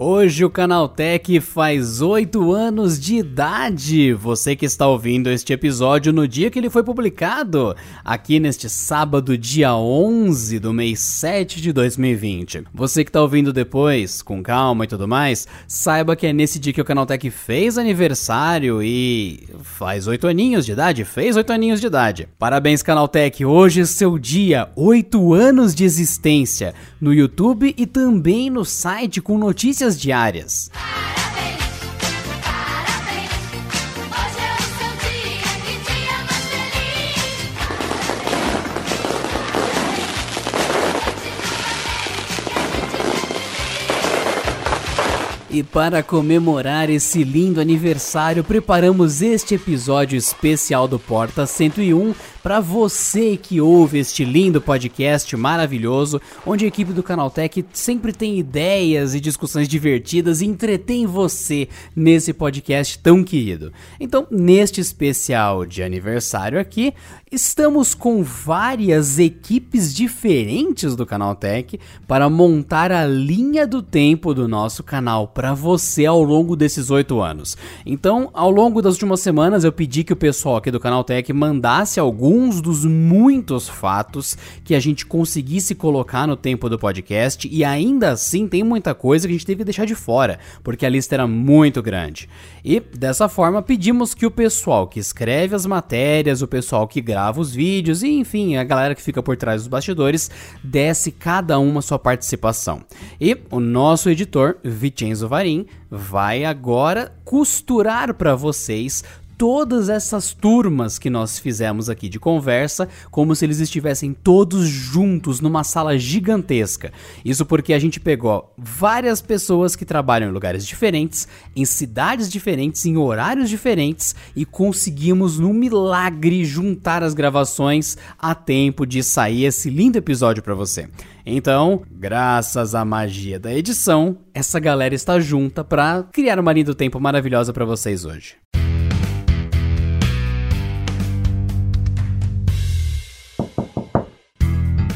Hoje o Canaltech faz 8 anos de idade. Você que está ouvindo este episódio no dia que ele foi publicado, aqui neste sábado, dia 11 do mês 7 de 2020. Você que está ouvindo depois, com calma e tudo mais, saiba que é nesse dia que o Canaltech fez aniversário e faz 8 aninhos de idade, fez 8 aninhos de idade. Parabéns Canaltech, hoje é seu dia, 8 anos de existência, no YouTube e também no site com notícias notícias diárias. E para comemorar esse lindo aniversário, preparamos este episódio especial do Porta 101 para você que ouve este lindo podcast maravilhoso, onde a equipe do Canaltech sempre tem ideias e discussões divertidas e entretém você nesse podcast tão querido. Então, neste especial de aniversário aqui, estamos com várias equipes diferentes do Canaltech para montar a linha do tempo do nosso canal para você ao longo desses oito anos. Então, ao longo das últimas semanas, eu pedi que o pessoal aqui do Canaltech mandasse algum alguns dos muitos fatos que a gente conseguisse colocar no tempo do podcast e ainda assim tem muita coisa que a gente teve que deixar de fora, porque a lista era muito grande. E dessa forma pedimos que o pessoal que escreve as matérias, o pessoal que grava os vídeos e enfim, a galera que fica por trás dos bastidores desse cada uma sua participação. E o nosso editor, Vicenzo Varim, vai agora costurar para vocês todas essas turmas que nós fizemos aqui de conversa, como se eles estivessem todos juntos numa sala gigantesca. Isso porque a gente pegou várias pessoas que trabalham em lugares diferentes, em cidades diferentes, em horários diferentes e conseguimos, num milagre, juntar as gravações a tempo de sair esse lindo episódio para você. Então, graças à magia da edição, essa galera está junta para criar uma linha do tempo maravilhosa para vocês hoje.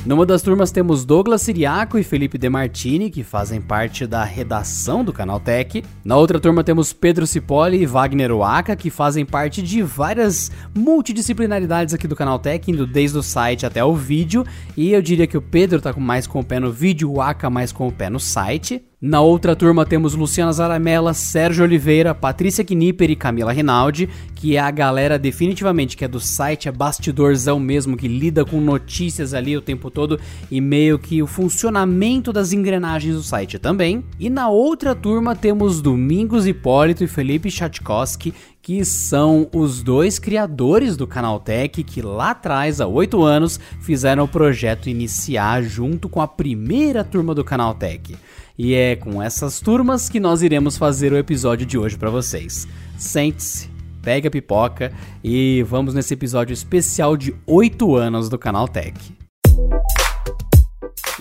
Numa das turmas temos Douglas Siriaco e Felipe Demartini, que fazem parte da redação do Canaltech. Na outra turma temos Pedro Cipoli e Wagner Oaka, que fazem parte de várias multidisciplinaridades aqui do Canaltech, indo desde o site até o vídeo. E eu diria que o Pedro tá mais com o pé no vídeo, o Oaka mais com o pé no site. Na outra turma temos Luciana Zaramella, Sérgio Oliveira, Patrícia Knipper e Camila Rinaldi, que é a galera definitivamente que é do site, é bastidorzão mesmo, que lida com notícias ali o tempo todo e meio que o funcionamento das engrenagens do site também. E na outra turma temos Domingos Hipólito e Felipe Chatkowski, que são os dois criadores do Canaltech que lá atrás, há oito anos, fizeram o projeto iniciar junto com a primeira turma do Canaltech. E é com essas turmas que nós iremos fazer o episódio de hoje para vocês. Sente-se, pega a pipoca e vamos nesse episódio especial de 8 anos do Canal Tech.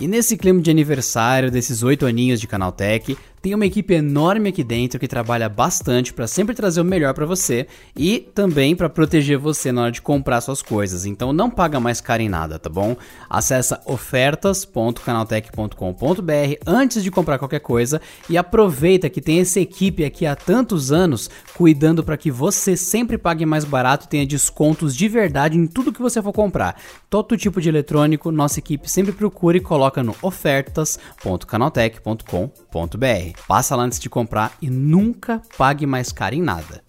E nesse clima de aniversário desses 8 aninhos de Canaltech, tem uma equipe enorme aqui dentro que trabalha bastante para sempre trazer o melhor para você e também para proteger você na hora de comprar suas coisas. Então não paga mais caro em nada, tá bom? Acessa ofertas.canaltech.com.br antes de comprar qualquer coisa e aproveita que tem essa equipe aqui há tantos anos cuidando para que você sempre pague mais barato e tenha descontos de verdade em tudo que você for comprar. Todo tipo de eletrônico, nossa equipe sempre procura e coloca no ofertas.canaltech.com.br. Passa lá antes de comprar e nunca pague mais caro em nada.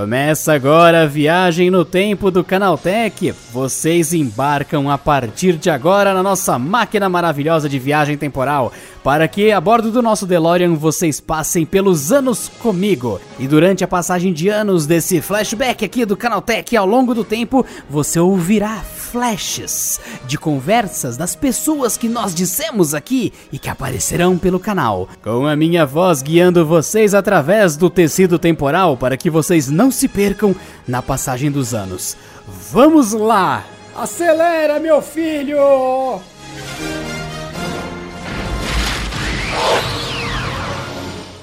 Começa agora a viagem no tempo do Canaltech. Vocês embarcam a partir de agora na nossa máquina maravilhosa de viagem temporal para que a bordo do nosso DeLorean vocês passem pelos anos comigo. E durante a passagem de anos desse flashback aqui do Canaltech ao longo do tempo, você ouvirá flashes de conversas das pessoas que nós dissemos aqui e que aparecerão pelo canal, com a minha voz guiando vocês através do tecido temporal para que vocês não se percam na passagem dos anos. Vamos lá! Acelera, meu filho!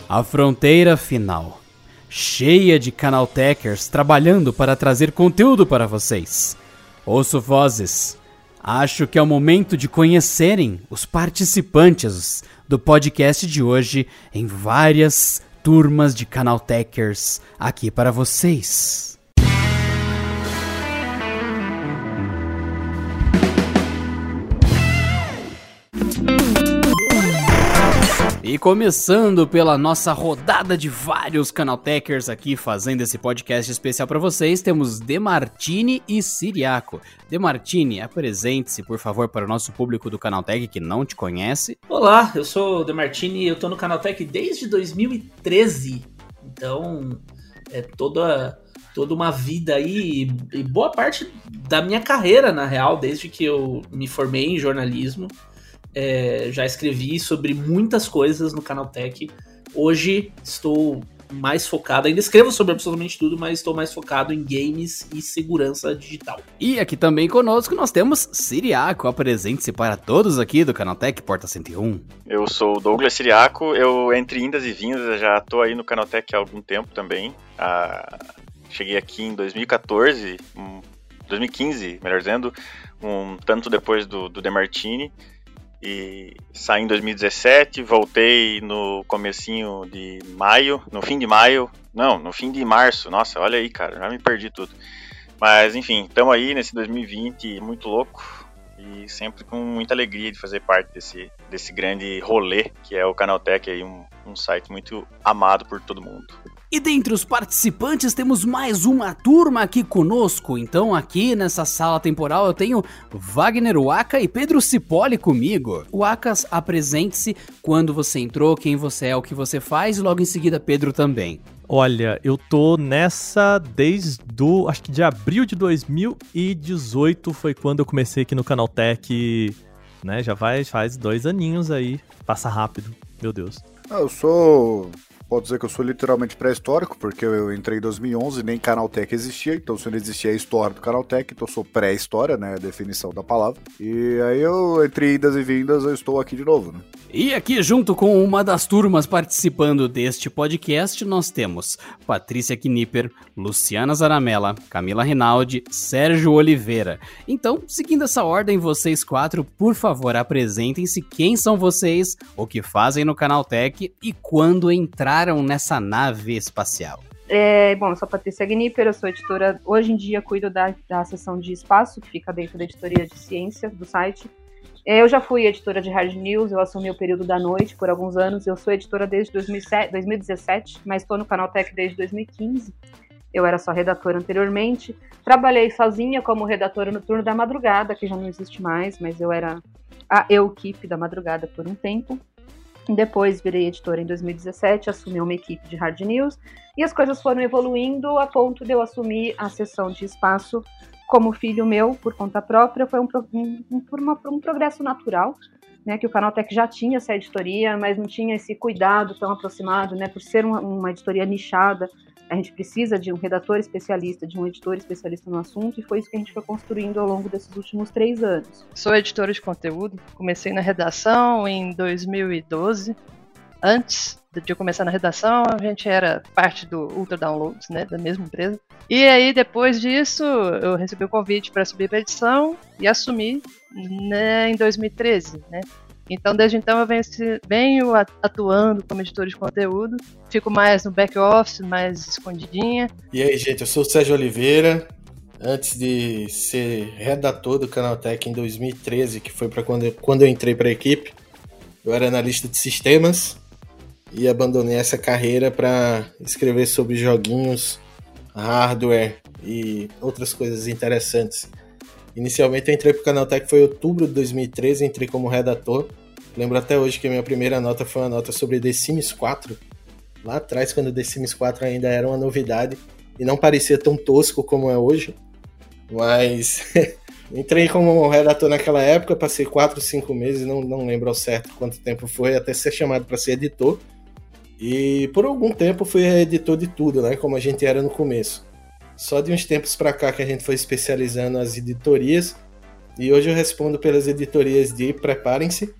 A fronteira final. cheia de canaltechers trabalhando para trazer conteúdo para vocês. Ouço vozes. Acho que é o momento de conhecerem os participantes do podcast de hoje em várias turmas de canaltechers aqui para vocês. E começando pela nossa rodada de vários Canaltechers aqui fazendo esse podcast especial para vocês, temos Demartini e Siriaco. Demartini, apresente-se, por favor, para o nosso público do Canaltech que não te conhece. Olá, eu sou o Demartini e eu tô no Canaltech desde 2013. Então, é toda toda uma vida aí e boa parte da minha carreira, na real, desde que eu me formei em jornalismo. É, já escrevi sobre muitas coisas no Canaltech. Hoje estou mais focado, ainda escrevo sobre absolutamente tudo, mas estou mais focado em games e segurança digital. E aqui também conosco nós temos Siriaco, apresente-se para todos aqui do Canaltech Porta 101. Eu sou o Douglas Siriaco, eu entre indas e vindas já estou aí no Canaltech há algum tempo também. Ah, cheguei aqui em 2014, 2015, melhor dizendo, um tanto depois do, do Demartini e saí em 2017, voltei no comecinho de maio, no fim de maio, não, no fim de março, nossa, olha aí, cara, já me perdi tudo. Mas enfim, estamos aí nesse 2020 muito louco e sempre com muita alegria de fazer parte desse, desse grande rolê que é o Canaltech, aí, um, um site muito amado por todo mundo. E dentre os participantes temos mais uma turma aqui conosco. Então, aqui nessa sala temporal eu tenho Wagner Waka e Pedro Cipoli comigo. Wakas, apresente-se quando você entrou, quem você é, o que você faz, e logo em seguida Pedro também. Olha, eu tô nessa desde do, acho que de abril de 2018 foi quando eu comecei aqui no Canaltech, né? Já vai, faz dois aninhos aí, passa rápido, meu Deus. Ah, eu sou Pode dizer que eu sou literalmente pré-histórico, porque eu entrei em 2011 nem Canaltech existia, então se não existia a história do Canaltech, então eu sou pré-história, né, a definição da palavra. E aí eu, entre idas e vindas, eu estou aqui de novo, né. E aqui junto com uma das turmas participando deste podcast, nós temos Patrícia Knipper, Luciana Zaramella, Camila Rinaldi, Sérgio Oliveira. Então, seguindo essa ordem, vocês quatro, por favor, apresentem-se quem são vocês, o que fazem no Canaltech e quando entrar nessa nave espacial? É, bom, eu sou a Patrícia Gnipper, eu sou editora, hoje em dia cuido da, da seção de espaço, que fica dentro da editoria de ciência do site. É, eu já fui editora de Hard News, eu assumi o período da noite por alguns anos, eu sou editora desde 2007, 2017, mas estou no Canal Tech desde 2015. Eu era só redatora anteriormente. Trabalhei sozinha como redatora no turno da madrugada, que já não existe mais, mas eu era a eu-keep da madrugada por um tempo. Depois virei editora em 2017, assumi uma equipe de hard news e as coisas foram evoluindo a ponto de eu assumir a sessão de espaço como filho meu por conta própria. Foi um, um, um, um progresso natural, né, que o Canaltech já tinha essa editoria, mas não tinha esse cuidado tão aproximado, né, por ser uma, uma editoria nichada a gente precisa de um redator especialista, de um editor especialista no assunto, e foi isso que a gente foi construindo ao longo desses últimos três anos. Sou editora de conteúdo, comecei na redação em 2012. Antes de eu começar na redação, a gente era parte do Ultra Downloads, né, da mesma empresa. E aí, depois disso, eu recebi o convite para subir para edição e assumi né, em 2013, né? Então, desde então, eu venho, venho atuando como editor de conteúdo. Fico mais no back-office, mais escondidinha. E aí, gente, eu sou o Sérgio Oliveira. Antes de ser redator do Canaltech em 2013, que foi para quando, quando eu entrei para a equipe, eu era analista de sistemas e abandonei essa carreira para escrever sobre joguinhos, hardware e outras coisas interessantes. Inicialmente eu entrei para o Canaltech foi em outubro de 2013, entrei como redator Lembro até hoje que a minha primeira nota foi uma nota sobre The Sims 4. Lá atrás, quando The Sims 4 ainda era uma novidade e não parecia tão tosco como é hoje. Mas entrei como redator naquela época, passei 4, 5 meses, não, não lembro ao certo quanto tempo foi, até ser chamado para ser editor. E por algum tempo fui editor de tudo, né? Como a gente era no começo. Só de uns tempos para cá que a gente foi especializando as editorias. E hoje eu respondo pelas editorias de Preparem-se,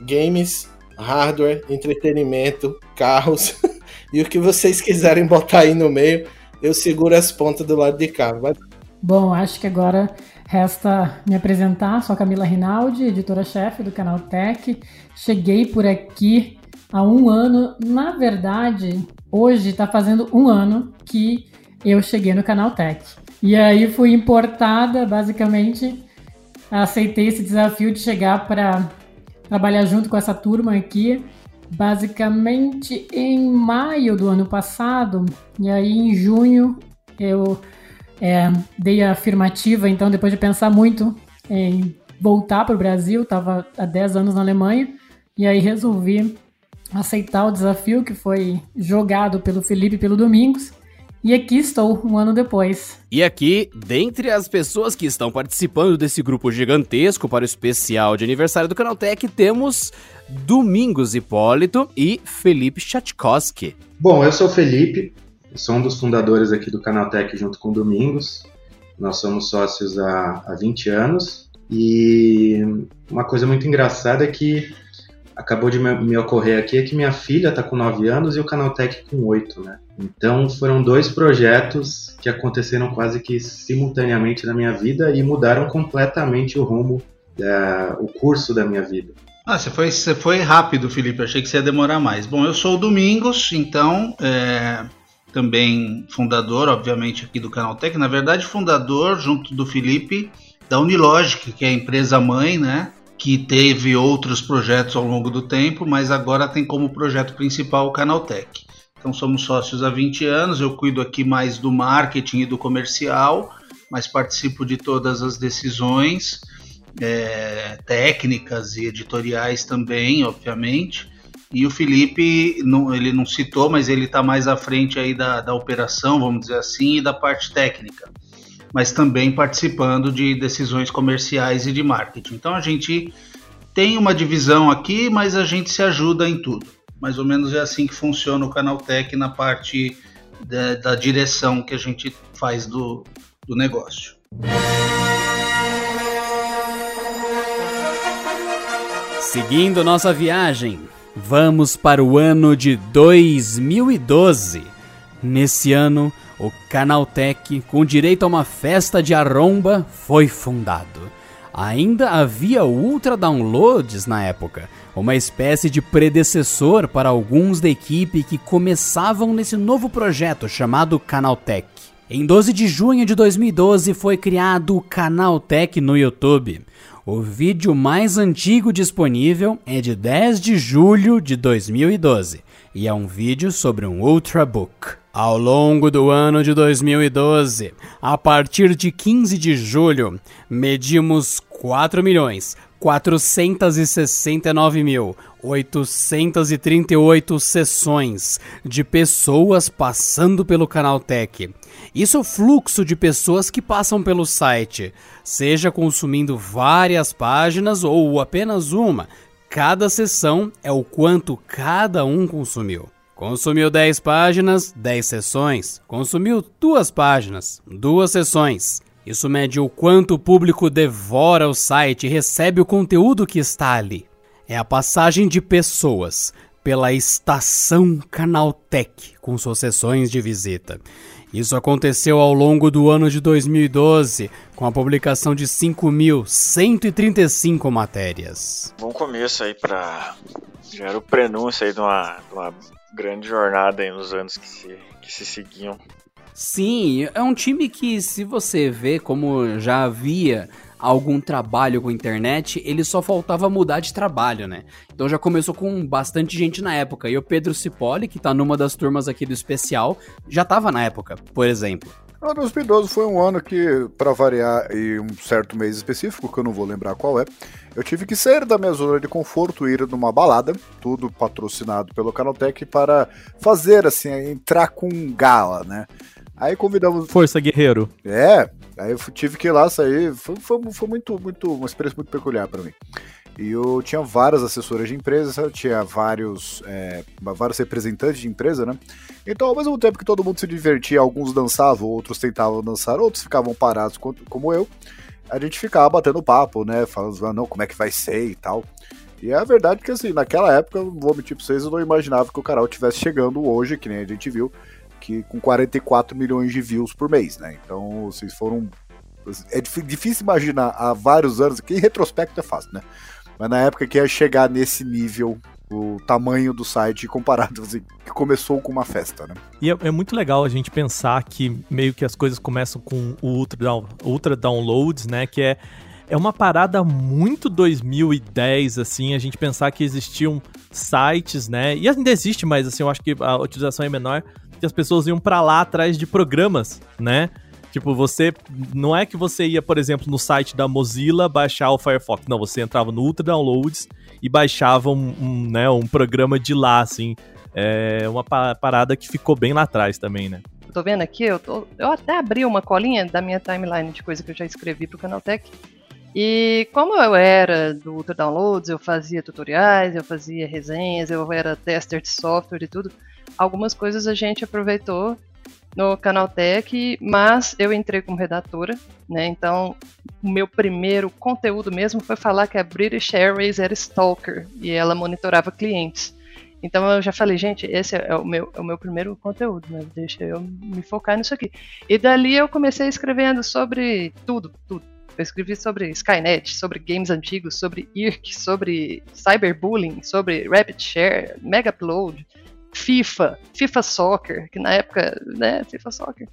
games, hardware, entretenimento, carros E o que vocês quiserem botar aí no meio, eu seguro as pontas do lado de cá. Vai. Bom, acho que agora resta me apresentar. Sou a Camila Rinaldi, editora-chefe do canal Tech. Cheguei por aqui há um ano. Na verdade, hoje está fazendo um ano que eu cheguei no canal Tech. E aí fui importada, basicamente, aceitei esse desafio de chegar para trabalhar junto com essa turma aqui, basicamente em maio do ano passado. E aí em junho eu é, dei a afirmativa, então depois de pensar muito em voltar para o Brasil, estava há 10 anos na Alemanha, e aí resolvi aceitar o desafio que foi jogado pelo Felipe e pelo Domingos. E aqui estou, um ano depois. E aqui, dentre as pessoas que estão participando desse grupo gigantesco para o especial de aniversário do Canaltech, temos Domingos Hipólito e Felipe Chatkowski. Bom, eu sou o Felipe, sou um dos fundadores aqui do Canaltech junto com o Domingos. Nós somos sócios há, há 20 anos e uma coisa muito engraçada é que acabou de me, me ocorrer aqui é que minha filha está com 9 anos e o Canaltech com 8, né? Então foram dois projetos que aconteceram quase que simultaneamente na minha vida e mudaram completamente o rumo, da, o curso da minha vida. Ah, você foi, você foi rápido, Felipe. achei que você ia demorar mais. Bom, eu sou o Domingos, então é, também fundador, obviamente, aqui do Canaltech. Na verdade, fundador, junto do Felipe, da Unilogic, que é a empresa mãe, né? que teve outros projetos ao longo do tempo, mas agora tem como projeto principal o Canaltech. Então somos sócios há 20 anos, eu cuido aqui mais do marketing e do comercial, mas participo de todas as decisões é, técnicas e editoriais também, obviamente. E o Felipe, não, ele não citou, mas ele está mais à frente aí da, da operação, vamos dizer assim, e da parte técnica mas também participando de decisões comerciais e de marketing. Então a gente tem uma divisão aqui, mas a gente se ajuda em tudo. Mais ou menos é assim que funciona o Canaltech na parte da, da direção que a gente faz do, do negócio. Seguindo nossa viagem, vamos para o ano de 2012. Nesse ano, o Canaltech, com direito a uma festa de arromba, foi fundado. Ainda havia Ultra Downloads na época, uma espécie de predecessor para alguns da equipe que começavam nesse novo projeto chamado Canaltech. Em 12 de junho de 2012 foi criado o Canaltech no YouTube. O vídeo mais antigo disponível é de 10 de julho de 2012 e é um vídeo sobre um Ultrabook. Ao longo do ano de 2012, a partir de 15 de julho, medimos 4 milhões 469.838 sessões de pessoas passando pelo canal Tech. Isso é o fluxo de pessoas que passam pelo site, seja consumindo várias páginas ou apenas uma. Cada sessão é o quanto cada um consumiu. Consumiu 10 páginas, 10 sessões. Consumiu duas páginas, duas sessões. Isso mede o quanto o público devora o site e recebe o conteúdo que está ali. É a passagem de pessoas pela estação Canaltech com suas sessões de visita. Isso aconteceu ao longo do ano de 2012, com a publicação de 5.135 matérias. Bom começo aí para. Já era o prenúncio aí de uma, de uma grande jornada nos anos que se, que se seguiam. Sim, é um time que, se você vê como já havia algum trabalho com internet, ele só faltava mudar de trabalho, né? Então já começou com bastante gente na época. E o Pedro Cipoli, que tá numa das turmas aqui do especial, já tava na época, por exemplo. O 2012 foi um ano que, para variar, e um certo mês específico, que eu não vou lembrar qual é, eu tive que sair da minha zona de conforto e ir numa balada, tudo patrocinado pelo Canaltech, para fazer, assim, entrar com gala, né? Aí convidamos. Força Guerreiro. É, aí eu tive que ir lá sair. Foi, foi, foi muito, muito, uma experiência muito peculiar para mim. E eu tinha várias assessoras de empresas, eu tinha vários, é, vários representantes de empresa, né? Então, ao mesmo tempo que todo mundo se divertia, alguns dançavam, outros tentavam dançar, outros ficavam parados como eu, a gente ficava batendo papo, né? Falando, ah, não, como é que vai ser e tal. E é a verdade que, assim, naquela época, vou mentir pra vocês, eu não imaginava que o canal tivesse chegando hoje, que nem a gente viu, que com 44 milhões de views por mês, né? Então, vocês foram. É difícil imaginar há vários anos, que em retrospecto é fácil, né? Mas na época que ia chegar nesse nível o tamanho do site comparado assim, que começou com uma festa, né? E é, é, muito legal a gente pensar que meio que as coisas começam com o ultra, down, ultra downloads, né? Que é é uma parada muito 2010, assim, a gente pensar que existiam sites, né? E ainda existe, mas assim, eu acho que a utilização é menor, que as pessoas iam para lá atrás de programas, né? Tipo, você. Não é que você ia, por exemplo, no site da Mozilla baixar o Firefox. Não, você entrava no Ultra Downloads e baixava um, um né, um programa de lá, assim. É uma parada que ficou bem lá atrás também, né? tô vendo aqui, eu, tô, eu até abri uma colinha da minha timeline de coisa que eu já escrevi pro Canaltech. E como eu era do Ultra Downloads, eu fazia tutoriais, eu fazia resenhas, eu era tester de software e tudo, algumas coisas a gente aproveitou no Canaltech, mas eu entrei como redatora, né? Então, o meu primeiro conteúdo mesmo foi falar que a British Airways era stalker e ela monitorava clientes. Então eu já falei, gente, esse é o meu, é o meu primeiro conteúdo, né? Deixa eu me focar nisso aqui. E dali eu comecei escrevendo sobre tudo, tudo. Eu escrevi sobre Skynet, sobre games antigos, sobre IRC, sobre cyberbullying, sobre Rapid Share, Mega Upload, FIFA, FIFA Soccer, que na época, né, FIFA Soccer.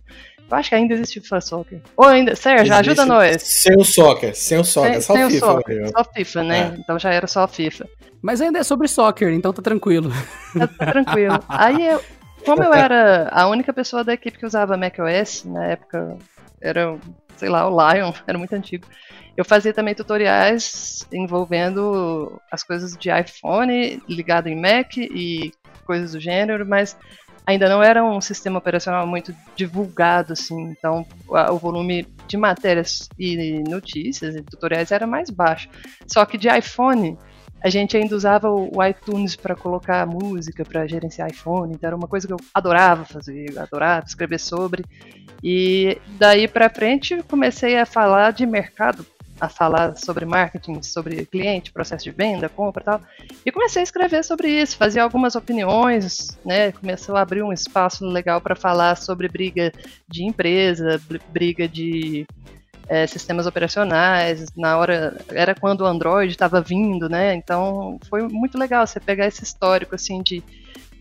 Eu acho que ainda existe FIFA Soccer. Ou ainda, Sérgio, existe ajuda nós. Sem o soccer, sem o soccer, sem, só sem FIFA. Soccer, só FIFA, né? É. Então já era só FIFA. Mas ainda é sobre soccer, então tá tranquilo. Tá, tá tranquilo. Aí eu, como eu era a única pessoa da equipe que usava macOS, na época era, sei lá, o Lion, era muito antigo. Eu fazia também tutoriais envolvendo as coisas de iPhone ligado em Mac e coisas do gênero, mas ainda não era um sistema operacional muito divulgado, assim, então o volume de matérias e notícias e tutoriais era mais baixo. Só que de iPhone, a gente ainda usava o iTunes para colocar música, para gerenciar iPhone, então era uma coisa que eu adorava fazer, adorava escrever sobre. E daí para frente comecei a falar de mercado a falar sobre marketing, sobre cliente, processo de venda, compra e tal. E comecei a escrever sobre isso, fazia algumas opiniões, né? Começou a abrir um espaço legal para falar sobre briga de empresa, briga de é, sistemas operacionais. Na hora era quando o Android estava vindo, né? Então foi muito legal você pegar esse histórico assim de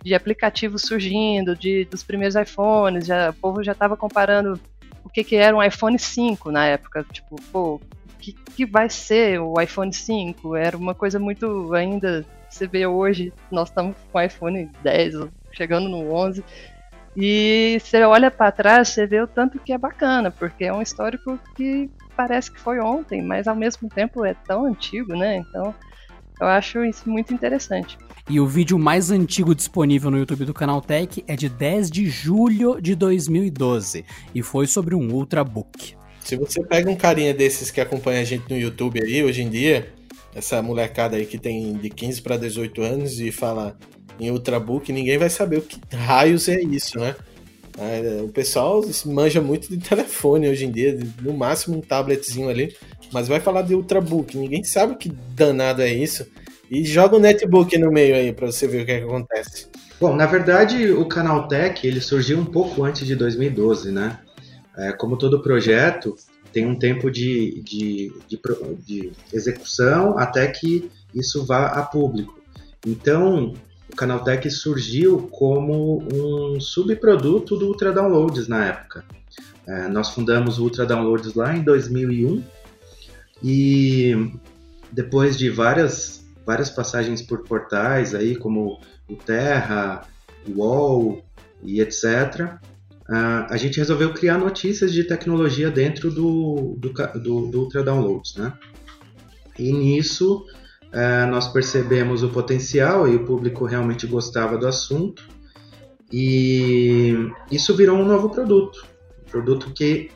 de aplicativos surgindo, de dos primeiros iPhones, já, o povo já estava comparando o que, que era um iPhone 5 na época, tipo, pô, que, que vai ser o iPhone 5? Era uma coisa muito ainda. Você vê hoje, nós estamos com o iPhone 10, chegando no 11. E você olha para trás, você vê o tanto que é bacana, porque é um histórico que parece que foi ontem, mas ao mesmo tempo é tão antigo, né? Então, eu acho isso muito interessante. E o vídeo mais antigo disponível no YouTube do Canal Tech é de 10 de julho de 2012 e foi sobre um Ultrabook. Se você pega um carinha desses que acompanha a gente no YouTube aí, hoje em dia, essa molecada aí que tem de 15 para 18 anos e fala em Ultrabook, ninguém vai saber o que raios é isso, né? O pessoal manja muito de telefone hoje em dia, no máximo um tabletzinho ali, mas vai falar de Ultrabook, ninguém sabe o que danado é isso. E joga o netbook no meio aí para você ver o que, é que acontece. Bom, na verdade, o Canal Tech ele surgiu um pouco antes de 2012, né? É, como todo projeto, tem um tempo de, de, de, de, execução até que isso vá a público. Então, o Canaltech surgiu como um subproduto do Ultra Downloads na época. É, nós fundamos o Ultra Downloads lá em 2001 e depois de várias, várias passagens por portais aí como o Terra, o UOL e etc., uh, a gente resolveu criar notícias de tecnologia dentro do, do, do, do Ultra Downloads, né? E nisso uh, nós percebemos o potencial e o público realmente gostava do assunto e isso virou um novo produto, um produto que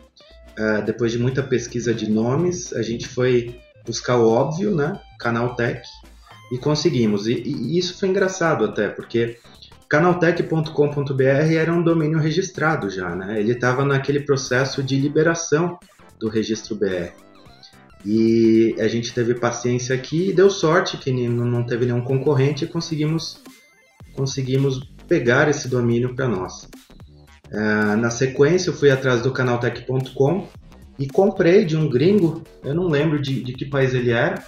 uh, depois de muita pesquisa de nomes a gente foi buscar o óbvio, né? Canal Tech e conseguimos. E, e, isso foi engraçado até, porque Canaltech.com.br era um domínio registrado já, né? Ele estava naquele processo de liberação do registro BR. E a gente teve paciência aqui e deu sorte que não teve nenhum concorrente e conseguimos, conseguimos pegar esse domínio para nós. Uh, na sequência, eu fui atrás do canaltech.com e comprei de um gringo, eu não lembro de, de que país ele era,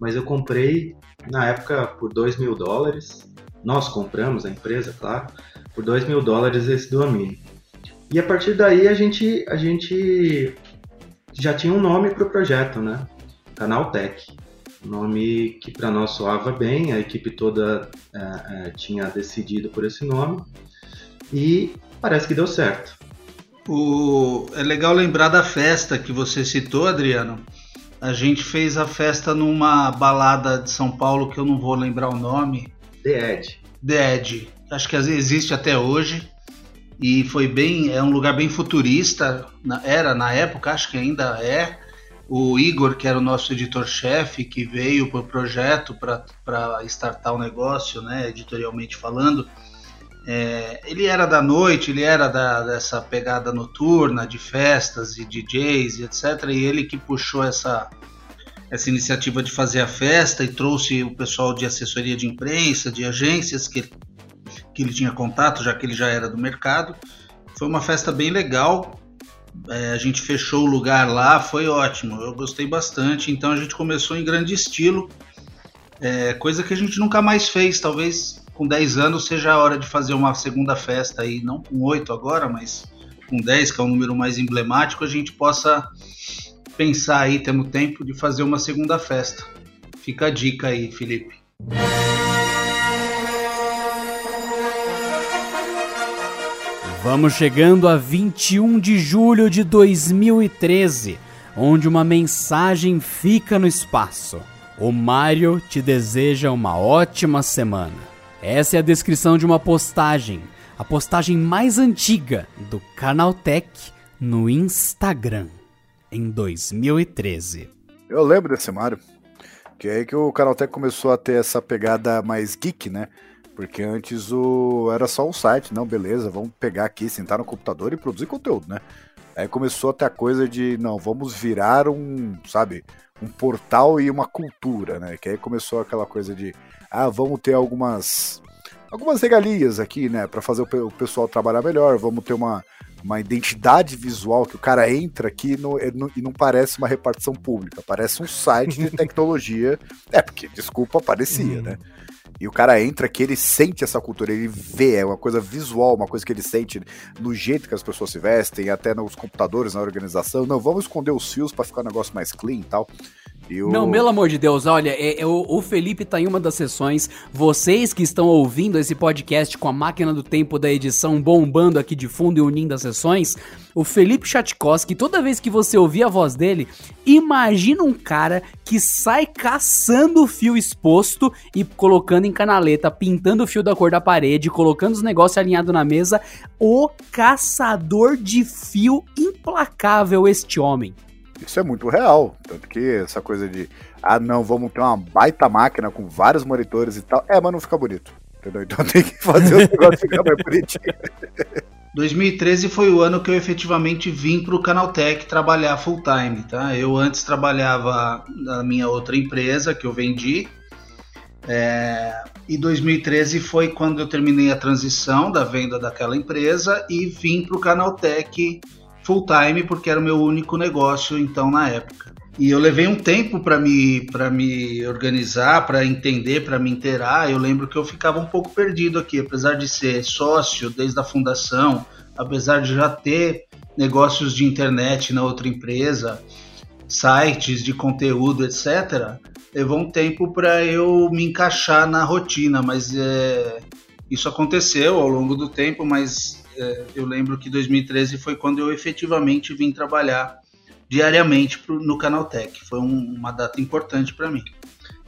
mas eu comprei na época por 2 mil dólares. Nós compramos, a empresa, claro, por 2 mil dólares esse domínio. E a partir daí a gente, a gente já tinha um nome para o projeto, né? Canaltech. Nome que para nós soava bem, a equipe toda é, é, tinha decidido por esse nome e parece que deu certo. O... É legal lembrar da festa que você citou, Adriano. A gente fez a festa numa balada de São Paulo que eu não vou lembrar o nome. The Edge. The Edge. Acho que existe até hoje. E foi bem. É um lugar bem futurista. Era na época, acho que ainda é. O Igor, que era o nosso editor-chefe, que veio para o projeto para startar o negócio, né, editorialmente falando, é, ele era da noite, ele era da, dessa pegada noturna de festas e DJs e etc. E ele que puxou essa, essa iniciativa de fazer a festa e trouxe o pessoal de assessoria de imprensa, de agências que, que ele tinha contato, já que ele já era do mercado. Foi uma festa bem legal. É, a gente fechou o lugar lá, foi ótimo. Eu gostei bastante. Então a gente começou em grande estilo, é, coisa que a gente nunca mais fez. Talvez com 10 anos seja a hora de fazer uma segunda festa aí, não com 8 agora, mas com 10, que é o número mais emblemático, a gente possa pensar aí, temos tempo de fazer uma segunda festa. Fica a dica aí, Felipe. Vamos chegando a 21 de julho de 2013, onde uma mensagem fica no espaço. O Mário te deseja uma ótima semana. Essa é a descrição de uma postagem, a postagem mais antiga do Canaltech no Instagram, em 2013. Eu lembro desse Mario, que é aí que o Canaltech começou a ter essa pegada mais geek, né? Porque antes o era só um site, não, beleza, vamos pegar aqui, sentar no computador e produzir conteúdo, né? Aí começou a ter a coisa de, não, vamos virar um, sabe, um portal e uma cultura, né? Que aí começou aquela coisa de, ah, vamos ter algumas algumas regalias aqui, né, para fazer o, pessoal trabalhar melhor, vamos ter uma, uma identidade visual que o cara entra aqui no, no, e não parece uma repartição pública, parece um site de tecnologia. É, porque, desculpa, parecia, né? E o cara entra aqui, ele sente essa cultura, ele vê, é uma coisa visual, uma coisa que ele sente no jeito que as pessoas se vestem, até nos computadores, na organização. Não, vamos esconder os fios para ficar um negócio mais clean e tal. Eu... Não, pelo amor de Deus, olha, é, é, o, Felipe tá em uma das sessões. Vocês que estão ouvindo esse podcast com a máquina do tempo da edição bombando aqui de fundo e unindo as sessões, o Felipe Chatkowski, toda vez que você ouvir a voz dele, imagina um cara que sai caçando o fio exposto e colocando em canaleta, pintando o fio da cor da parede, colocando os negócios alinhados na mesa. O caçador de fio implacável, este homem. Isso é muito real. Tanto que essa coisa de, ah, não, vamos ter uma baita máquina com vários monitores e tal. É, mas não fica bonito. Entendeu? Então tem que fazer o negócio ficar mais bonitinho. 2013 foi o ano que eu efetivamente vim para o Canaltech trabalhar full time, tá? Eu antes trabalhava na minha outra empresa que eu vendi. É, e 2013 foi quando eu terminei a transição da venda daquela empresa e vim para o Canaltech full time porque era o meu único negócio então na época. E eu levei um tempo para me para me organizar, para entender, para me inteirar. Eu lembro que eu ficava um pouco perdido aqui, apesar de ser sócio desde a fundação, apesar de já ter negócios de internet na outra empresa, sites de conteúdo, etc. Levou um tempo para eu me encaixar na rotina, mas é, isso aconteceu ao longo do tempo, mas é, eu lembro que 2013 foi quando eu efetivamente vim trabalhar diariamente pro, no Canaltech. Foi um, uma data importante para mim.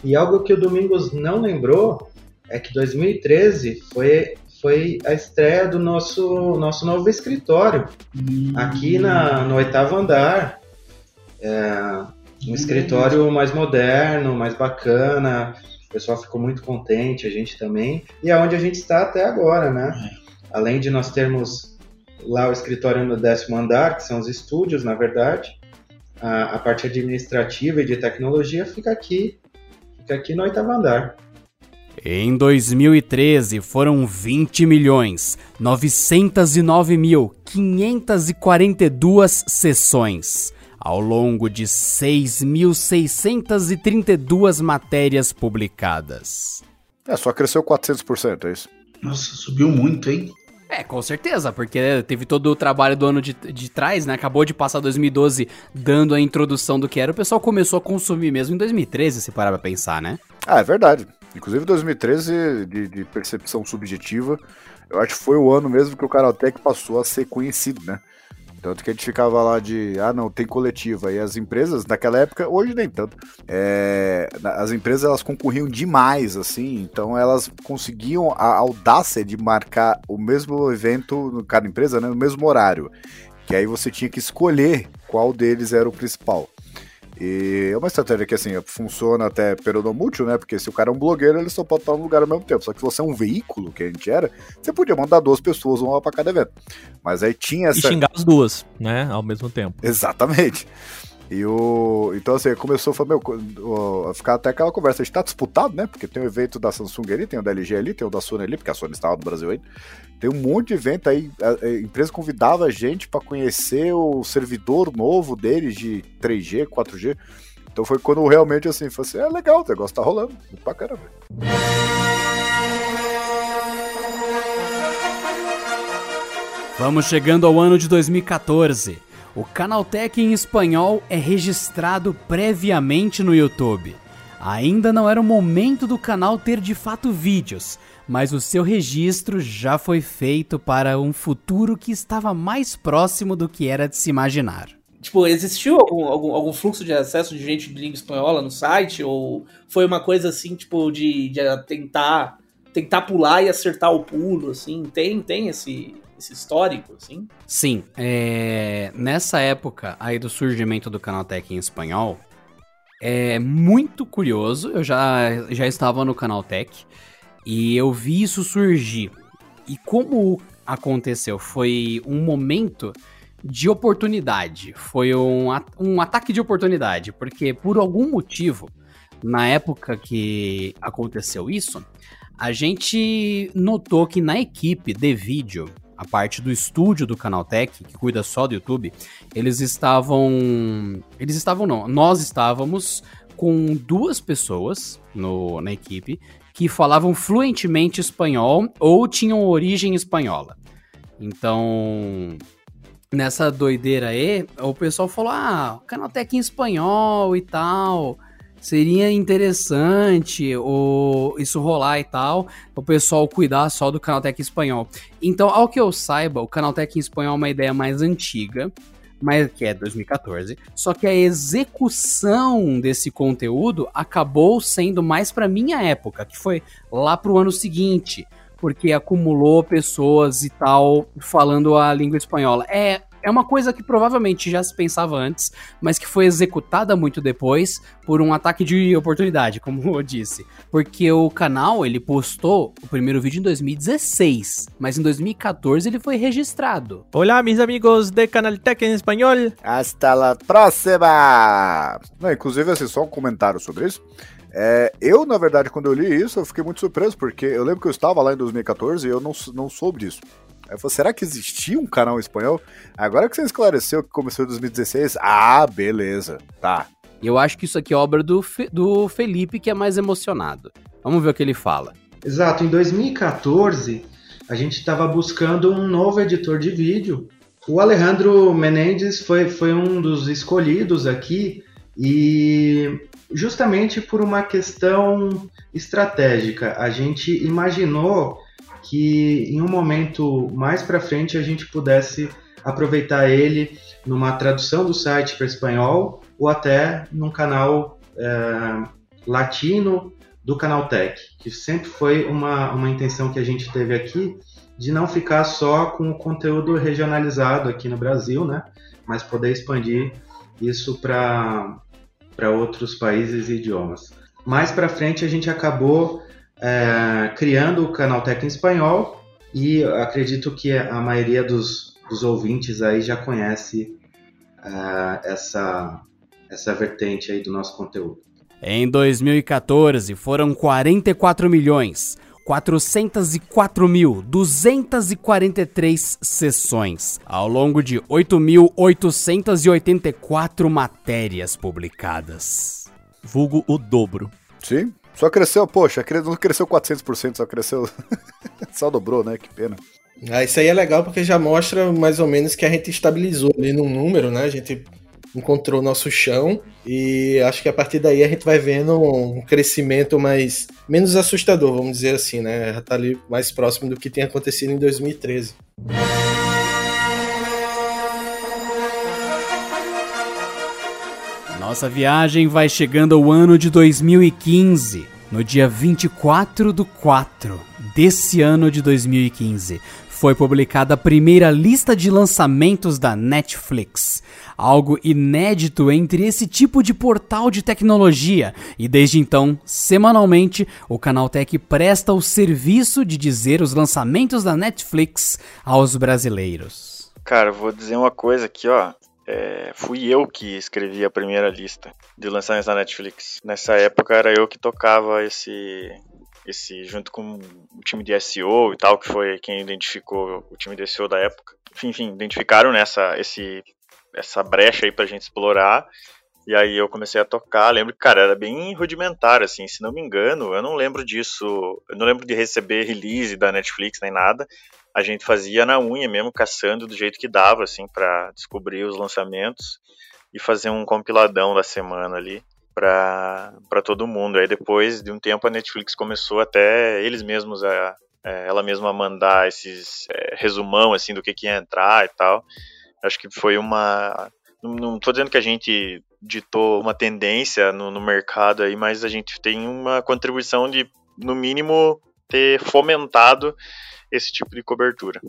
E algo que o Domingos não lembrou é que 2013 foi, foi a estreia do nosso, nosso novo escritório hum. aqui na, no oitavo andar. É, um escritório mais moderno, mais bacana. O pessoal ficou muito contente, a gente também. E é onde a gente está até agora, né? Além de nós termos lá o escritório no décimo andar, que são os estúdios, na verdade, a, a parte administrativa e de tecnologia fica aqui, fica aqui no oitavo andar. Em 2013 foram 20 milhões 909 mil 542 sessões, ao longo de 6.632 matérias publicadas. É, só cresceu 400%, é isso? Nossa, subiu muito, hein? É, com certeza, porque teve todo o trabalho do ano de, de trás, né? Acabou de passar 2012 dando a introdução do que era, o pessoal começou a consumir mesmo em 2013, se parar pra pensar, né? Ah, é verdade. Inclusive 2013, de, de percepção subjetiva, eu acho que foi o ano mesmo que o Canaltech passou a ser conhecido, né? Tanto que a gente ficava lá de, ah, não, tem coletiva. E as empresas, naquela época, hoje nem tanto, é, as empresas elas concorriam demais, assim, então elas conseguiam a audácia de marcar o mesmo evento, no cada empresa, né, no mesmo horário. Que aí você tinha que escolher qual deles era o principal. E é uma estratégia que, assim, funciona até peronomútil, né? Porque se o cara é um blogueiro, ele só pode estar no lugar ao mesmo tempo. Só que se você é um veículo, que a gente era, você podia mandar duas pessoas, uma para cada evento. Mas aí tinha essa... E xingar as duas, né? Ao mesmo tempo. Exatamente. E o. Então, assim, começou a, ficar até aquela conversa. A gente tá disputado, né? Porque tem o evento da Samsung ali, tem o da LG ali, tem o da Sony ali, porque a Sony estava no Brasil aí. Tem um monte de evento aí. A, empresa convidava a gente para conhecer o servidor novo deles de 3G, 4G. Então foi quando realmente assim, foi assim, é legal, o negócio tá rolando. Muito bacana, velho. Vamos chegando ao ano de 2014. O Canaltech em espanhol é registrado previamente no YouTube. Ainda não era o momento do canal ter de fato vídeos, mas o seu registro já foi feito para um futuro que estava mais próximo do que era de se imaginar. Tipo, existiu algum, algum, algum fluxo de acesso de gente de língua espanhola no site? Ou foi uma coisa assim, tipo, de, de tentar tentar pular e acertar o pulo, assim? Tem, tem esse, esse histórico, assim? Sim. É, nessa época aí do surgimento do Canaltech em espanhol, é muito curioso. Eu já, já estava no Canaltech e eu vi isso surgir. E como aconteceu? Foi um momento de oportunidade. Foi um, um ataque de oportunidade, porque por algum motivo, na época que aconteceu isso, a gente notou que na equipe de vídeo a parte do estúdio do Canaltech, que cuida só do YouTube, eles estavam. Eles estavam, não, nós estávamos com duas pessoas no, na equipe que falavam fluentemente espanhol ou tinham origem espanhola. Então, nessa doideira aí, o pessoal falou: ah, Canaltech em espanhol e tal seria interessante o, isso rolar e tal, o pessoal cuidar só do Canaltech espanhol. Então, ao que eu saiba, o Canaltech em espanhol é uma ideia mais antiga, mas que é 2014. Só que a execução desse conteúdo acabou sendo mais para minha época, que foi lá pro ano seguinte, porque acumulou pessoas e tal falando a língua espanhola. É é uma coisa que provavelmente já se pensava antes, mas que foi executada muito depois por um ataque de oportunidade, como eu disse. Porque o canal, ele postou o primeiro vídeo em 2016, mas em 2014 ele foi registrado. Olá, meus amigos de Canaltech em espanhol. Hasta la próxima! Não, inclusive, assim, só um comentário sobre isso. É, eu, na verdade, quando eu li isso, eu fiquei muito surpreso, porque eu lembro que eu estava lá em 2014 e eu não, não soube disso. Aí eu falei, será que existia um canal em espanhol? Agora que você esclareceu que começou em 2016, ah, beleza, tá. Eu acho que isso aqui é obra do, Fe do Felipe, que é mais emocionado. Vamos ver o que ele fala. Exato, em 2014, a gente estava buscando um novo editor de vídeo. O Alejandro Menendez foi, foi um dos escolhidos aqui e justamente por uma questão estratégica. A gente imaginou que em um momento mais para frente a gente pudesse aproveitar ele numa tradução do site para espanhol ou até num canal é, latino do Canal Tech, que sempre foi uma, uma intenção que a gente teve aqui de não ficar só com o conteúdo regionalizado aqui no Brasil, né? Mas poder expandir isso para outros países e idiomas. Mais para frente a gente acabou é, criando o canal Tech em Espanhol e acredito que a maioria dos, dos ouvintes aí já conhece uh, essa, essa vertente aí do nosso conteúdo. Em 2014, foram 44 milhões 404.243 sessões, ao longo de 8.884 matérias publicadas. Vulgo o dobro. Sim. Só cresceu, poxa, não cresceu 400%, só cresceu. só dobrou, né? Que pena. Ah, isso aí é legal porque já mostra mais ou menos que a gente estabilizou ali no número, né? A gente encontrou nosso chão e acho que a partir daí a gente vai vendo um crescimento mais menos assustador, vamos dizer assim, né? Já tá ali mais próximo do que tem acontecido em 2013. Nossa viagem vai chegando ao ano de 2015. No dia 24 do 4 desse ano de 2015, foi publicada a primeira lista de lançamentos da Netflix. Algo inédito entre esse tipo de portal de tecnologia, e desde então, semanalmente, o Canaltech presta o serviço de dizer os lançamentos da Netflix aos brasileiros. Cara, vou dizer uma coisa aqui, ó. É, fui eu que escrevi a primeira lista de lançamentos da Netflix. Nessa época era eu que tocava esse, esse junto com o time de SEO e tal, que foi quem identificou o time de SEO da época. Enfim, enfim identificaram nessa esse essa brecha aí pra gente explorar. E aí eu comecei a tocar, lembro que, cara, era bem rudimentar, assim, se não me engano, eu não lembro disso, eu não lembro de receber release da Netflix nem nada. A gente fazia na unha mesmo, caçando do jeito que dava, assim, para descobrir os lançamentos e fazer um compiladão da semana ali para todo mundo. Aí depois de um tempo a Netflix começou até eles mesmos a, é, ela mesma mandar esses é, resumão assim do que, que ia entrar e tal. Acho que foi uma. Não estou dizendo que a gente ditou uma tendência no, no mercado aí, mas a gente tem uma contribuição de, no mínimo, ter fomentado esse tipo de cobertura.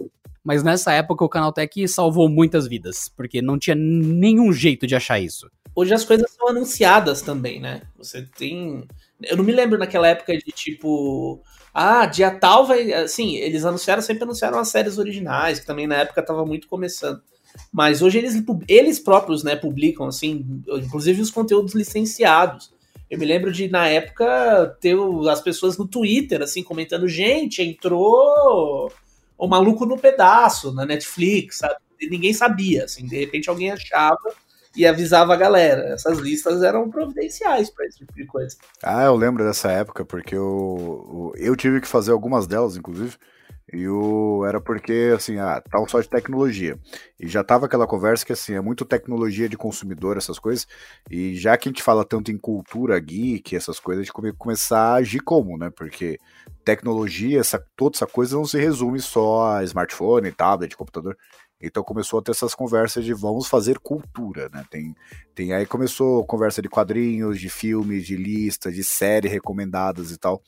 Mas nessa época o Canaltech salvou muitas vidas, porque não tinha nenhum jeito de achar isso. Hoje as coisas são anunciadas também, né? Você tem. Eu não me lembro naquela época de tipo. Ah, dia tal vai. Assim, eles anunciaram, sempre anunciaram as séries originais, que também na época tava muito começando. Mas hoje eles, eles próprios, né, publicam, assim, inclusive os conteúdos licenciados. Eu me lembro de, na época, ter as pessoas no Twitter, assim, comentando: gente, entrou o maluco no pedaço na Netflix, sabe? E ninguém sabia, assim, de repente alguém achava e avisava a galera. Essas listas eram providenciais para esse tipo de coisa. Ah, eu lembro dessa época, porque eu, eu tive que fazer algumas delas, inclusive. E o era porque, assim, ah, tá só de tecnologia. E já tava aquela conversa que, assim, é muito tecnologia de consumidor, essas coisas. E já que a gente fala tanto em cultura geek, essas coisas, a gente come, começar a agir como, né? Porque tecnologia, essa, toda essa coisa não se resume só a smartphone, tablet, computador. Então começou a ter essas conversas de vamos fazer cultura, né? Tem, tem aí começou conversa de quadrinhos, de filmes, de listas, de séries recomendadas e tal.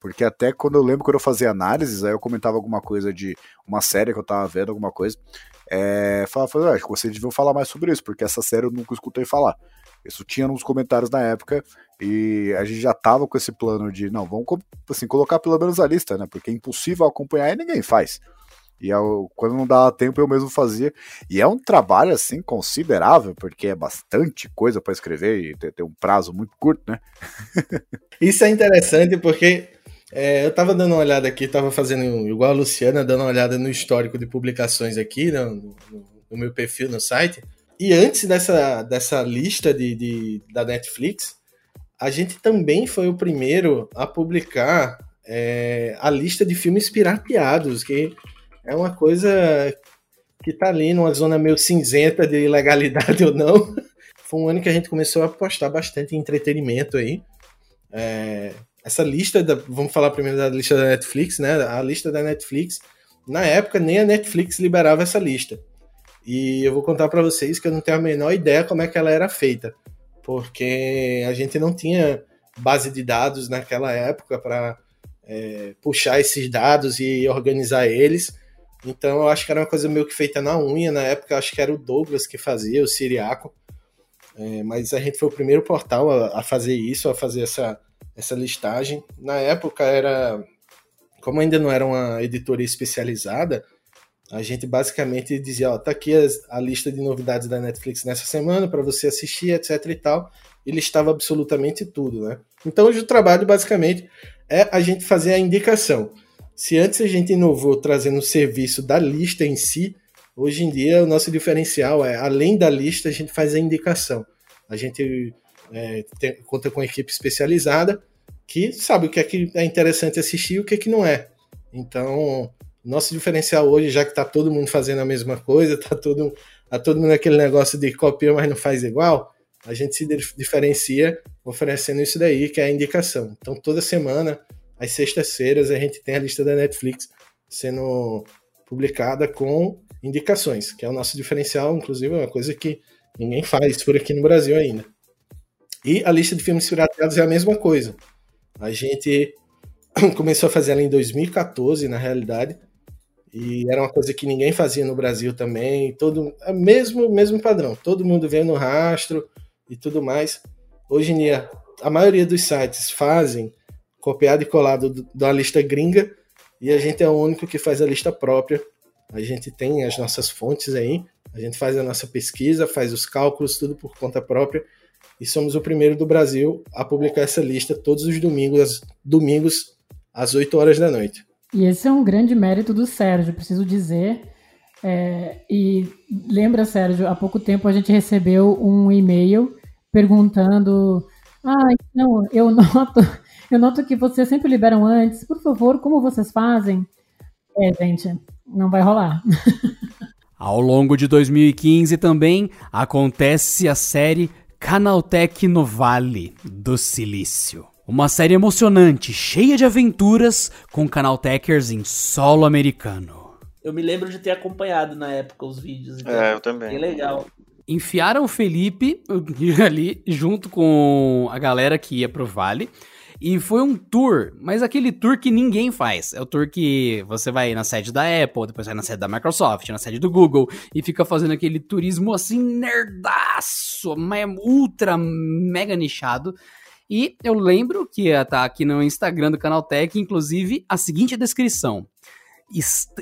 Porque até quando eu lembro quando eu fazia análises, aí eu comentava alguma coisa de uma série que eu tava vendo, alguma coisa. É, falava, falava ah, vocês deviam falar mais sobre isso, porque essa série eu nunca escutei falar. Isso tinha nos comentários na época e a gente já tava com esse plano de, não, vamos assim, colocar pelo menos a lista, né? Porque é impossível acompanhar e ninguém faz. E eu, quando não dava tempo, eu mesmo fazia. E é um trabalho, assim, considerável, porque é bastante coisa para escrever e tem, tem, um prazo muito curto, né? Isso é interessante porque é, eu tava dando uma olhada aqui, tava fazendo igual a Luciana, dando uma olhada no histórico de publicações aqui, no, no, no meu perfil no site. E antes dessa, dessa lista de, de, da Netflix, a gente também foi o primeiro a publicar é, a lista de filmes pirateados, que é uma coisa que tá ali numa zona meio cinzenta de ilegalidade ou não. Foi um ano que a gente começou a apostar bastante em entretenimento aí. É, essa lista, da, vamos falar primeiro da lista da Netflix, né? A lista da Netflix, na época nem a Netflix liberava essa lista. E eu vou contar para vocês que eu não tenho a menor ideia como é que ela era feita, porque a gente não tinha base de dados naquela época para é, puxar esses dados e organizar eles. Então eu acho que era uma coisa meio que feita na unha. Na época acho que era o Douglas que fazia, o Siriaco. É, mas a gente foi o primeiro portal a, a fazer isso, a fazer essa, essa listagem. Na época era, como ainda não era uma editoria especializada, A gente basicamente dizia, ó, tá aqui as, a lista de novidades da Netflix nessa semana para você assistir, etc e tal. E listava absolutamente tudo, né? Então hoje o trabalho basicamente é a gente fazer a indicação. Se antes a gente inovou trazendo o serviço da lista em si, hoje em dia o nosso diferencial é, além da lista, a gente faz a indicação. A gente é, tem, conta com equipe especializada que sabe o que é que é interessante assistir e o que é que não é. Então, nosso diferencial hoje, já que está todo mundo fazendo a mesma coisa, está todo, tá todo mundo aquele negócio de copia, mas não faz igual, a gente se diferencia oferecendo isso daí, que é a indicação. Então, toda semana, às sextas-feiras, a gente tem a lista da Netflix sendo publicada com indicações, que é o nosso diferencial, inclusive é uma coisa que ninguém faz por aqui no Brasil ainda. E a lista de filmes pirateados é a mesma coisa. A gente começou a fazer ela em 2014, na realidade, e era uma coisa que ninguém fazia no Brasil também, todo é mesmo mesmo padrão, todo mundo vendo no rastro e tudo mais. Hoje em dia, a maioria dos sites fazem copiado e colado da lista gringa. E a gente é o único que faz a lista própria. A gente tem as nossas fontes aí, a gente faz a nossa pesquisa, faz os cálculos, tudo por conta própria e somos o primeiro do Brasil a publicar essa lista todos os domingos, domingos às 8 horas da noite. E esse é um grande mérito do Sérgio, preciso dizer. É, e lembra, Sérgio, há pouco tempo a gente recebeu um e-mail perguntando: Ah, não, eu noto, eu noto que vocês sempre liberam antes. Por favor, como vocês fazem? É, gente, não vai rolar. Ao longo de 2015 também acontece a série Canaltech no Vale do Silício. Uma série emocionante, cheia de aventuras, com Canaltechers em solo americano. Eu me lembro de ter acompanhado na época os vídeos. Então é, eu também. Bem legal. Enfiaram o Felipe ali junto com a galera que ia pro Vale. E foi um tour, mas aquele tour que ninguém faz. É o tour que você vai na sede da Apple, depois vai na sede da Microsoft, na sede do Google, e fica fazendo aquele turismo assim, nerdaço, ultra mega nichado. E eu lembro que tá aqui no Instagram do Canaltech, inclusive, a seguinte descrição.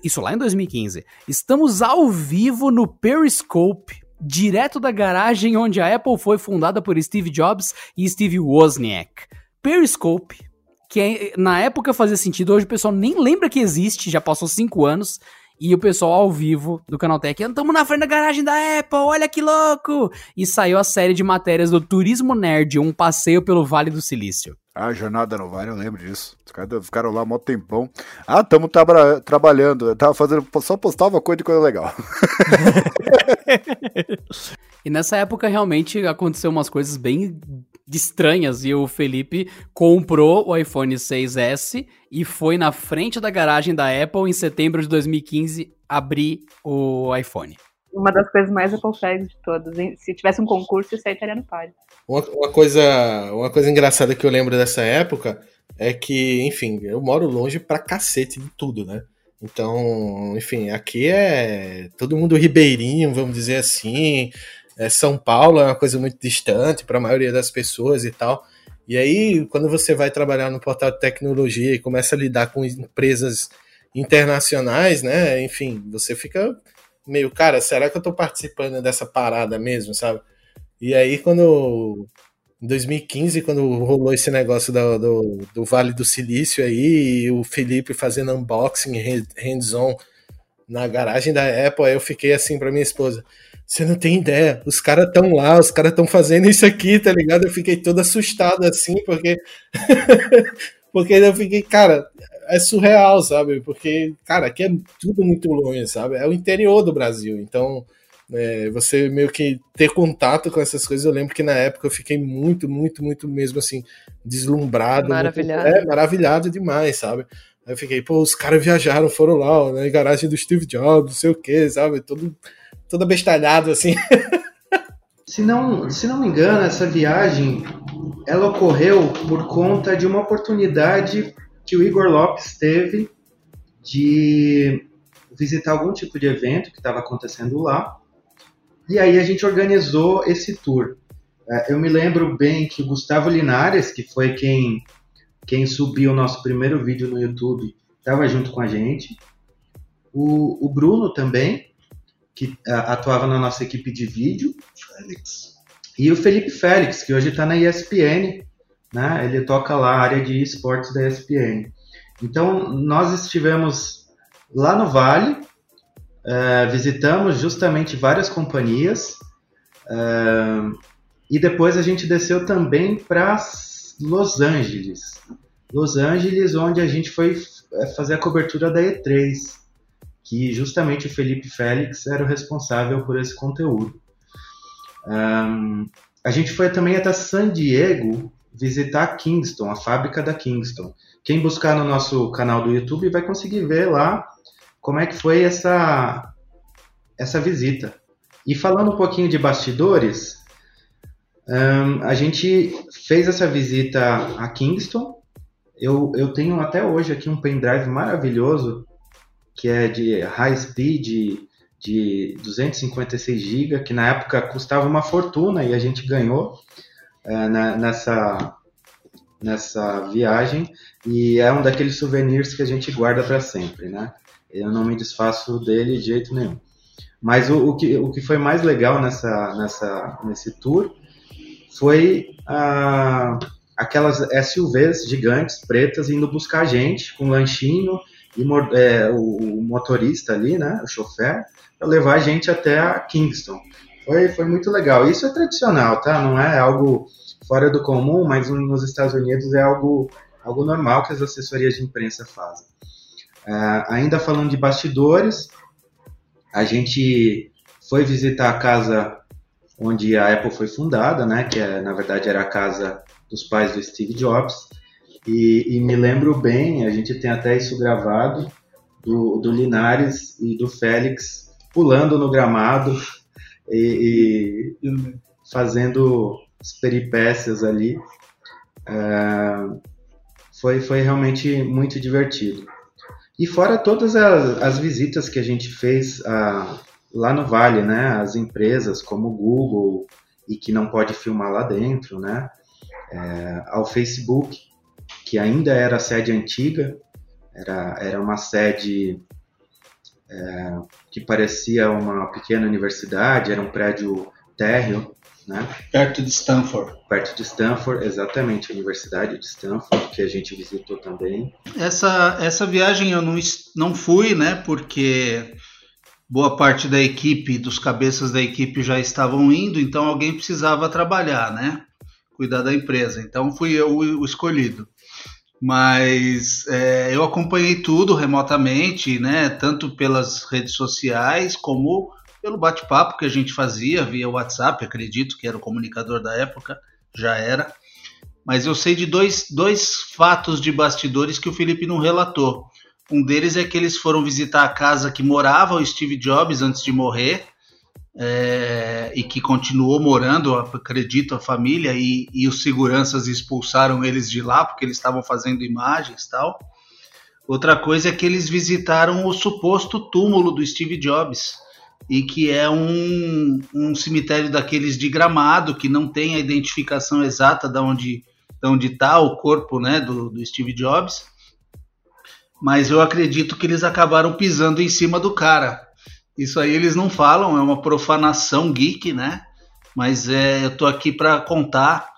Isso lá em 2015. Estamos ao vivo no Periscope, direto da garagem onde a Apple foi fundada por Steve Jobs e Steve Wozniak. Periscope, que é, na época fazia sentido, hoje o pessoal nem lembra que existe, já passou cinco anos, e o pessoal ao vivo do Canaltech, estamos na frente da garagem da Apple, olha que louco! E saiu a série de matérias do Turismo Nerd, um passeio pelo Vale do Silício. Ah, Jornada no Vale, eu lembro disso. Os caras ficaram lá mó tempão. Ah, estamos tra trabalhando. Eu tava fazendo, só postava coisa de coisa legal. e nessa época realmente aconteceu umas coisas bem estranhas e o Felipe comprou o iPhone 6S e foi na frente da garagem da Apple em setembro de 2015 abrir o iPhone. Uma das coisas mais Apple de todas. Se tivesse um concurso, isso aí estaria no páreo. Uma, uma, coisa, uma coisa engraçada que eu lembro dessa época é que, enfim, eu moro longe pra cacete de tudo, né? Então, enfim, aqui é todo mundo ribeirinho, vamos dizer assim. É, São Paulo é uma coisa muito distante para a maioria das pessoas e tal. E aí, quando você vai trabalhar no portal de tecnologia e começa a lidar com empresas internacionais, né? Enfim, você fica meio, cara, será que eu estou participando dessa parada mesmo, sabe? E aí, quando. Em 2015, quando rolou esse negócio do, do, do Vale do Silício aí, e o Felipe fazendo unboxing hands-on na garagem da Apple, aí eu fiquei assim para minha esposa. Você não tem ideia. Os caras estão lá, os caras estão fazendo isso aqui, tá ligado? Eu fiquei todo assustado assim, porque. porque eu fiquei, cara, é surreal, sabe? Porque, cara, aqui é tudo muito longe, sabe? É o interior do Brasil. Então, é, você meio que ter contato com essas coisas. Eu lembro que na época eu fiquei muito, muito, muito mesmo assim, deslumbrado. Maravilhado. Muito, é, maravilhado demais, sabe? Aí eu fiquei, pô, os caras viajaram, foram lá, na garagem do Steve Jobs, não sei o que, sabe? Todo todo abestalhado, assim. se, não, se não me engano, essa viagem ela ocorreu por conta de uma oportunidade que o Igor Lopes teve de visitar algum tipo de evento que estava acontecendo lá. E aí a gente organizou esse tour. É, eu me lembro bem que o Gustavo Linares, que foi quem, quem subiu o nosso primeiro vídeo no YouTube, estava junto com a gente o, o Bruno também, que a, atuava na nossa equipe de vídeo. Félix. E o Felipe Félix, que hoje está na ESPN, né? Ele toca lá a área de esportes da ESPN. Então, nós estivemos lá no Vale, uh, visitamos justamente várias companhias, uh, e depois a gente desceu também para Los Angeles. Los Angeles, onde a gente foi fazer a cobertura da E3, que justamente o Felipe Félix era o responsável por esse conteúdo. Um, a gente foi também até San Diego visitar Kingston, a fábrica da Kingston. Quem buscar no nosso canal do YouTube vai conseguir ver lá como é que foi essa, essa visita. E falando um pouquinho de bastidores, um, a gente fez essa visita a Kingston. Eu, eu tenho até hoje aqui um pendrive maravilhoso que é de high speed de 256 GB, que na época custava uma fortuna e a gente ganhou é, na, nessa, nessa viagem. E é um daqueles souvenirs que a gente guarda para sempre, né? Eu não me desfaço dele de jeito nenhum. Mas o, o, que, o que foi mais legal nessa, nessa, nesse tour foi a, aquelas SUVs gigantes, pretas, indo buscar a gente com lanchinho e é, o, o, motorista ali, né, o chofer, para levar a gente até a Kingston. Foi, foi muito legal. Isso é tradicional, tá? Não é algo fora do comum, mas nos Estados Unidos é algo, algo normal que as assessorias de imprensa fazem. Uh, ainda falando de bastidores, a gente foi visitar a casa onde a Apple foi fundada, né? Que é, na verdade era a casa dos pais do Steve Jobs. E, e, me lembro bem, a gente tem até isso gravado, do, do Linares e do Félix pulando no gramado e, e fazendo as peripécias ali. Uh, foi, foi realmente muito divertido. E fora todas as, as visitas que a gente fez lá no Vale, né? As empresas como Google e que não pode filmar lá dentro, né? É, ao Facebook, que ainda era a sede antiga, era, era uma sede é, que parecia uma pequena universidade, era um prédio térreo, né? Perto de Stanford. Perto de Stanford, exatamente, a Universidade de Stanford, que a gente visitou também. Essa, essa viagem eu não, não fui, né? Porque boa parte da equipe, dos cabeças da equipe já estavam indo, então alguém precisava trabalhar, né? Cuidar da empresa. Então fui eu o escolhido. Mas é, eu acompanhei tudo remotamente, né? Tanto pelas redes sociais como pelo bate-papo que a gente fazia via WhatsApp, acredito que era o comunicador da época, já era. Mas eu sei de dois, dois fatos de bastidores que o Felipe não relatou. Um deles é que eles foram visitar a casa que morava o Steve Jobs antes de morrer, é, e que continuou morando, acredito, a família, e, e, os seguranças expulsaram eles de lá porque eles estavam fazendo imagens tal. Outra coisa é que eles visitaram o suposto túmulo do Steve Jobs, e que é um, um cemitério daqueles de gramado, que não tem a identificação exata de onde de onde está o corpo né, do, do Steve Jobs. Mas eu acredito que eles acabaram pisando em cima do cara isso aí eles não falam, é uma profanação geek, né? Mas é, eu tô aqui para contar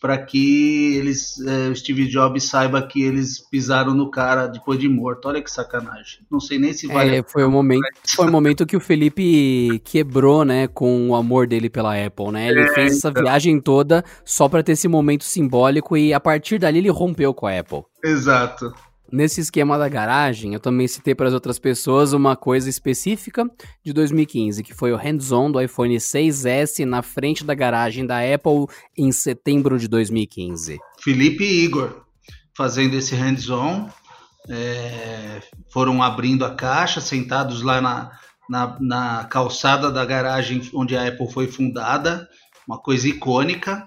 para que eles, é, o Steve Jobs saiba que eles pisaram no cara depois de morto. Olha que sacanagem. Não sei nem se vai. É, foi o momento, foi o momento que o Felipe quebrou, né, com o amor dele pela Apple, né? Ele é, fez essa então. viagem toda só para ter esse momento simbólico e a partir dali ele rompeu com a Apple. Exato. Nesse esquema da garagem, eu também citei para as outras pessoas uma coisa específica de 2015, que foi o hands-on do iPhone 6S na frente da garagem da Apple em setembro de 2015. Felipe e Igor fazendo esse hands-on, é, foram abrindo a caixa, sentados lá na, na, na calçada da garagem onde a Apple foi fundada, uma coisa icônica.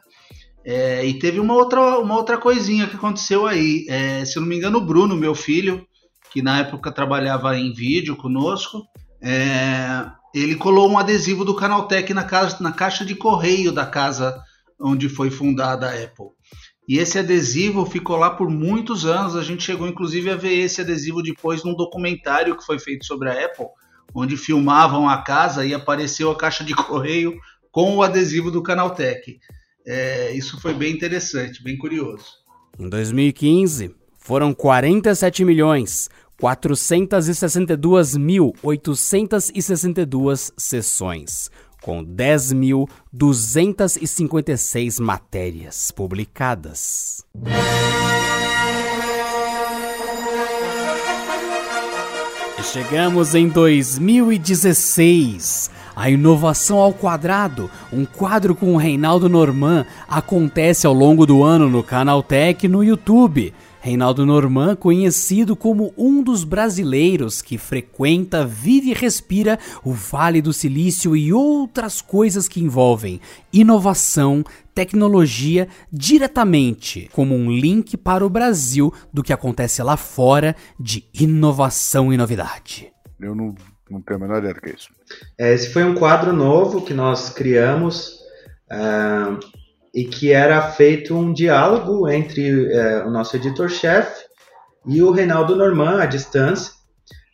É, e teve uma outra, uma outra coisinha que aconteceu aí. É, se eu não me engano, o Bruno, meu filho, que na época trabalhava em vídeo conosco, é, ele colou um adesivo do Canaltech na, casa, na caixa de correio da casa onde foi fundada a Apple. E esse adesivo ficou lá por muitos anos. A gente chegou inclusive a ver esse adesivo depois num documentário que foi feito sobre a Apple, onde filmavam a casa e apareceu a caixa de correio com o adesivo do Canaltech. É, isso foi bem interessante, bem curioso. Em 2015, foram 47 milhões 462.862 sessões, com 10.256 matérias publicadas. Chegamos em 2016. A inovação ao quadrado, um quadro com o Reinaldo Norman, acontece ao longo do ano no Canaltech no YouTube. Reinaldo Norman, conhecido como um dos brasileiros que frequenta, vive e respira o Vale do Silício e outras coisas que envolvem inovação, tecnologia diretamente, como um link para o Brasil do que acontece lá fora de inovação e novidade. Eu não, não tenho a menor ideia do que é isso. É, esse foi um quadro novo que nós criamos. Uh, e que era feito um diálogo entre é, o nosso editor-chefe e o Reinaldo Norman à distância.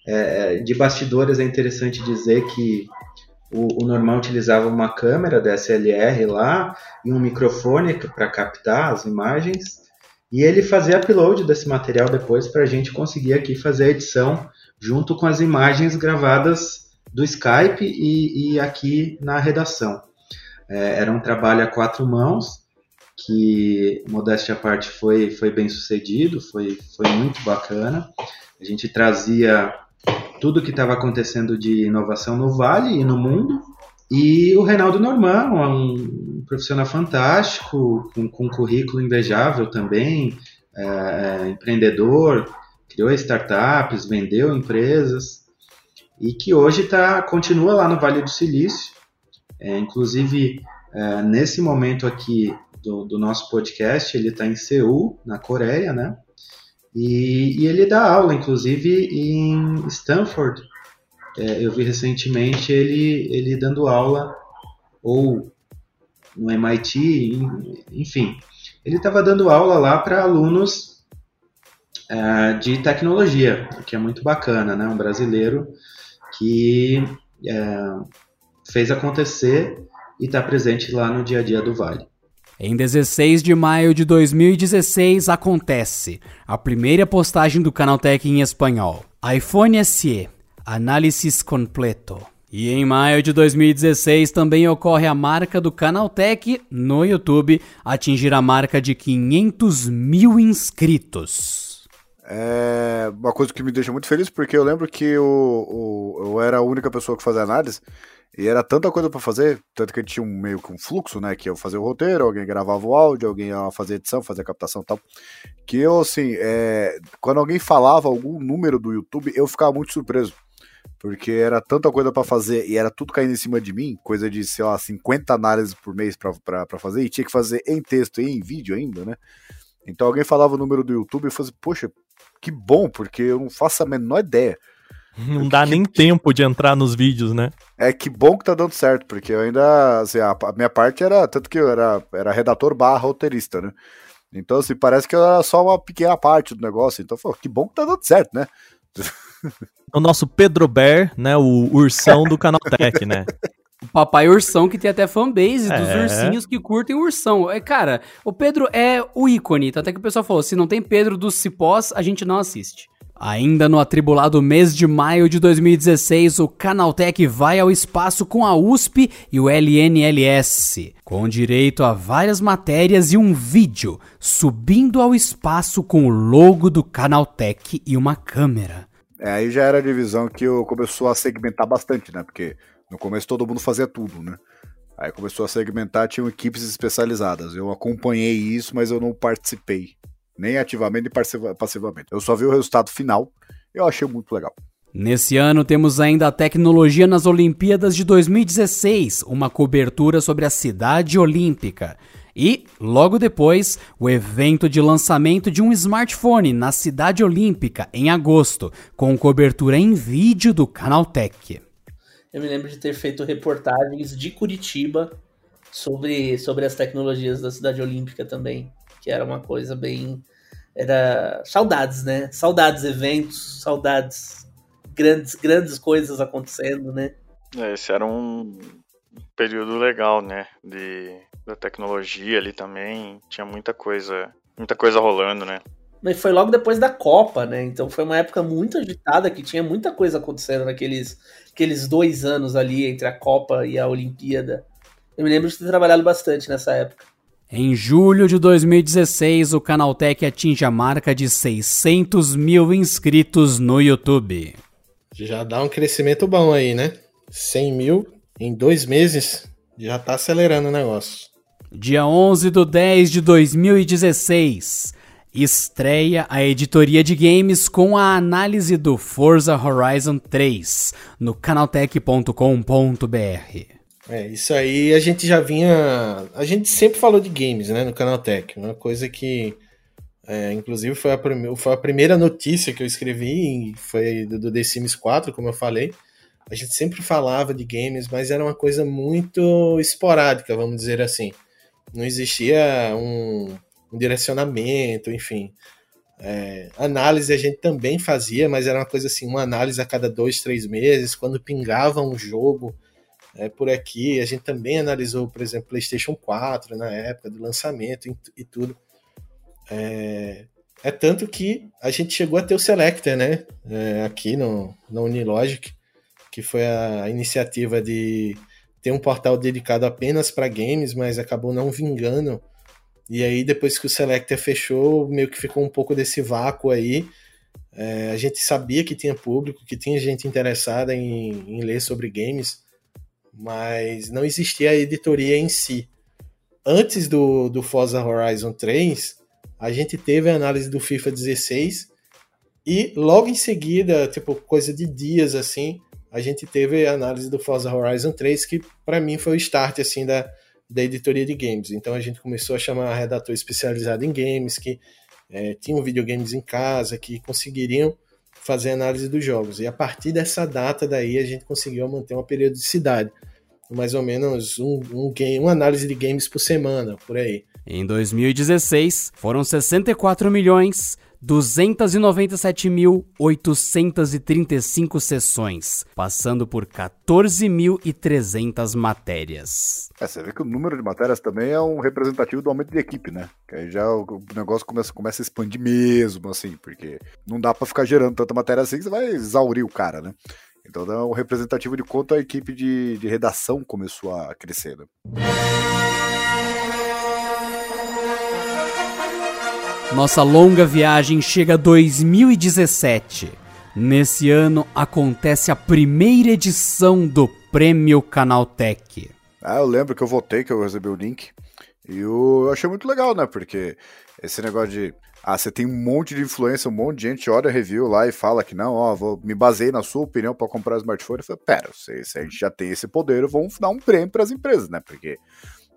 É, de bastidores é interessante dizer que o, o Norman utilizava uma câmera DSLR lá e um microfone para captar as imagens e ele fazia upload desse material depois para a gente conseguir aqui fazer a edição junto com as imagens gravadas do Skype e, e aqui na redação. É, era um trabalho a quatro mãos, que, modéstia à parte, foi, foi bem sucedido, foi, foi muito bacana. A gente trazia tudo que estava acontecendo de inovação no Vale e no mundo. E o Reinaldo Norman, um profissional fantástico, com, com currículo invejável também, é, é empreendedor, criou startups, vendeu empresas, e que hoje tá, continua lá no Vale do Silício, é, inclusive, é, nesse momento aqui do, do nosso podcast, ele está em Seul, na Coreia, né? E, e, ele dá aula, inclusive, em Stanford. É, eu vi recentemente ele, ele dando aula, ou no MIT, enfim. Ele estava dando aula lá para alunos é, de tecnologia, o que é muito bacana, né? Um brasileiro que é, fez acontecer e está presente lá no dia a dia do Vale. Em 16 de maio de 2016 acontece a primeira postagem do Canaltech em espanhol. iPhone SE, análisis completo. E em maio de 2016 também ocorre a marca do Canaltech no YouTube atingir a marca de 500 mil inscritos. É uma coisa que me deixa muito feliz porque eu lembro que eu, eu, eu era a única pessoa que fazia análise e era tanta coisa para fazer, tanto que a gente tinha um meio que um fluxo, né? Que eu fazia o roteiro, alguém gravava o áudio, alguém ia fazer edição, fazer captação e tal. Que eu, assim, é, quando alguém falava algum número do YouTube, eu ficava muito surpreso. Porque era tanta coisa para fazer e era tudo caindo em cima de mim, coisa de, sei lá, 50 análises por mês para fazer, e tinha que fazer em texto e em vídeo ainda, né? Então alguém falava o número do YouTube e eu falei, poxa, que bom, porque eu não faço a menor ideia. Não dá que, nem que, tempo de entrar nos vídeos, né? É que bom que tá dando certo, porque eu ainda, assim, a, a minha parte era, tanto que eu era, era redator barra roteirista, né? Então, assim, parece que era só uma pequena parte do negócio. Então, pô, que bom que tá dando certo, né? O nosso Pedro Bear, né? O ursão do Canaltech, né? O papai ursão que tem até fanbase é. dos ursinhos que curtem o ursão. É, cara, o Pedro é o ícone. Até que o pessoal falou: se não tem Pedro dos Cipós, a gente não assiste. Ainda no atribulado mês de maio de 2016, o Canaltech vai ao espaço com a USP e o LNLS, com direito a várias matérias e um vídeo subindo ao espaço com o logo do Canaltech e uma câmera. É, aí já era a divisão que começou a segmentar bastante, né? Porque no começo todo mundo fazia tudo, né? Aí começou a segmentar, tinham equipes especializadas. Eu acompanhei isso, mas eu não participei nem ativamente nem passivamente. Eu só vi o resultado final, eu achei muito legal. Nesse ano temos ainda a tecnologia nas Olimpíadas de 2016, uma cobertura sobre a cidade olímpica. E, logo depois, o evento de lançamento de um smartphone na cidade olímpica, em agosto, com cobertura em vídeo do Canaltech. Eu me lembro de ter feito reportagens de Curitiba sobre, sobre as tecnologias da cidade olímpica também, que era uma coisa bem. Era. Saudades, né? Saudades eventos, saudades grandes, grandes coisas acontecendo, né? É, esse era um período legal, né? De, da tecnologia ali também. Tinha muita coisa. Muita coisa rolando, né? Mas foi logo depois da Copa, né? Então foi uma época muito agitada, que tinha muita coisa acontecendo naqueles aqueles dois anos ali entre a Copa e a Olimpíada. Eu me lembro de ter trabalhado bastante nessa época. Em julho de 2016, o Canaltech atinge a marca de 600 mil inscritos no YouTube. Já dá um crescimento bom aí, né? 100 mil em dois meses, já tá acelerando o negócio. Dia 11 de 10 de 2016, estreia a editoria de games com a análise do Forza Horizon 3 no canaltech.com.br. É, isso aí a gente já vinha. A gente sempre falou de games, né, no Canaltech. Uma coisa que. É, inclusive foi a, prime... foi a primeira notícia que eu escrevi, foi do, do The Sims 4, como eu falei. A gente sempre falava de games, mas era uma coisa muito esporádica, vamos dizer assim. Não existia um, um direcionamento, enfim. É, análise a gente também fazia, mas era uma coisa assim, uma análise a cada dois, três meses, quando pingava um jogo é, por aqui. A gente também analisou, por exemplo, PlayStation 4 na época do lançamento e, e tudo. É, é, tanto que a gente chegou a ter o Selector, né? É, aqui no, no Unilogic, que foi a iniciativa de ter um portal dedicado apenas para games, mas acabou não vingando. E aí, depois que o Selector fechou, meio que ficou um pouco desse vácuo aí. É, a gente sabia que tinha público, que tinha gente interessada em, em ler sobre games, mas não existia a editoria em si. Antes do, do Forza Horizon 3, a gente teve a análise do FIFA 16 e logo em seguida, tipo, coisa de dias assim, a gente teve a análise do Forza Horizon 3, que para mim foi o start assim da, da editoria de games. Então a gente começou a chamar redator especializado em games, que é, tinham videogames em casa, que conseguiriam fazer análise dos jogos. E a partir dessa data daí a gente conseguiu manter uma periodicidade. Mais ou menos um, um game, uma análise de games por semana, por aí. Em 2016, foram 64 milhões 297.835 sessões, passando por 14.300 matérias. É, você vê que o número de matérias também é um representativo do aumento de equipe, né? Que aí já o negócio começa, começa a expandir mesmo, assim, porque não dá para ficar gerando tanta matéria assim você vai exaurir o cara, né? Então é um representativo de quanto a equipe de, de redação começou a crescer, né? Nossa longa viagem chega a 2017. Nesse ano acontece a primeira edição do Prêmio Canaltech. Ah, eu lembro que eu votei, que eu recebi o link. E eu achei muito legal, né? Porque esse negócio de. Ah, você tem um monte de influência, um monte de gente olha review lá e fala que não, ó, vou, me basei na sua opinião para comprar o smartphone. Eu falei, pera, se, se, a gente já tem esse poder, vamos dar um prêmio para as empresas, né? Porque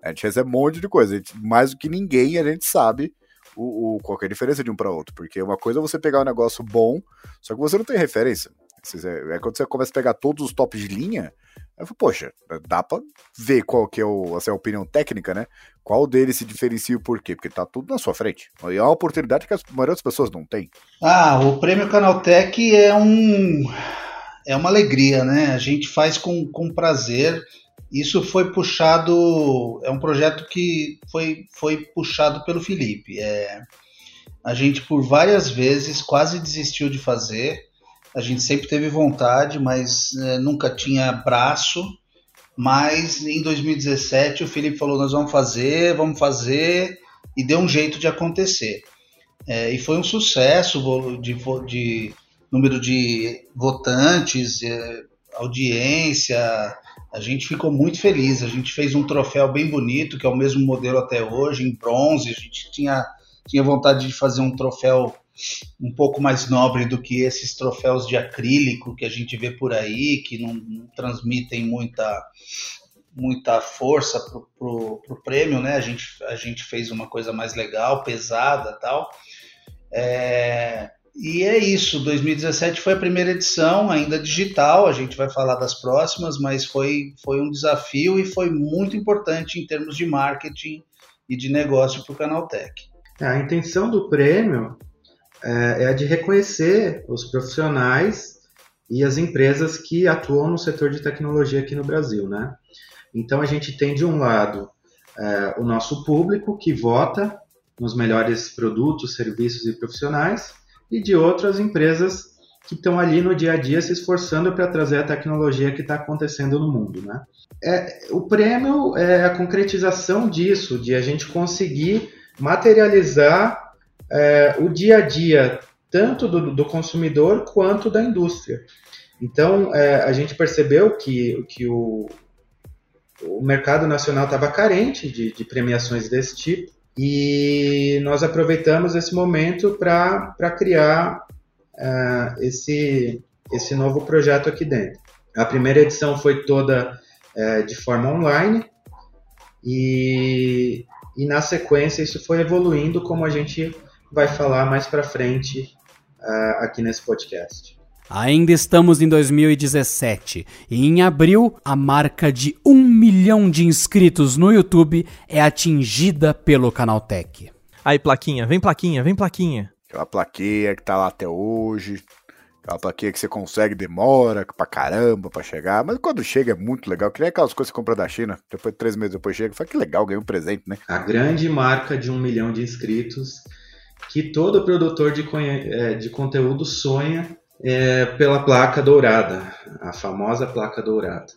a gente recebe um monte de coisa. Gente, mais do que ninguém, a gente sabe o, o, qual é a diferença de um para outro. Porque uma coisa é você pegar um negócio bom, só que você não tem referência. É quando você começa a pegar todos os tops de linha, eu falo, poxa, dá pra ver qual que é o, assim, a opinião técnica, né? Qual deles se diferencia e o porquê? Porque tá tudo na sua frente. E é uma oportunidade que a maioria das pessoas não tem. Ah, o Prêmio Canaltech é um... É uma alegria, né? A gente faz com, com prazer isso foi puxado, é um projeto que foi, foi puxado pelo Felipe. É, a gente por várias vezes quase desistiu de fazer. A gente sempre teve vontade, mas é, nunca tinha braço. Mas em 2017 o Felipe falou: nós vamos fazer, vamos fazer, e deu um jeito de acontecer. É, e foi um sucesso de, de número de votantes, é, audiência, a gente ficou muito feliz. A gente fez um troféu bem bonito, que é o mesmo modelo até hoje, em bronze. A gente tinha, tinha vontade de fazer um troféu um pouco mais nobre do que esses troféus de acrílico que a gente vê por aí, que não, não transmitem muita, muita força para o prêmio, né? A gente, a gente fez uma coisa mais legal, pesada tal. É, E é isso, 2017 foi a primeira edição, ainda digital, a gente vai falar das próximas, mas foi, foi um desafio e foi muito importante em termos de marketing e de negócio para o Canaltech. A intenção do prêmio é, é a de reconhecer os profissionais e as empresas que atuam no setor de tecnologia aqui no Brasil, né? Então a gente tem de um lado é, o nosso público que vota nos melhores produtos, serviços e profissionais, e de outras empresas que estão ali no dia a dia se esforçando para trazer a tecnologia que está acontecendo no mundo. Né? É, o prêmio é a concretização disso, de a gente conseguir materializar é, o dia a dia, tanto do, do consumidor quanto da indústria. Então, é, a gente percebeu que, que o, o mercado nacional estava carente de, de premiações desse tipo, e nós aproveitamos esse momento para criar uh, esse, esse novo projeto aqui dentro. A primeira edição foi toda uh, de forma online e, e na sequência isso foi evoluindo como a gente vai falar mais para frente uh, aqui nesse podcast. Ainda estamos em 2017 e em abril a marca de um milhão de inscritos no YouTube é atingida pelo Canaltech. Aí, plaquinha, vem plaquinha, vem plaquinha. Aquela plaquinha que tá lá até hoje. Aquela plaquinha que você consegue, demora pra caramba pra chegar. Mas quando chega é muito legal. Que nem aquelas coisas que você compra da China. Depois, três meses depois chega. Fala que legal, ganhei um presente, né? A grande marca de um milhão de inscritos que todo produtor de, é, de conteúdo sonha é, pela placa dourada, a famosa placa dourada.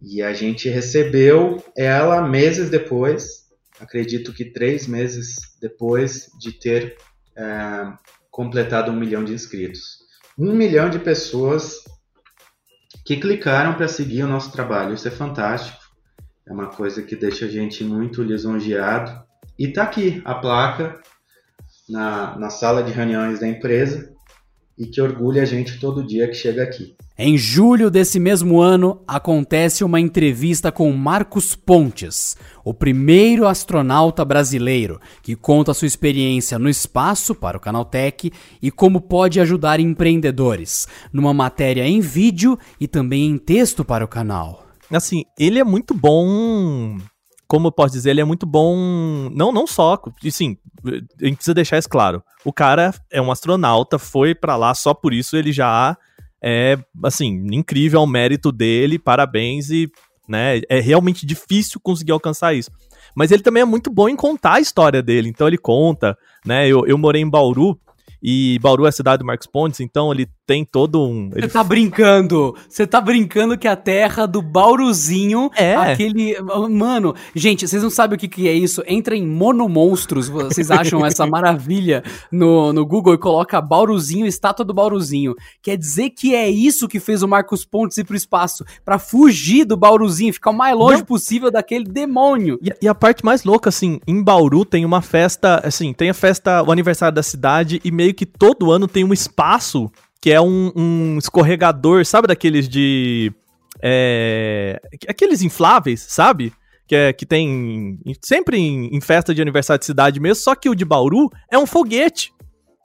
E a gente recebeu ela meses depois, acredito que três meses depois de ter é, completado um milhão de inscritos. Um milhão de pessoas que clicaram para seguir o nosso trabalho. Isso é fantástico. É uma coisa que deixa a gente muito lisonjeado. E tá aqui a placa na, na sala de reuniões da empresa e que orgulha a gente todo dia que chega aqui. Em julho desse mesmo ano, acontece uma entrevista com Marcos Pontes, o primeiro astronauta brasileiro, que conta sua experiência no espaço para o Canaltech e como pode ajudar empreendedores, numa matéria em vídeo e também em texto para o canal. Assim, ele é muito bom como eu posso dizer, ele é muito bom. Não, não só. E sim, a gente precisa deixar isso claro. O cara é um astronauta, foi para lá só por isso ele já é, assim, incrível o mérito dele, parabéns e, né, é realmente difícil conseguir alcançar isso. Mas ele também é muito bom em contar a história dele, então ele conta, né, eu, eu morei em Bauru, e Bauru é a cidade do Marcos Pontes, então ele tem todo um. Você tá brincando? Você tá brincando que a terra do Bauruzinho é aquele. Mano, gente, vocês não sabem o que, que é isso? Entra em Monomonstros, vocês acham essa maravilha no, no Google e coloca Bauruzinho, estátua do Bauruzinho. Quer dizer que é isso que fez o Marcos Pontes ir pro espaço para fugir do Bauruzinho, ficar o mais longe não. possível daquele demônio. E, e, a parte mais louca, assim, em Bauru tem uma festa, assim, tem a festa, o aniversário da cidade e meio que todo ano tem um espaço que é um, um escorregador, sabe daqueles de. É, aqueles infláveis, sabe? Que, é, que tem sempre em, em, festa de aniversário de cidade mesmo, só que o de Bauru é um foguete,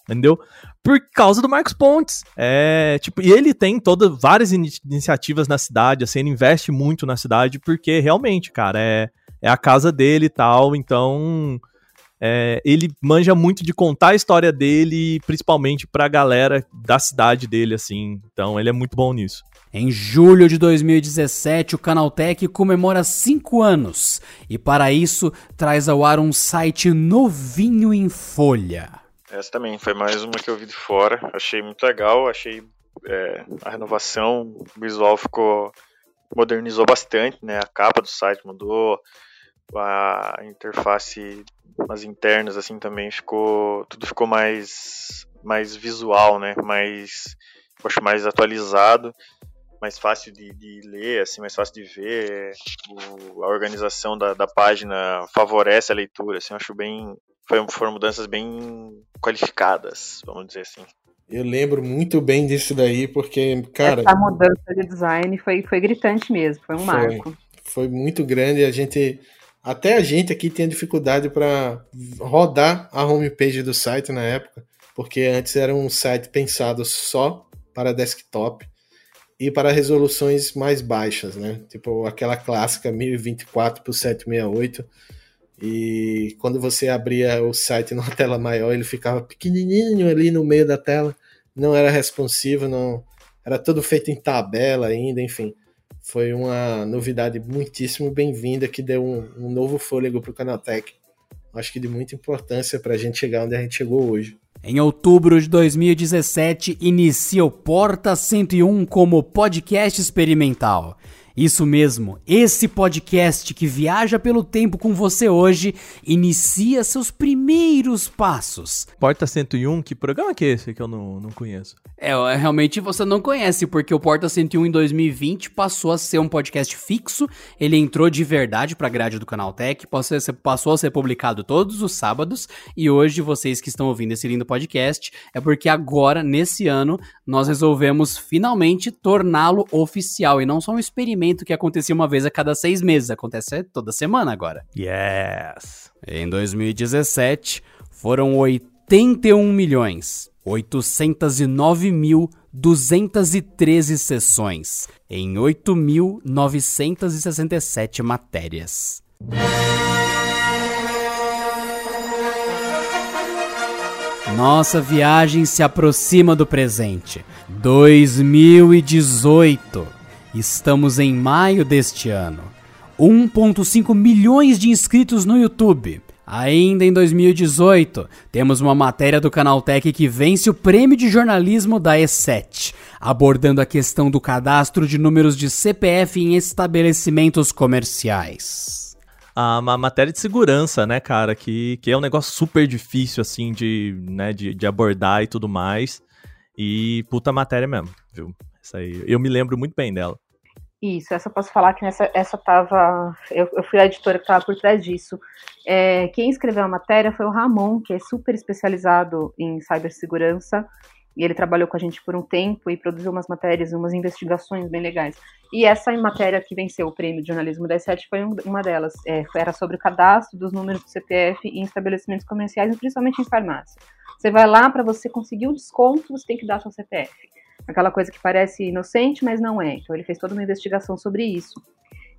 entendeu? Por causa do Marcos Pontes. É, tipo, e ele tem todas várias in iniciativas na cidade, assim, ele investe muito na cidade, porque realmente, cara, é, é a casa dele e tal, então é, ele manja muito de contar a história dele, principalmente pra galera da cidade dele, assim. Então ele é muito bom nisso. Em julho de 2017, o Canaltech comemora 5 anos e, para isso, traz ao ar um site novinho em folha. Essa também foi mais uma que eu vi de fora. Achei muito legal, achei é, a renovação visual ficou. modernizou bastante, né? A capa do site mudou, a interface as internas assim também ficou tudo ficou mais mais visual né mais acho mais atualizado mais fácil de, de ler assim mais fácil de ver o, a organização da, da página favorece a leitura assim eu acho bem foi, foram mudanças bem qualificadas vamos dizer assim eu lembro muito bem disso daí, porque, cara. Essa mudança de design foi, foi gritante mesmo, foi um foi, marco. Foi muito grande. A gente até a gente aqui tinha dificuldade para rodar a homepage do site na época. porque antes era um site pensado só para desktop e para resoluções mais baixas, né? Tipo aquela clássica 1024 por 768. E quando você abria o site numa tela maior, ele ficava pequenininho ali no meio da tela, não era responsivo, não era tudo feito em tabela ainda, enfim. Foi uma novidade muitíssimo bem-vinda que deu um, um novo fôlego para o Canaltech. Acho que de muita importância para a gente chegar onde a gente chegou hoje. Em outubro de 2017, inicia o Porta 101 como podcast experimental. Isso mesmo, esse podcast que viaja pelo tempo com você hoje inicia seus primeiros passos. Porta 101, que programa que é esse que eu não, não conheço? É, realmente você não conhece, porque o Porta 101 em 2020 passou a ser um podcast fixo, ele entrou de verdade pra grade do Canal Tech, passou a ser publicado todos os sábados, e hoje vocês que estão ouvindo esse lindo podcast, é porque agora, nesse ano, nós resolvemos finalmente torná-lo oficial, e não só um experimento que acontecia uma vez a cada seis meses, acontece toda semana agora. Yes! Em 2017, foram 81 milhões 809 mil 213 sessões em 8.967 matérias. Nossa viagem se aproxima do presente. 2018. Estamos em maio deste ano. 1,5 milhões de inscritos no YouTube. Ainda em 2018, temos uma matéria do Canaltech que vence o prêmio de jornalismo da E7, abordando a questão do cadastro de números de CPF em estabelecimentos comerciais. A uma matéria de segurança, né, cara, que, que é um negócio super difícil, assim, de, né, de, de abordar e tudo mais. E puta matéria mesmo, viu? Essa aí, eu me lembro muito bem dela. Isso, essa eu posso falar que nessa, essa tava. Eu, eu fui a editora que estava por trás disso. É, quem escreveu a matéria foi o Ramon, que é super especializado em cibersegurança. E ele trabalhou com a gente por um tempo e produziu umas matérias, umas investigações bem legais. E essa matéria que venceu o prêmio de jornalismo da E7 foi uma delas. É, era sobre o cadastro dos números do CPF em estabelecimentos comerciais, principalmente em farmácia. Você vai lá para você conseguir o desconto, você tem que dar seu CPF aquela coisa que parece inocente, mas não é. Então ele fez toda uma investigação sobre isso.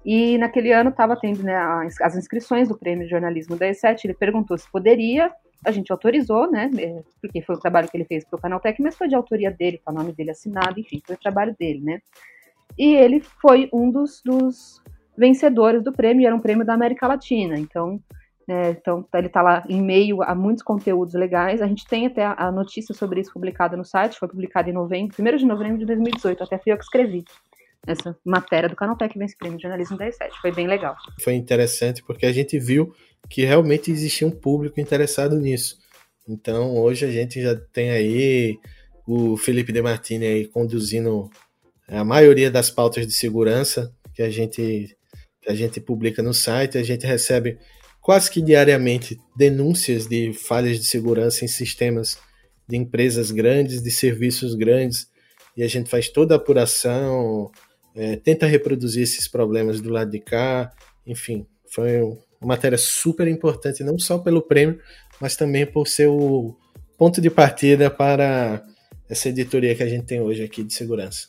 E naquele ano estava tendo né, as inscrições do Prêmio de Jornalismo da E7, ele perguntou se poderia, a gente autorizou, né, é, porque foi o trabalho que ele fez para o Canaltech, mas foi de autoria dele, tá o nome dele assinado, enfim, foi o trabalho dele, né. E ele foi um dos, dos vencedores do prêmio, era um prêmio da América Latina, então é, então, ele está lá em meio a muitos conteúdos legais. A gente tem até a, a notícia sobre isso publicada no site, foi publicada em novembro, 1 de novembro de 2018, até fui eu que escrevi essa matéria do Canaltech Vence Prêmio de Jornalismo 17. Foi bem legal. Foi interessante porque a gente viu que realmente existia um público interessado nisso. Então, hoje a gente já tem aí o Felipe De Martini aí conduzindo a maioria das pautas de segurança que a gente que a gente publica no site, a gente recebe quase que diariamente denúncias de falhas de segurança em sistemas de empresas grandes, de serviços grandes, e a gente faz toda a apuração, é, tenta reproduzir esses problemas do lado de cá, enfim, foi uma matéria super importante, não só pelo prêmio, mas também por ser o ponto de partida para essa editoria que a gente tem hoje aqui de segurança.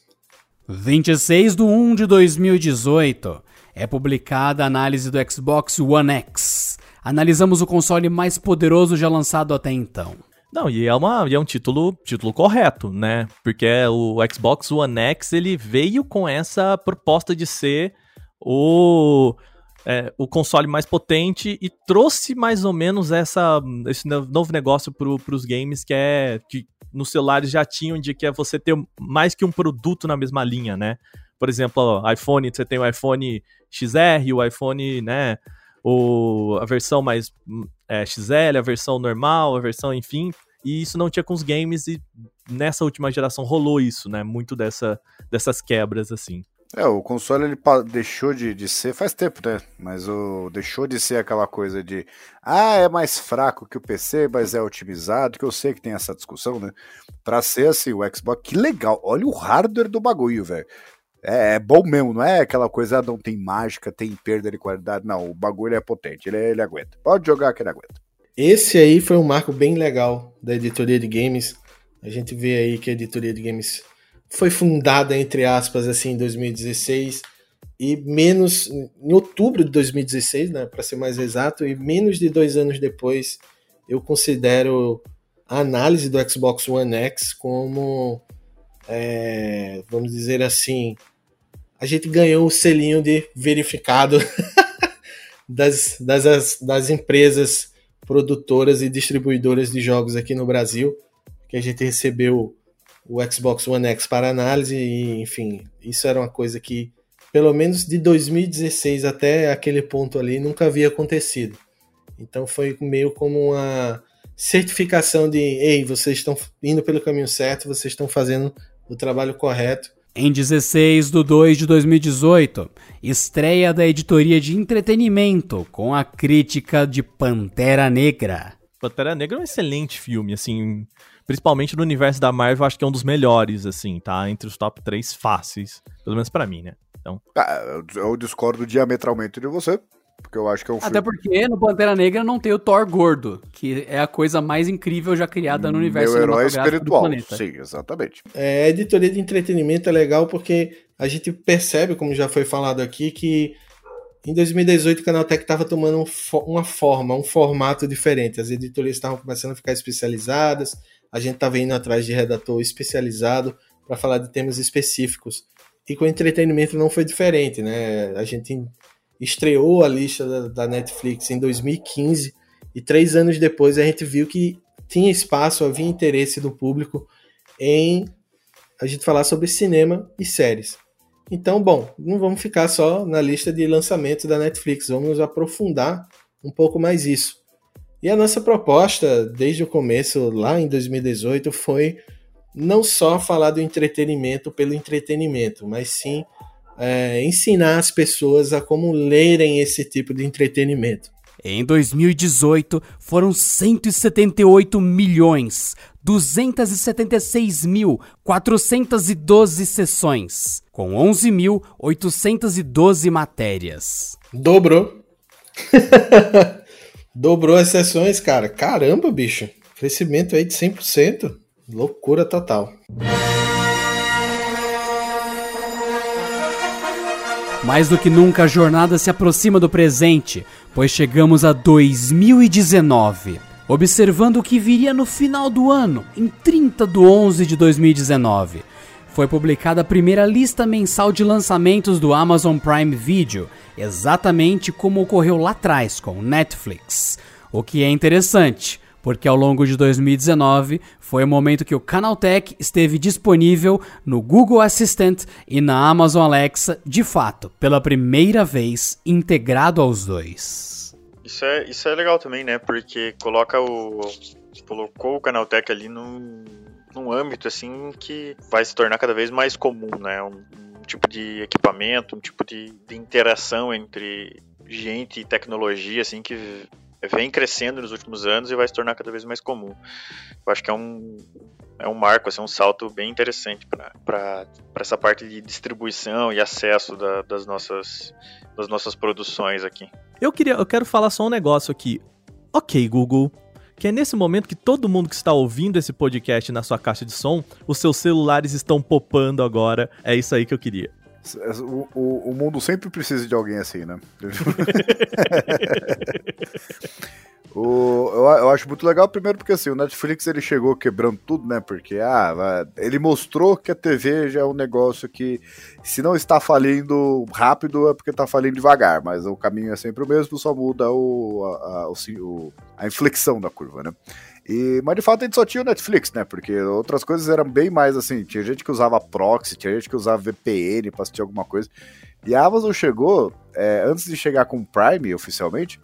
26 de 1 de 2018 é publicada a análise do Xbox One X. Analisamos o console mais poderoso já lançado até então. Não, e é, uma, e é um título, título correto, né? Porque o Xbox One X ele veio com essa proposta de ser o, é, o console mais potente e trouxe mais ou menos essa, esse novo negócio para os games que é que nos celulares já tinham de que é você ter mais que um produto na mesma linha, né? Por exemplo, iPhone, você tem o iPhone XR, o iPhone, né? O, a versão mais é, XL, a versão normal, a versão, enfim. E isso não tinha com os games, e nessa última geração rolou isso, né? Muito dessa, dessas quebras, assim. É, o console ele deixou de, de ser faz tempo, né? Mas o deixou de ser aquela coisa de ah, é mais fraco que o PC, mas é otimizado, que eu sei que tem essa discussão, né? Pra ser assim, o Xbox, que legal. Olha o hardware do bagulho, velho. É, é, bom mesmo, não é aquela coisa, ah, não tem mágica, tem perda de qualidade. Não, o bagulho é potente, ele, ele aguenta. Pode jogar que ele aguenta. esse aí foi um marco bem legal da editoria de games. A gente vê aí que a editoria de games foi fundada, entre aspas, assim, em 2016 e menos em outubro de 2016, né, para ser mais exato, e menos de dois anos depois, eu considero a análise do Xbox One X como, é, vamos dizer assim, a gente ganhou o selinho de verificado das, das, das empresas produtoras e distribuidoras de jogos aqui no Brasil, que a gente recebeu o Xbox One X para análise e, enfim, isso era uma coisa que, pelo menos de 2016 até aquele ponto ali, nunca havia acontecido. Então foi meio como uma certificação de, ei, vocês estão indo pelo caminho certo, vocês estão fazendo o trabalho correto. Em 16 de 2 de 2018, estreia da editoria de entretenimento com a crítica de Pantera Negra. Pantera Negra é um excelente filme, assim, principalmente no universo da Marvel, acho que é um dos melhores, assim, tá? Entre os top 3 fáceis, pelo menos para mim, né? Então... Ah, eu discordo diametralmente de você, porque eu acho que é um Até filme... porque no Pantera Negra não tem o Thor gordo, que é a coisa mais incrível já criada no universo Meu herói espiritual. Sim, exatamente. É, a editoria de entretenimento é legal porque a gente percebe, como já foi falado aqui, que em 2018 o Canaltech estava tomando uma forma, um formato diferente. As editorias estavam começando a ficar especializadas, a gente estava indo atrás de redator especializado para falar de temas específicos. E com o entretenimento não foi diferente, né? A gente estreou a lista da, da, Netflix em 2015 e três anos depois a gente viu que tinha espaço, havia interesse do público em a gente falar sobre cinema e séries. Então, bom, não vamos ficar só na lista de lançamentos da Netflix, vamos aprofundar um pouco mais isso. E a nossa proposta, desde o começo, lá em 2018, foi não só falar do entretenimento pelo entretenimento, mas sim é, ensinar as pessoas a como lerem esse tipo de entretenimento. Em 2018, foram 178 milhões 276 mil 412 sessões, com 11.812 matérias. Dobrou. Dobrou as sessões, cara. Caramba, bicho. Crescimento aí de 100%. Loucura total. Mais do que nunca, a jornada se aproxima do presente, pois chegamos a 2019. Observando o que viria no final do ano, em 30 de 11 de 2019, foi publicada a primeira lista mensal de lançamentos do Amazon Prime Video, exatamente como ocorreu lá atrás com Netflix. O que é interessante, porque ao longo de 2019 foi o momento que o Canaltech esteve disponível no Google Assistant e na Amazon Alexa, de fato, pela primeira vez integrado aos dois. Isso é, isso é legal também, né? Porque coloca o. colocou o Canaltech ali num, num âmbito assim que vai se tornar cada vez mais comum, né? Um, um tipo de equipamento, um tipo de, de interação entre gente e tecnologia assim que vem crescendo nos últimos anos e vai se tornar cada vez mais comum. Eu acho que é um, é um marco, assim, um salto bem interessante para essa parte de distribuição e acesso da, das, nossas, das nossas produções aqui. Eu, queria, eu quero falar só um negócio aqui. Ok, Google, que é nesse momento que todo mundo que está ouvindo esse podcast na sua caixa de som, os seus celulares estão popando agora. É isso aí que eu queria. O, o, o mundo sempre precisa de alguém assim, né? O, eu, eu, acho muito legal, primeiro porque assim, o Netflix ele chegou quebrando tudo, né? Porque ah, ele mostrou que a TV já é um negócio que, se não está falindo rápido, é porque está falindo devagar, mas o caminho é sempre o mesmo, só muda o, a, a, o, a inflexão da curva, né? E, mas de fato a gente só tinha o Netflix, né? Porque outras coisas eram bem mais assim. Tinha gente que usava proxy, tinha gente que usava VPN pra assistir alguma coisa. E a Amazon chegou, é, antes de chegar com o Prime oficialmente,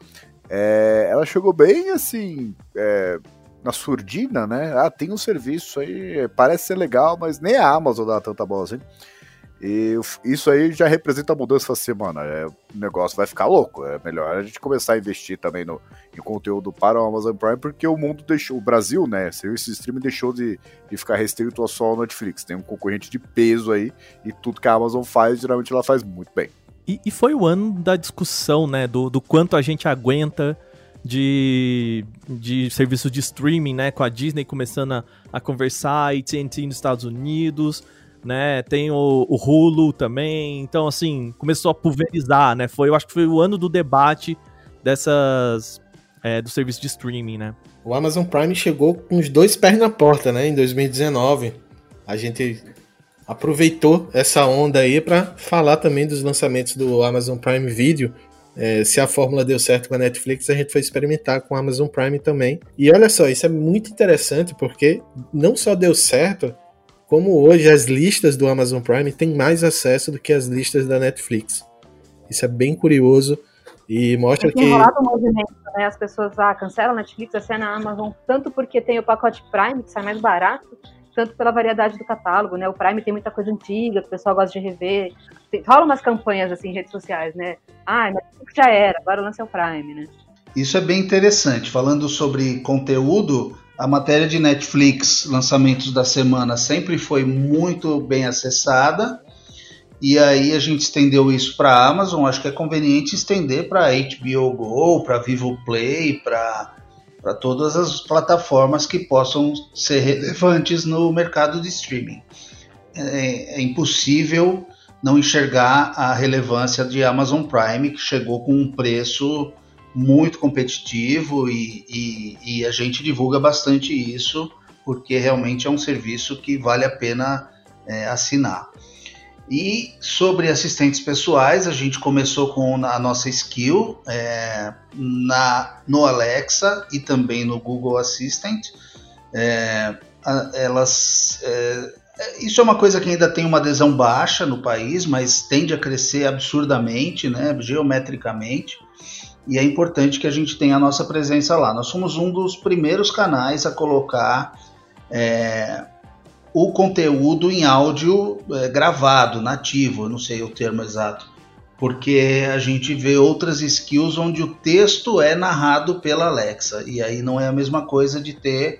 é, ela chegou bem assim. É, na surdina, né? Ah, tem um serviço aí, parece ser legal, mas nem a Amazon dá tanta bola assim. E isso aí já representa a mudança assim, mano, é, o negócio vai ficar louco. É melhor a gente começar a investir também no, em conteúdo para o Amazon Prime, porque o mundo deixou, o Brasil, né, serviço de streaming deixou de, de ficar restrito só ao Netflix. Tem um concorrente de peso aí, e tudo que a Amazon faz, geralmente ela faz muito bem. E, e foi o ano da discussão, né, do, do quanto a gente aguenta de, de serviços de streaming, né? Com a Disney começando a, a conversar, e TNT nos Estados Unidos, né? Tem o, o Hulu também. Então, assim, começou a pulverizar, né? Foi, eu acho que foi o ano do debate dessas. É, do serviço de streaming, né? O Amazon Prime chegou com os dois pés na porta, né? Em 2019. A gente aproveitou essa onda aí para falar também dos lançamentos do Amazon Prime Video. É, se a fórmula deu certo com a Netflix, a gente foi experimentar com a Amazon Prime também. E olha só, isso é muito interessante porque não só deu certo, como hoje as listas do Amazon Prime têm mais acesso do que as listas da Netflix. Isso é bem curioso e mostra Tem que. rolado um movimento, né? As pessoas ah, cancelam a Netflix, assina a Amazon, tanto porque tem o pacote Prime, que sai mais barato, tanto pela variedade do catálogo, né? O Prime tem muita coisa antiga que o pessoal gosta de rever. Tem, rola umas campanhas assim em redes sociais, né? Ah, Netflix já era, agora o lance é o Prime, né? Isso é bem interessante. Falando sobre conteúdo, a matéria de Netflix, lançamentos da semana, sempre foi muito bem acessada. E aí a gente estendeu isso para a Amazon. Acho que é conveniente estender para HBO Go, para Vivo Play, para para todas as plataformas que possam ser relevantes no mercado de streaming. É, é, impossível não enxergar a relevância de Amazon Prime, que chegou com um preço muito competitivo e, e, e a gente divulga bastante isso, porque realmente é um serviço que vale a pena é, assinar. E sobre assistentes pessoais, a gente começou com a nossa skill é, na, no Alexa e também no Google Assistant. É, elas, é, isso é uma coisa que ainda tem uma adesão baixa no país, mas tende a crescer absurdamente, né, geometricamente. E é importante que a gente tenha a nossa presença lá. Nós somos um dos primeiros canais a colocar é, o conteúdo em áudio é, gravado, nativo, eu não sei o termo exato, porque a gente vê outras skills onde o texto é narrado pela Alexa, e aí não é a mesma coisa de ter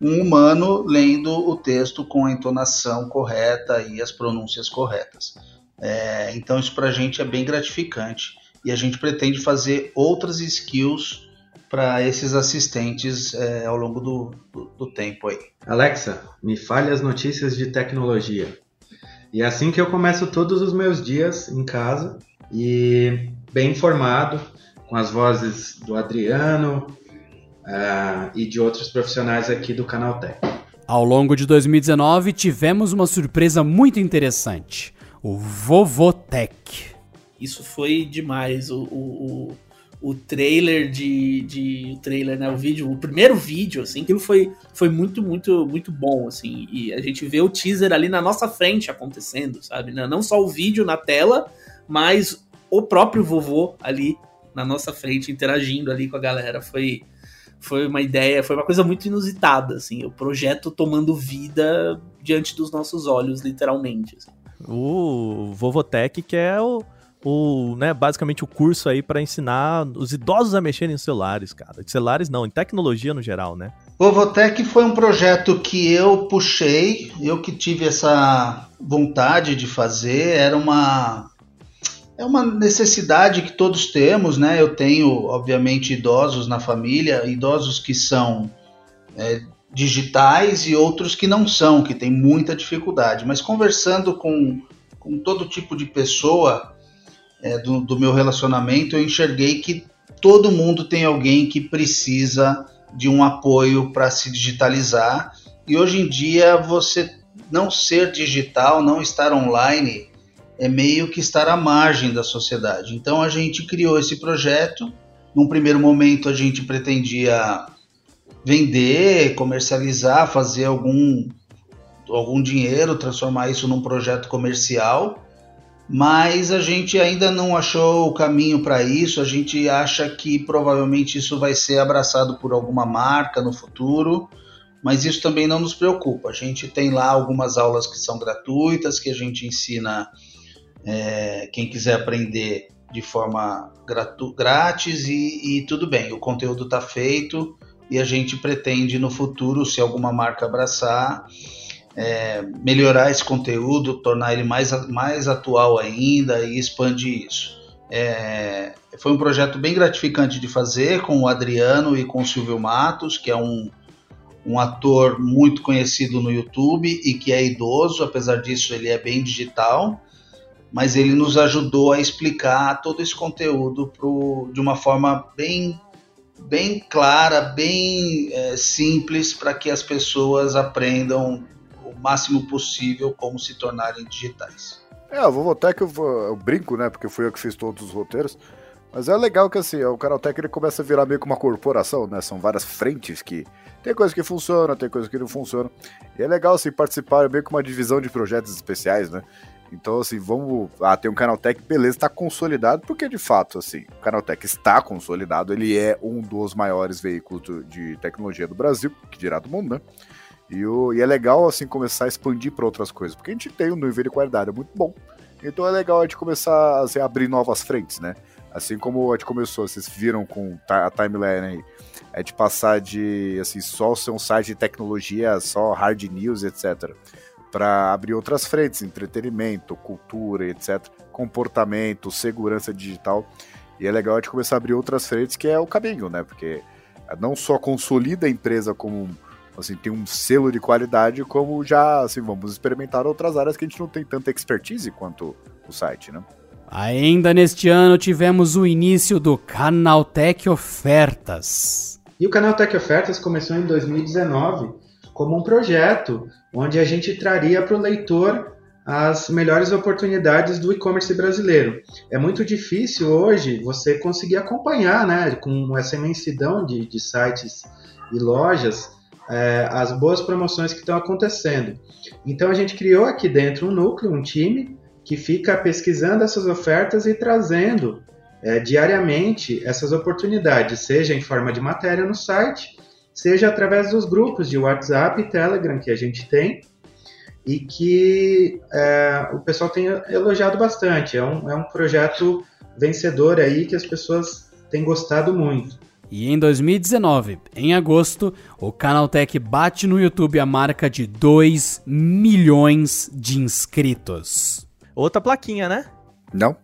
um humano lendo o texto com a entonação correta e as pronúncias corretas. É, então isso para a gente é bem gratificante e a gente pretende fazer outras skills para esses assistentes é, ao longo do, do, do, tempo aí. Alexa, me fale as notícias de tecnologia. E é assim que eu começo todos os meus dias em casa e bem informado, com as vozes do Adriano uh, e de outros profissionais aqui do Canal Tech. Ao longo de 2019, tivemos uma surpresa muito interessante: o Vovotech. Isso foi demais. o, o o trailer de, de o trailer, né, o vídeo, o primeiro vídeo, assim, aquilo foi, foi muito, muito, muito bom, assim, e a gente vê o teaser ali na nossa frente acontecendo, sabe, não só o vídeo na tela, mas o próprio vovô ali na nossa frente interagindo ali com a galera, foi foi uma ideia, foi uma coisa muito inusitada, assim, o projeto tomando vida diante dos nossos olhos, literalmente. Assim. O Vovotech que é o o, né, basicamente o curso aí para ensinar os idosos a mexerem em celulares, cara. Celulares não, em tecnologia no geral, né? O Vovotec foi um projeto que eu puxei, eu que tive essa vontade de fazer, era uma é uma necessidade que todos temos, né? Eu tenho, obviamente, idosos na família, idosos que são é, digitais e outros que não são, que têm muita dificuldade. Mas conversando com, com todo tipo de pessoa, é, do, do meu relacionamento, eu enxerguei que todo mundo tem alguém que precisa de um apoio para se digitalizar. E hoje em dia, você não ser digital, não estar online, é meio que estar à margem da sociedade. Então a gente criou esse projeto. Num primeiro momento, a gente pretendia vender, comercializar, fazer algum, algum dinheiro, transformar isso num projeto comercial mas a gente ainda não achou o caminho para isso. A gente acha que provavelmente isso vai ser abraçado por alguma marca no futuro, mas isso também não nos preocupa. A gente tem lá algumas aulas que são gratuitas, que a gente ensina é, quem quiser aprender de forma grátis e, e tudo bem. O conteúdo está feito e a gente pretende no futuro, se alguma marca abraçar, é, melhorar esse conteúdo, tornar ele mais, mais atual ainda e expandir isso. É, foi um projeto bem gratificante de fazer com o Adriano e com o Silvio Matos, que é um, um ator muito conhecido no YouTube e que é idoso, apesar disso ele é bem digital, mas ele nos ajudou a explicar todo esse conteúdo pro, de uma forma bem, bem clara, bem é, simples, para que as pessoas aprendam o máximo possível como se tornarem digitais. É, eu vou votar que eu, vou, eu brinco, né? Porque fui eu que fiz todos os roteiros. Mas é legal que assim, o Canaltech ele começa a virar meio que uma corporação, né? São várias frentes que. Tem coisa que funciona, tem coisa que não funciona. E é legal assim participar meio que uma divisão de projetos especiais, né? Então, assim, vamos. Ah, tem um Canaltech, beleza, está consolidado, porque de fato, assim, o Canaltech está consolidado, ele é um dos maiores veículos de tecnologia do Brasil, que dirá do mundo, né? E, o, e é legal, assim, começar a expandir para outras coisas, porque a gente tem um nível de qualidade muito bom. Então é legal a gente começar assim, a abrir novas frentes, né? Assim como a gente começou, vocês viram com a timeline aí, é de passar de, assim, só ser um site de tecnologia, só hard news, etc., para abrir outras frentes, entretenimento, cultura, etc., comportamento, segurança digital. E é legal a gente começar a abrir outras frentes, que é o caminho, né? Porque não só consolida a empresa como assim, tem um selo de qualidade, como já, assim, vamos experimentar outras áreas que a gente não tem tanta expertise quanto o site, né? Ainda neste ano tivemos o início do Canaltech Ofertas. E o Canaltech Ofertas começou em 2019 como um projeto onde a gente traria para o leitor as melhores oportunidades do e-commerce brasileiro. É muito difícil hoje você conseguir acompanhar, né, com essa imensidão de, de sites e lojas, é, as boas promoções que estão acontecendo. Então a gente criou aqui dentro um núcleo, um time, que fica pesquisando essas ofertas e trazendo é, diariamente essas oportunidades, seja em forma de matéria no site, seja através dos grupos de WhatsApp e Telegram que a gente tem e que é, o pessoal tem elogiado bastante. É um, é um projeto vencedor aí que as pessoas têm gostado muito. E em 2019, em agosto, o Canaltech bate no YouTube a marca de 2 milhões de inscritos. Outra plaquinha, né? Não.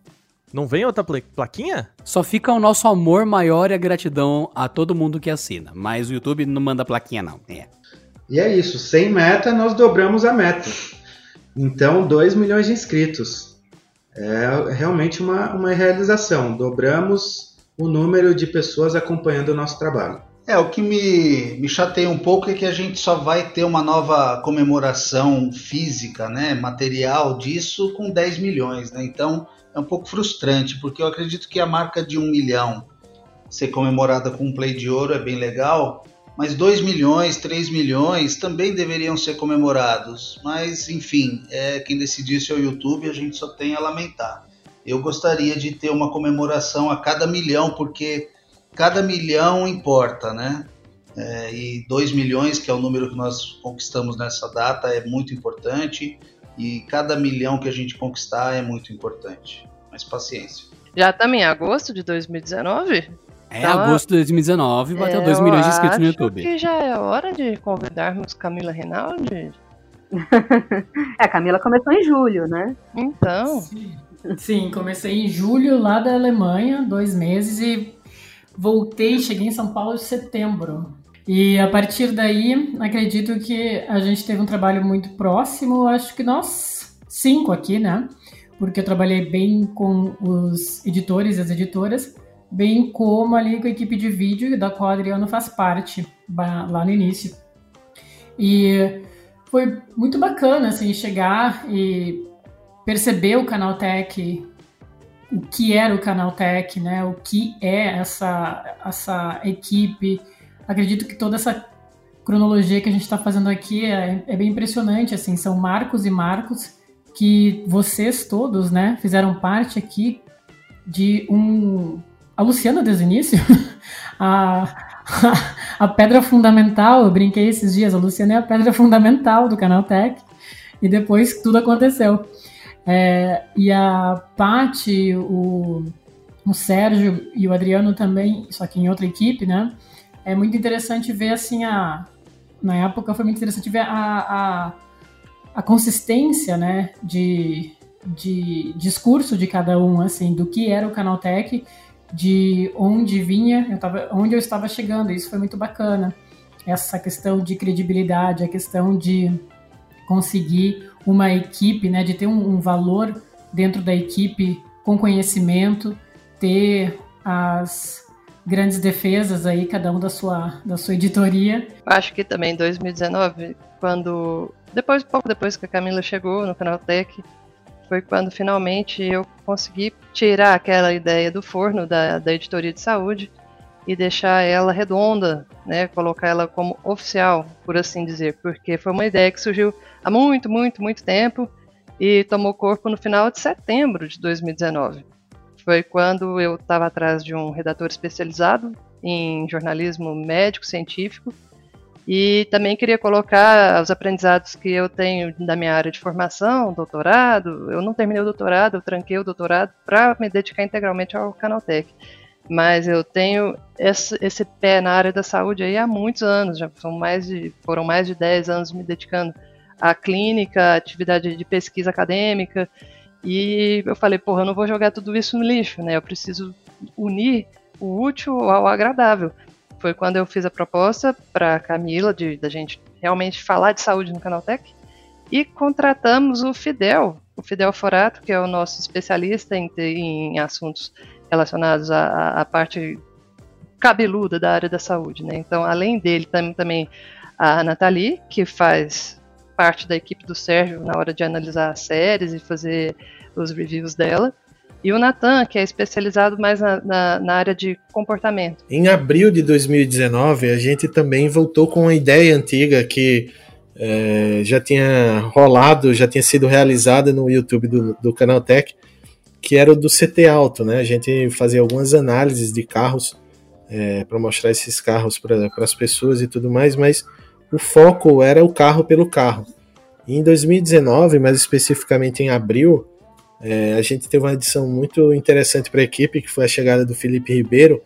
Não vem outra pla plaquinha? Só fica o nosso amor maior e a gratidão a todo mundo que assina. Mas o YouTube não manda plaquinha, não. É. E é isso. Sem meta, nós dobramos a meta. Então, 2 milhões de inscritos. É realmente uma, uma realização. Dobramos o número de pessoas acompanhando o nosso trabalho. É, o que me, me chateia um pouco é que a gente só vai ter uma nova comemoração física, né, material disso com 10 milhões, né? Então é um pouco frustrante, porque eu acredito que a marca de um milhão ser comemorada com um play de ouro é bem legal, mas 2 milhões, 3 milhões também deveriam ser comemorados. Mas, enfim, é, quem decidiu isso é o YouTube, a gente só tem a lamentar eu gostaria de ter uma comemoração a cada milhão, porque cada milhão importa, né? É, e 2 milhões, que é o número que nós conquistamos nessa data, é muito importante. E cada milhão que a gente conquistar é muito importante. Mas paciência. Já estamos em agosto de 2019? É, então, agosto de 2019 bateu 2 milhões de inscritos no YouTube. que já é hora de convidarmos Camila Rinaldi. é, a Camila começou em julho, né? Então. Sim. Sim, comecei em julho lá da Alemanha, dois meses, e voltei, cheguei em São Paulo em setembro. E a partir daí, acredito que a gente teve um trabalho muito próximo, acho que nós cinco aqui, né? Porque eu trabalhei bem com os editores e as editoras, bem como ali com a equipe de vídeo, da qual a Adriano faz parte lá no início. E foi muito bacana, assim, chegar e perceber o Canaltech, o que era o Canaltech, né? O que é essa, essa equipe. Acredito que toda essa cronologia que a gente está fazendo aqui é, é, bem impressionante, assim, são marcos e marcos que vocês todos, né, fizeram parte aqui de um... A Luciana desde o início, a, a, pedra fundamental, eu brinquei esses dias, a Luciana é a pedra fundamental do Canaltech, e depois tudo aconteceu. É, e a Paty, o, o Sérgio e o Adriano também, só que em outra equipe, né? É muito interessante ver assim a. Na época foi muito interessante ver a, a, a consistência, né? De, de discurso de cada um, assim, do que era o Canaltech, de onde vinha, eu tava, onde eu estava chegando. Isso foi muito bacana. Essa questão de credibilidade, a questão de conseguir uma equipe, né, de ter um, um valor dentro da equipe com conhecimento, ter as grandes defesas aí, cada um da sua, da sua editoria. Acho que também em 2019, quando. Depois, pouco depois que a Camila chegou no Canaltech, foi quando finalmente eu consegui tirar aquela ideia do forno da, da editoria de saúde e deixar ela redonda, né, colocar ela como oficial, por assim dizer, porque foi uma ideia que surgiu há muito, muito, muito tempo e tomou corpo no final de setembro de 2019. Foi quando eu estava atrás de um redator especializado em jornalismo médico científico e também queria colocar os aprendizados que eu tenho da minha área de formação, doutorado. Eu não terminei o doutorado, eu tranquei o doutorado para me dedicar integralmente ao Canaltech. Mas eu tenho esse, esse, pé na área da saúde aí há muitos anos, já são mais de, foram mais de 10 anos me dedicando à clínica, atividade de pesquisa acadêmica, e eu falei, porra, eu não vou jogar tudo isso no lixo, né? Eu preciso unir o útil ao agradável. Foi quando eu fiz a proposta para Camila de da gente realmente falar de saúde no Canaltech e contratamos o Fidel, o Fidel Forato, que é o nosso especialista em, em assuntos relacionados à, à, parte cabeluda da área da saúde, né? Então, além dele, tem também a Nathalie, que faz parte da equipe do Sérgio na hora de analisar as séries e fazer os reviews dela. E o Natan, que é especializado mais na, na, na, área de comportamento. Em abril de 2019, a gente também voltou com uma ideia antiga que é, já tinha rolado, já tinha sido realizada no YouTube do, do Canaltech, que era do CT Alto, né? A gente fazia algumas análises de carros é, para mostrar esses carros para as pessoas e tudo mais, mas o foco era o carro pelo carro. E em 2019, mais especificamente em abril, é, a gente teve uma edição muito interessante para a equipe, que foi a chegada do Felipe Ribeiro,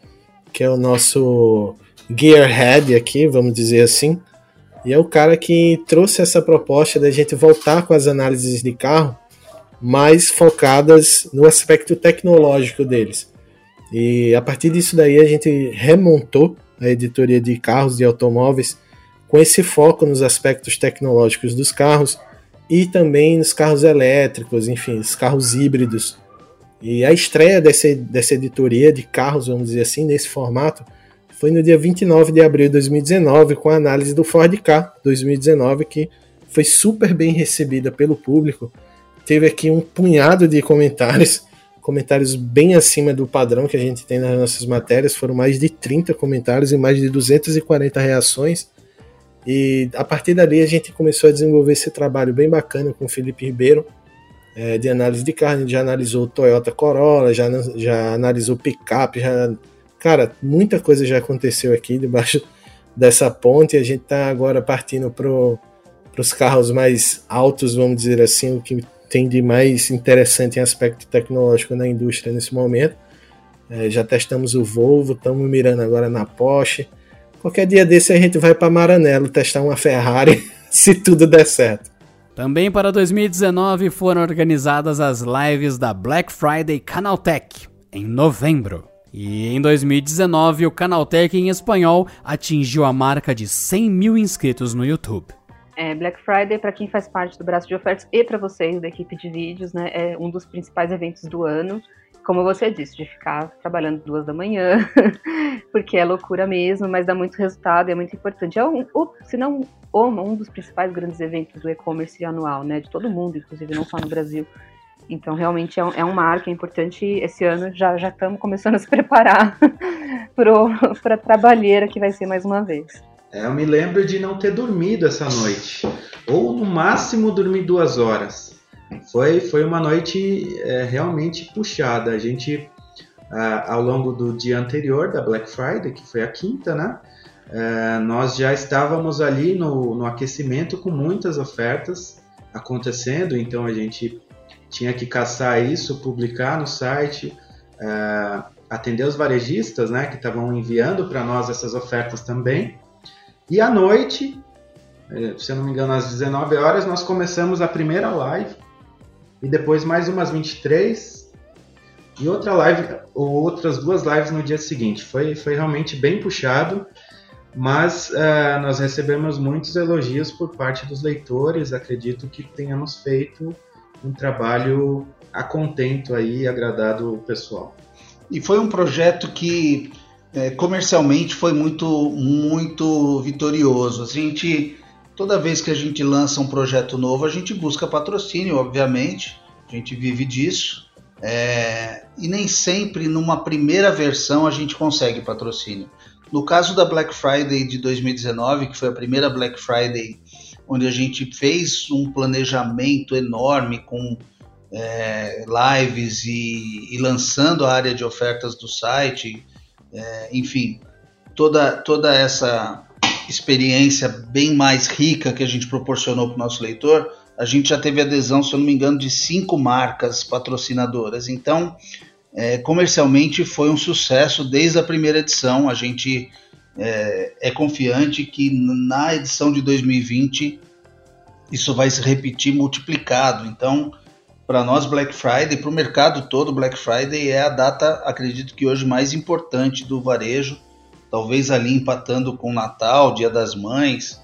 que é o nosso gearhead aqui, vamos dizer assim. E é o cara que trouxe essa proposta da gente voltar com as análises de carro mais focadas no aspecto tecnológico deles. E a partir disso daí a gente remontou a editoria de carros e automóveis com esse foco nos aspectos tecnológicos dos carros e também nos carros elétricos, enfim, os carros híbridos. E a estreia dessa, dessa editoria de carros, vamos dizer assim, nesse formato, foi no dia 29 de abril de 2019, com a análise do Ford K 2019, que foi super bem recebida pelo público. Teve aqui um punhado de comentários, comentários bem acima do padrão que a gente tem nas nossas matérias, foram mais de 30 comentários e mais de 240 reações. E a partir dali a gente começou a desenvolver esse trabalho bem bacana com o Felipe Ribeiro, é, de análise de carne, já analisou Toyota Corolla, já, já analisou picape, já. Cara, muita coisa já aconteceu aqui debaixo dessa ponte. A gente está agora partindo para os carros mais altos, vamos dizer assim, o que tem de mais interessante em aspecto tecnológico na indústria nesse momento. É, já testamos o Volvo, estamos mirando agora na Porsche. Qualquer dia desse a gente vai para Maranello testar uma Ferrari, se tudo der certo. Também para 2019 foram organizadas as lives da Black Friday Canaltech, em novembro. E em 2019, o Canaltech em espanhol atingiu a marca de 100 mil inscritos no YouTube. É, Black Friday, para quem faz parte do braço de ofertas e para vocês da equipe de vídeos, né, é um dos principais eventos do ano como você disse, de ficar trabalhando duas da manhã, porque é loucura mesmo, mas dá muito resultado é muito importante. É um, se não um dos principais grandes eventos do e-commerce anual, né, de todo mundo, inclusive não só no Brasil. Então, realmente é um, é um marco é importante. Esse ano já estamos começando a se preparar para a trabalheira que vai ser mais uma vez. É, eu me lembro de não ter dormido essa noite, ou no máximo dormir duas horas. Foi, foi uma noite é, realmente puxada. A gente, ao longo do dia anterior da Black Friday, que foi a quinta, né? É, nós já estávamos ali no, no aquecimento com muitas ofertas acontecendo, então a gente tinha que caçar isso, publicar no site, é, atender os varejistas, né, que estavam enviando para nós essas ofertas também. E à noite, é, se eu não me engano, às 19 horas, nós começamos a primeira live e depois mais umas 23 e outra live, ou outras duas lives no dia seguinte. Foi, foi realmente bem puxado, mas uh, nós recebemos muitos elogios por parte dos leitores. Acredito que tenhamos feito um trabalho a contento aí, agradado o pessoal. E foi um projeto que é, comercialmente foi muito, muito vitorioso. A gente, toda vez que a gente lança um projeto novo, a gente busca patrocínio, obviamente. A gente vive disso. É, e nem sempre numa primeira versão a gente consegue patrocínio. No caso da Black Friday de 2019, que foi a primeira Black Friday onde a gente fez um planejamento enorme com é, lives e, e, lançando a área de ofertas do site, é, enfim, toda, toda essa experiência bem mais rica que a gente proporcionou para o nosso leitor, a gente já teve adesão, se eu não me engano, de cinco marcas patrocinadoras. Então, é, comercialmente foi um sucesso desde a primeira edição. A gente é, é confiante que na edição de 2020 isso vai se repetir multiplicado. Então, para nós Black Friday, para o mercado todo, Black Friday é a data, acredito que hoje mais importante do varejo, talvez ali empatando com Natal, Dia das Mães,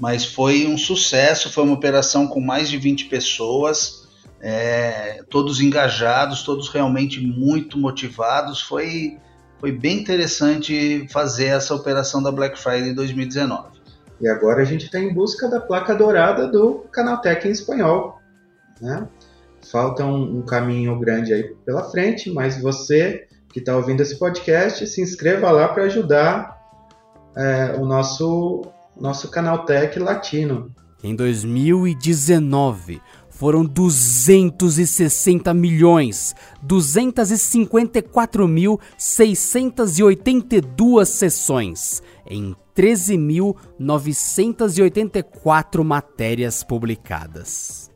mas foi um sucesso, foi uma operação com mais de 20 pessoas, é, todos engajados, todos realmente muito motivados, foi, foi bem interessante fazer essa operação da Black Friday 2019. E agora a gente está em busca da placa dourada do Canaltech em espanhol, né? Falta um, um caminho grande aí pela frente, mas você que está ouvindo esse podcast, se inscreva lá para ajudar é, o nosso, nosso canal Tech Latino. Em 2019, foram 260 milhões, 254.682 sessões em 13.984 matérias publicadas.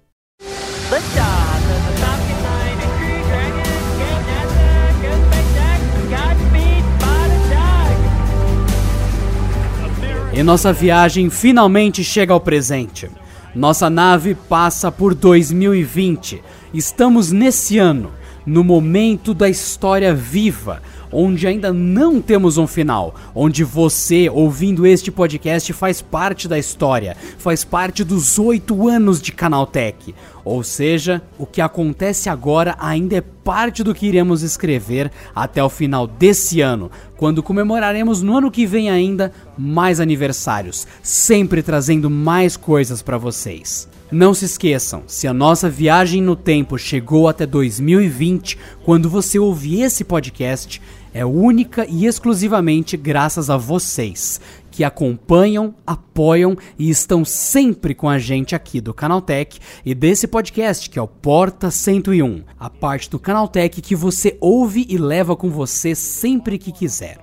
E nossa viagem finalmente chega ao presente. Nossa nave passa por 2020. Estamos nesse ano, no momento da história viva, onde ainda não temos um final, onde você, ouvindo este podcast, faz parte da história, faz parte dos oito anos de Canaltech. Ou seja, o que acontece agora ainda é parte do que iremos escrever até o final desse ano, quando comemoraremos no ano que vem ainda mais aniversários, sempre trazendo mais coisas para vocês. Não se esqueçam, se a nossa viagem no tempo chegou até 2020, quando você ouvir esse podcast, é única e exclusivamente graças a vocês que acompanham, apoiam e estão sempre com a gente aqui do Canaltech e desse podcast que é o Porta 101, a parte do Canaltech que você ouve e leva com você sempre que quiser.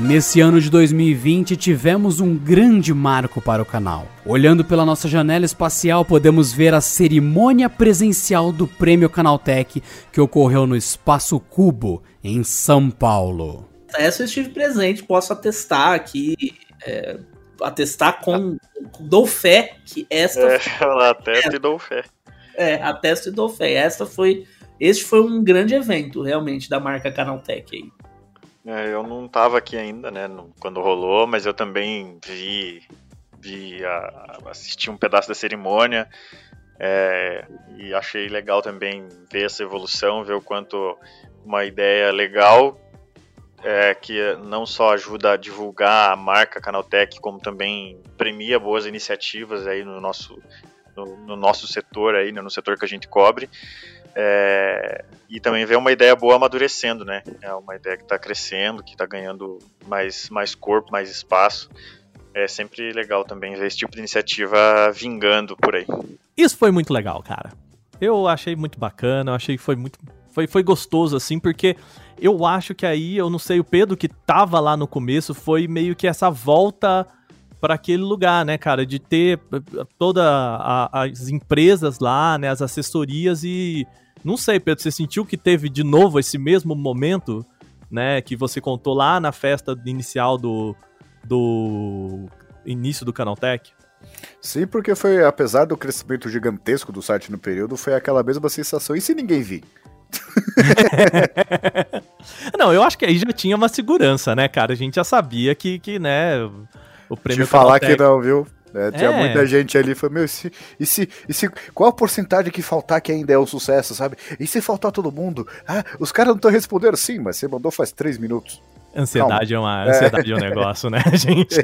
Nesse ano de 2020 tivemos um grande marco para o canal. Olhando pela nossa janela espacial, podemos ver a cerimônia presencial do Prêmio Canaltech que ocorreu no Espaço Cubo, em São Paulo. Essa eu estive presente, posso atestar aqui, é, atestar com. dou fé que esta. É, ela atesta e dou fé. É, atesto e dou fé. Esta foi. Este foi um grande evento, realmente, da marca Canaltech aí. É, eu não estava aqui ainda, né, quando rolou, mas eu também vi, vi a, assisti um pedaço da cerimônia é, e achei legal também ver essa evolução, ver o quanto uma ideia legal é, que não só ajuda a divulgar a marca Canaltech, como também premia boas iniciativas aí no nosso, no, no nosso setor aí, né, no setor que a gente cobre. É, e também ver uma ideia boa amadurecendo, né? É uma ideia que está crescendo, que está ganhando mais, mais corpo, mais espaço. É sempre legal também ver esse tipo de iniciativa vingando por aí. Isso foi muito legal, cara. Eu achei muito bacana, eu achei que foi muito. Foi, foi gostoso, assim, porque eu acho que aí, eu não sei, o Pedro que tava lá no começo foi meio que essa volta para aquele lugar, né, cara, de ter todas as empresas lá, né, as assessorias e não sei, Pedro, você sentiu que teve de novo esse mesmo momento, né, que você contou lá na festa inicial do, do início do Canaltech? Sim, porque foi, apesar do crescimento gigantesco do site no período, foi aquela mesma sensação. E se ninguém vir? não, eu acho que aí já tinha uma segurança, né, cara? A gente já sabia que, que né, o prêmio. Te falar que não, viu? É, tinha é. muita gente ali, foi, meu, e se, e se, e se, qual a porcentagem que faltar que ainda é o um sucesso, sabe? E se faltar todo mundo? Ah, os caras não estão respondendo, sim, mas você mandou faz três minutos. Ansiedade Calma. é uma ansiedade é. é um negócio, né, gente?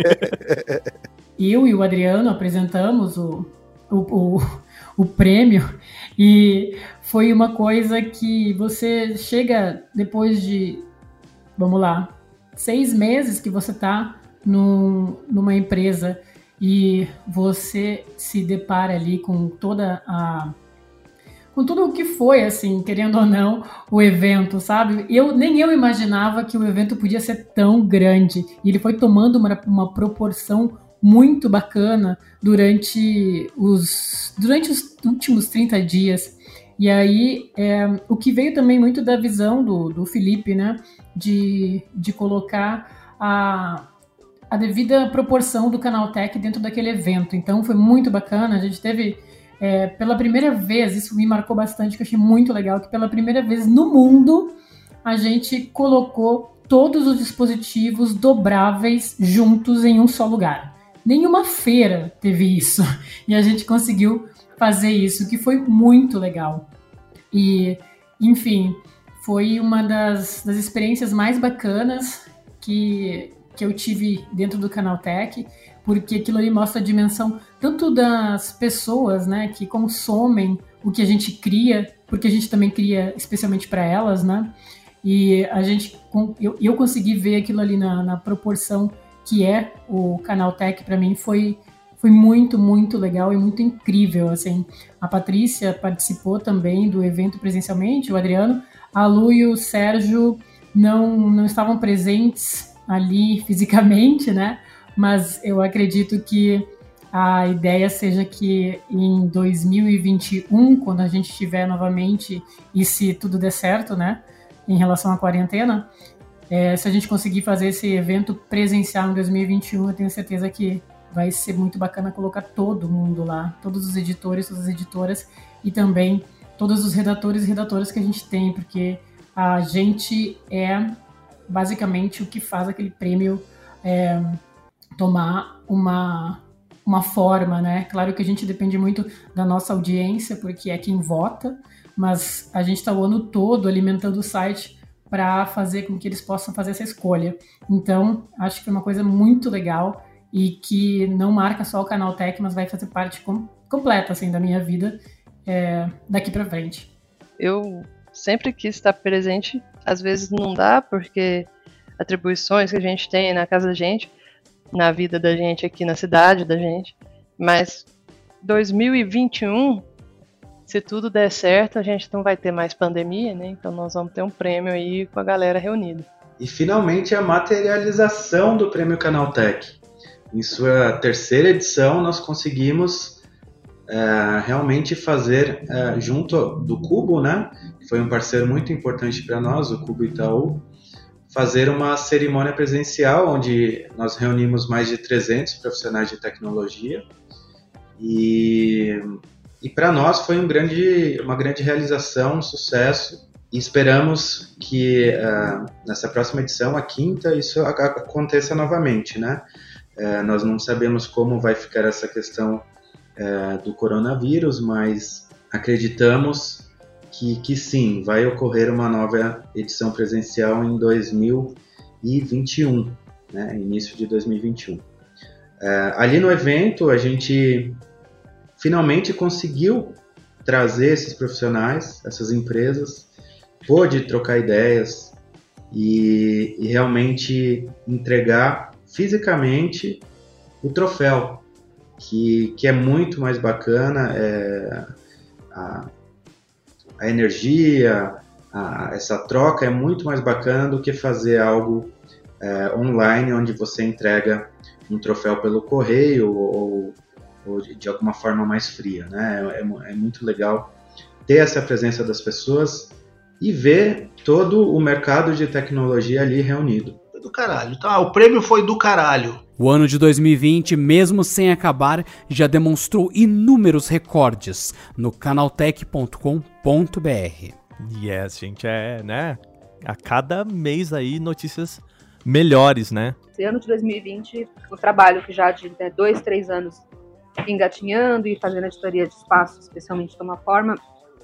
Eu e o Adriano apresentamos o, o, o, o prêmio e foi uma coisa que você chega depois de, vamos lá, seis meses que você está num, numa empresa e você se depara ali com toda a com tudo o que foi assim, querendo ou não, o evento, sabe? Eu nem eu imaginava que o evento podia ser tão grande. E ele foi tomando uma, uma proporção muito bacana durante os durante os últimos 30 dias. E aí, é, o que veio também muito da visão do, do Felipe, né? De, de colocar a, a devida proporção do Canal Tech dentro daquele evento. Então foi muito bacana. A gente teve é, pela primeira vez, isso me marcou bastante, que eu achei muito legal, que pela primeira vez no mundo a gente colocou todos os dispositivos dobráveis juntos em um só lugar. Nenhuma feira teve isso. E a gente conseguiu fazer isso, que foi muito legal. E, enfim, foi uma das, das experiências mais bacanas que, que eu tive dentro do Canaltech, porque aquilo ali mostra a dimensão tanto das pessoas, né, que consomem o que a gente cria, porque a gente também cria especialmente para elas, né? E a gente, eu, eu consegui ver aquilo ali na, na proporção que é o canal Tech para mim foi foi muito muito legal e muito incrível assim. A Patrícia participou também do evento presencialmente, o Adriano, a Lu e o Sérgio não não estavam presentes ali fisicamente, né? Mas eu acredito que a ideia seja que em 2021, quando a gente estiver novamente, e se tudo der certo, né, em relação à quarentena, é, se a gente conseguir fazer esse evento presencial em 2021, eu tenho certeza que vai ser muito bacana colocar todo mundo lá, todos os editores, todas as editoras e também todos os redatores e redatoras que a gente tem, porque a gente é basicamente o que faz aquele prêmio é, tomar uma uma forma, né? Claro que a gente depende muito da nossa audiência, porque é quem vota, mas a gente está o ano todo alimentando o site para fazer com que eles possam fazer essa escolha. Então, acho que foi uma coisa muito legal e que não marca só o canal Tech, mas vai fazer parte com, completa assim da minha vida é, daqui para frente. Eu sempre quis estar presente, às vezes não dá porque atribuições que a gente tem na casa da gente, na vida da gente aqui na cidade da gente. Mas 2021, se tudo der certo, a gente não vai ter mais pandemia, né? Então nós vamos ter um prêmio aí com a galera reunida. E finalmente a materialização do Prêmio Canaltech. Em sua terceira edição, nós conseguimos é, realmente fazer é, junto do Cubo, né? Foi um parceiro muito importante para nós, o Cubo Itaú fazer uma cerimônia presencial onde nós reunimos mais de 300 profissionais de tecnologia e, e para nós foi um grande, uma grande realização, um sucesso e esperamos que uh, nessa próxima edição, a quinta, isso aconteça novamente, né? Uh, nós não sabemos como vai ficar essa questão uh, do coronavírus, mas acreditamos que, que sim, vai ocorrer uma nova edição presencial em 2021, né, início de 2021. É, ali no evento, a gente finalmente conseguiu trazer esses profissionais, essas empresas, pôde trocar ideias e, e realmente entregar fisicamente o troféu, que, que é muito mais bacana. É, a, a energia, a, essa troca é muito mais bacana do que fazer algo é, online onde você entrega um troféu pelo correio ou, ou de, alguma forma mais fria, né? É, é, é, muito legal ter essa presença das pessoas e ver todo o mercado de tecnologia ali reunido. Do caralho. Então, ah, o prêmio foi do caralho. O ano de 2020, mesmo sem acabar, já demonstrou inúmeros recordes no canaltech.com.br. Yes, gente, é, né? A cada mês aí notícias melhores, né? Esse ano de 2020, o trabalho que já de né, dois, três anos engatinhando e fazendo editoria de espaço, especialmente toma forma,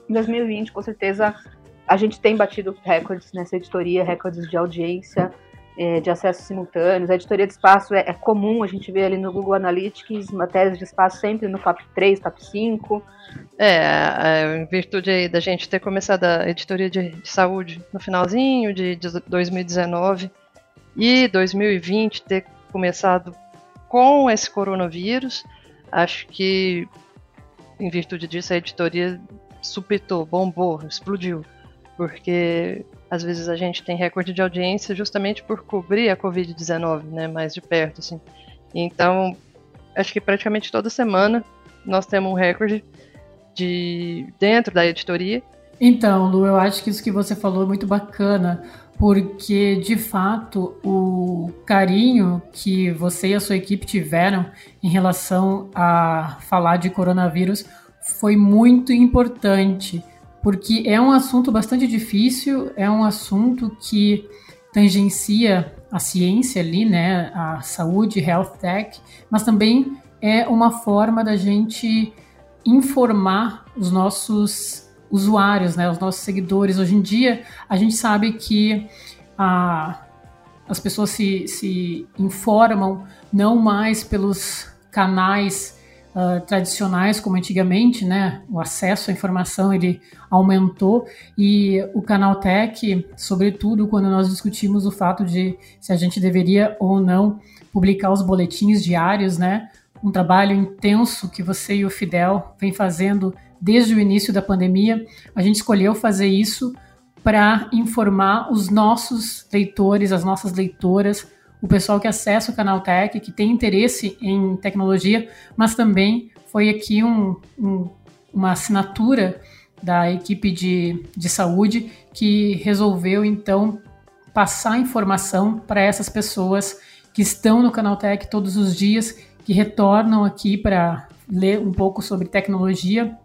em 2020, com certeza, a gente tem batido recordes nessa editoria, recordes de audiência, é, de acessos simultâneos. A editoria de espaço é, é, comum, a gente vê ali no Google Analytics matérias de espaço sempre no top 3, top 5. É, é, em virtude da gente ter começado a editoria de, de saúde no finalzinho de, de 2019 e 2020 ter começado com esse coronavírus, acho que em virtude disso a editoria supitou, bombou, explodiu. Porque às vezes a gente tem recorde de audiência justamente por cobrir a Covid-19, né, mais de perto, assim. Então, acho que praticamente toda semana nós temos um recorde de dentro da editoria. Então, Lu, eu acho que isso que você falou é muito bacana, porque de fato o carinho que você e a sua equipe tiveram em relação a falar de coronavírus foi muito importante porque é um assunto bastante difícil, é um assunto que tangencia a ciência ali, né, a saúde, health tech, mas também é uma forma da gente informar os nossos usuários, né, os nossos seguidores. Hoje em dia, a gente sabe que a, as pessoas se, se informam não mais pelos canais uh, tradicionais como antigamente, né? O acesso à informação ele aumentou e o canal Tech, sobretudo quando nós discutimos o fato de se a gente deveria ou não publicar os boletins diários, né? Um trabalho intenso que você e o Fidel vem fazendo desde o início da pandemia. A gente escolheu fazer isso para informar os nossos leitores, as nossas leitoras, o pessoal que acessa o canal Tech, que tem interesse em tecnologia, mas também foi aqui um, um, uma assinatura da equipe de, de saúde que resolveu então passar informação para essas pessoas que estão no canal Tech todos os dias, que retornam aqui para ler um pouco sobre tecnologia,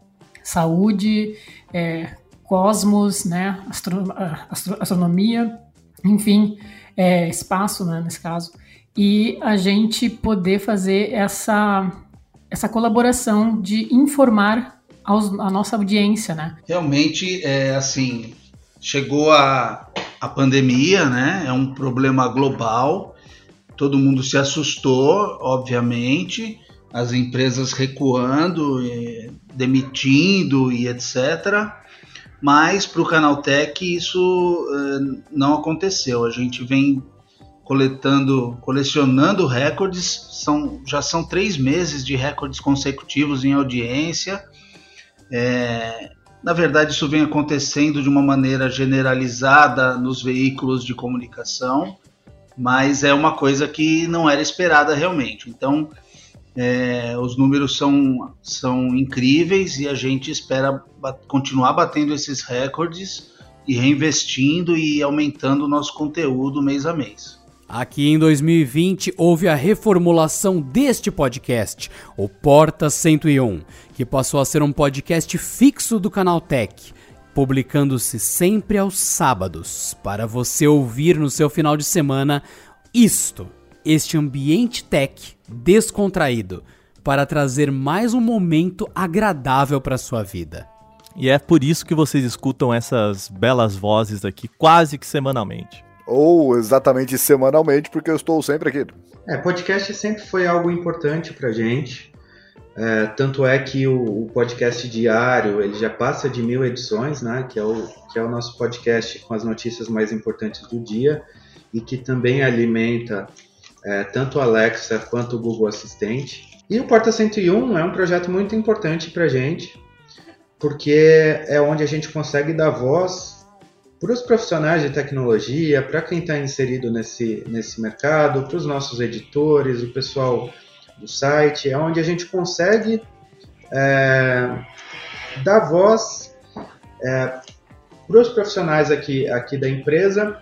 saúde, é, cosmos, né, astro, astro, astronomia, enfim, é, espaço, né, nesse caso, e a gente poder fazer essa, essa colaboração de informar aos, a nossa audiência, né? Realmente, é assim, chegou a, a pandemia, né? É um problema global. Todo mundo se assustou, obviamente, as empresas recuando, demitindo e etc mas para o Canaltech isso uh, não aconteceu. A gente vem coletando, colecionando recordes, são, já são três meses de recordes consecutivos em audiência. É, na verdade, isso vem acontecendo de uma maneira generalizada nos veículos de comunicação, mas é uma coisa que não era esperada realmente. Então, é, os números são, são incríveis e a gente espera bat continuar batendo esses recordes e reinvestindo e aumentando o nosso conteúdo mês a mês. Aqui em 2020 houve a reformulação deste podcast, o Porta 101, que passou a ser um podcast fixo do canal Tech, publicando-se sempre aos sábados, para você ouvir no seu final de semana isto este ambiente tech descontraído para trazer mais um momento agradável para sua vida. E é por isso que vocês escutam essas belas vozes aqui quase que semanalmente. Ou exatamente semanalmente, porque eu estou sempre aqui. É, podcast sempre foi algo importante pra gente. É, tanto é que o, o, podcast diário ele já passa de mil edições, né? Que é, o, que é o nosso podcast com as notícias mais importantes do dia e que também alimenta é, tanto o Alexa quanto o Google Assistente. E o Porta 101 é um projeto muito importante para a gente, porque é onde a gente consegue dar voz para os profissionais de tecnologia, para quem está inserido nesse, nesse mercado, para os nossos editores, o pessoal do site, é onde a gente consegue é, dar voz é, para os profissionais aqui, aqui da empresa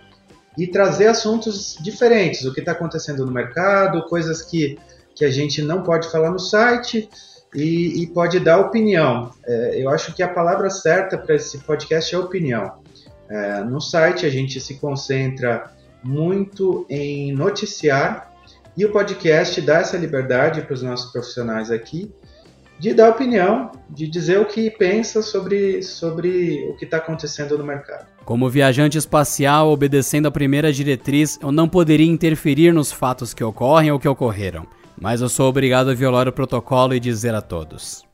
e trazer assuntos diferentes, o que está acontecendo no mercado, coisas que, que a gente não pode falar no site e, e pode dar opinião. É, eu acho que a palavra certa para esse podcast é opinião. É, no site a gente se concentra muito em noticiar e o podcast dá essa liberdade para os nossos profissionais aqui de dar opinião, de dizer o que pensa sobre, sobre o que está acontecendo no mercado. Como viajante espacial, obedecendo a primeira diretriz, eu não poderia interferir nos fatos que ocorrem ou que ocorreram. Mas eu sou obrigado a violar o protocolo e dizer a todos: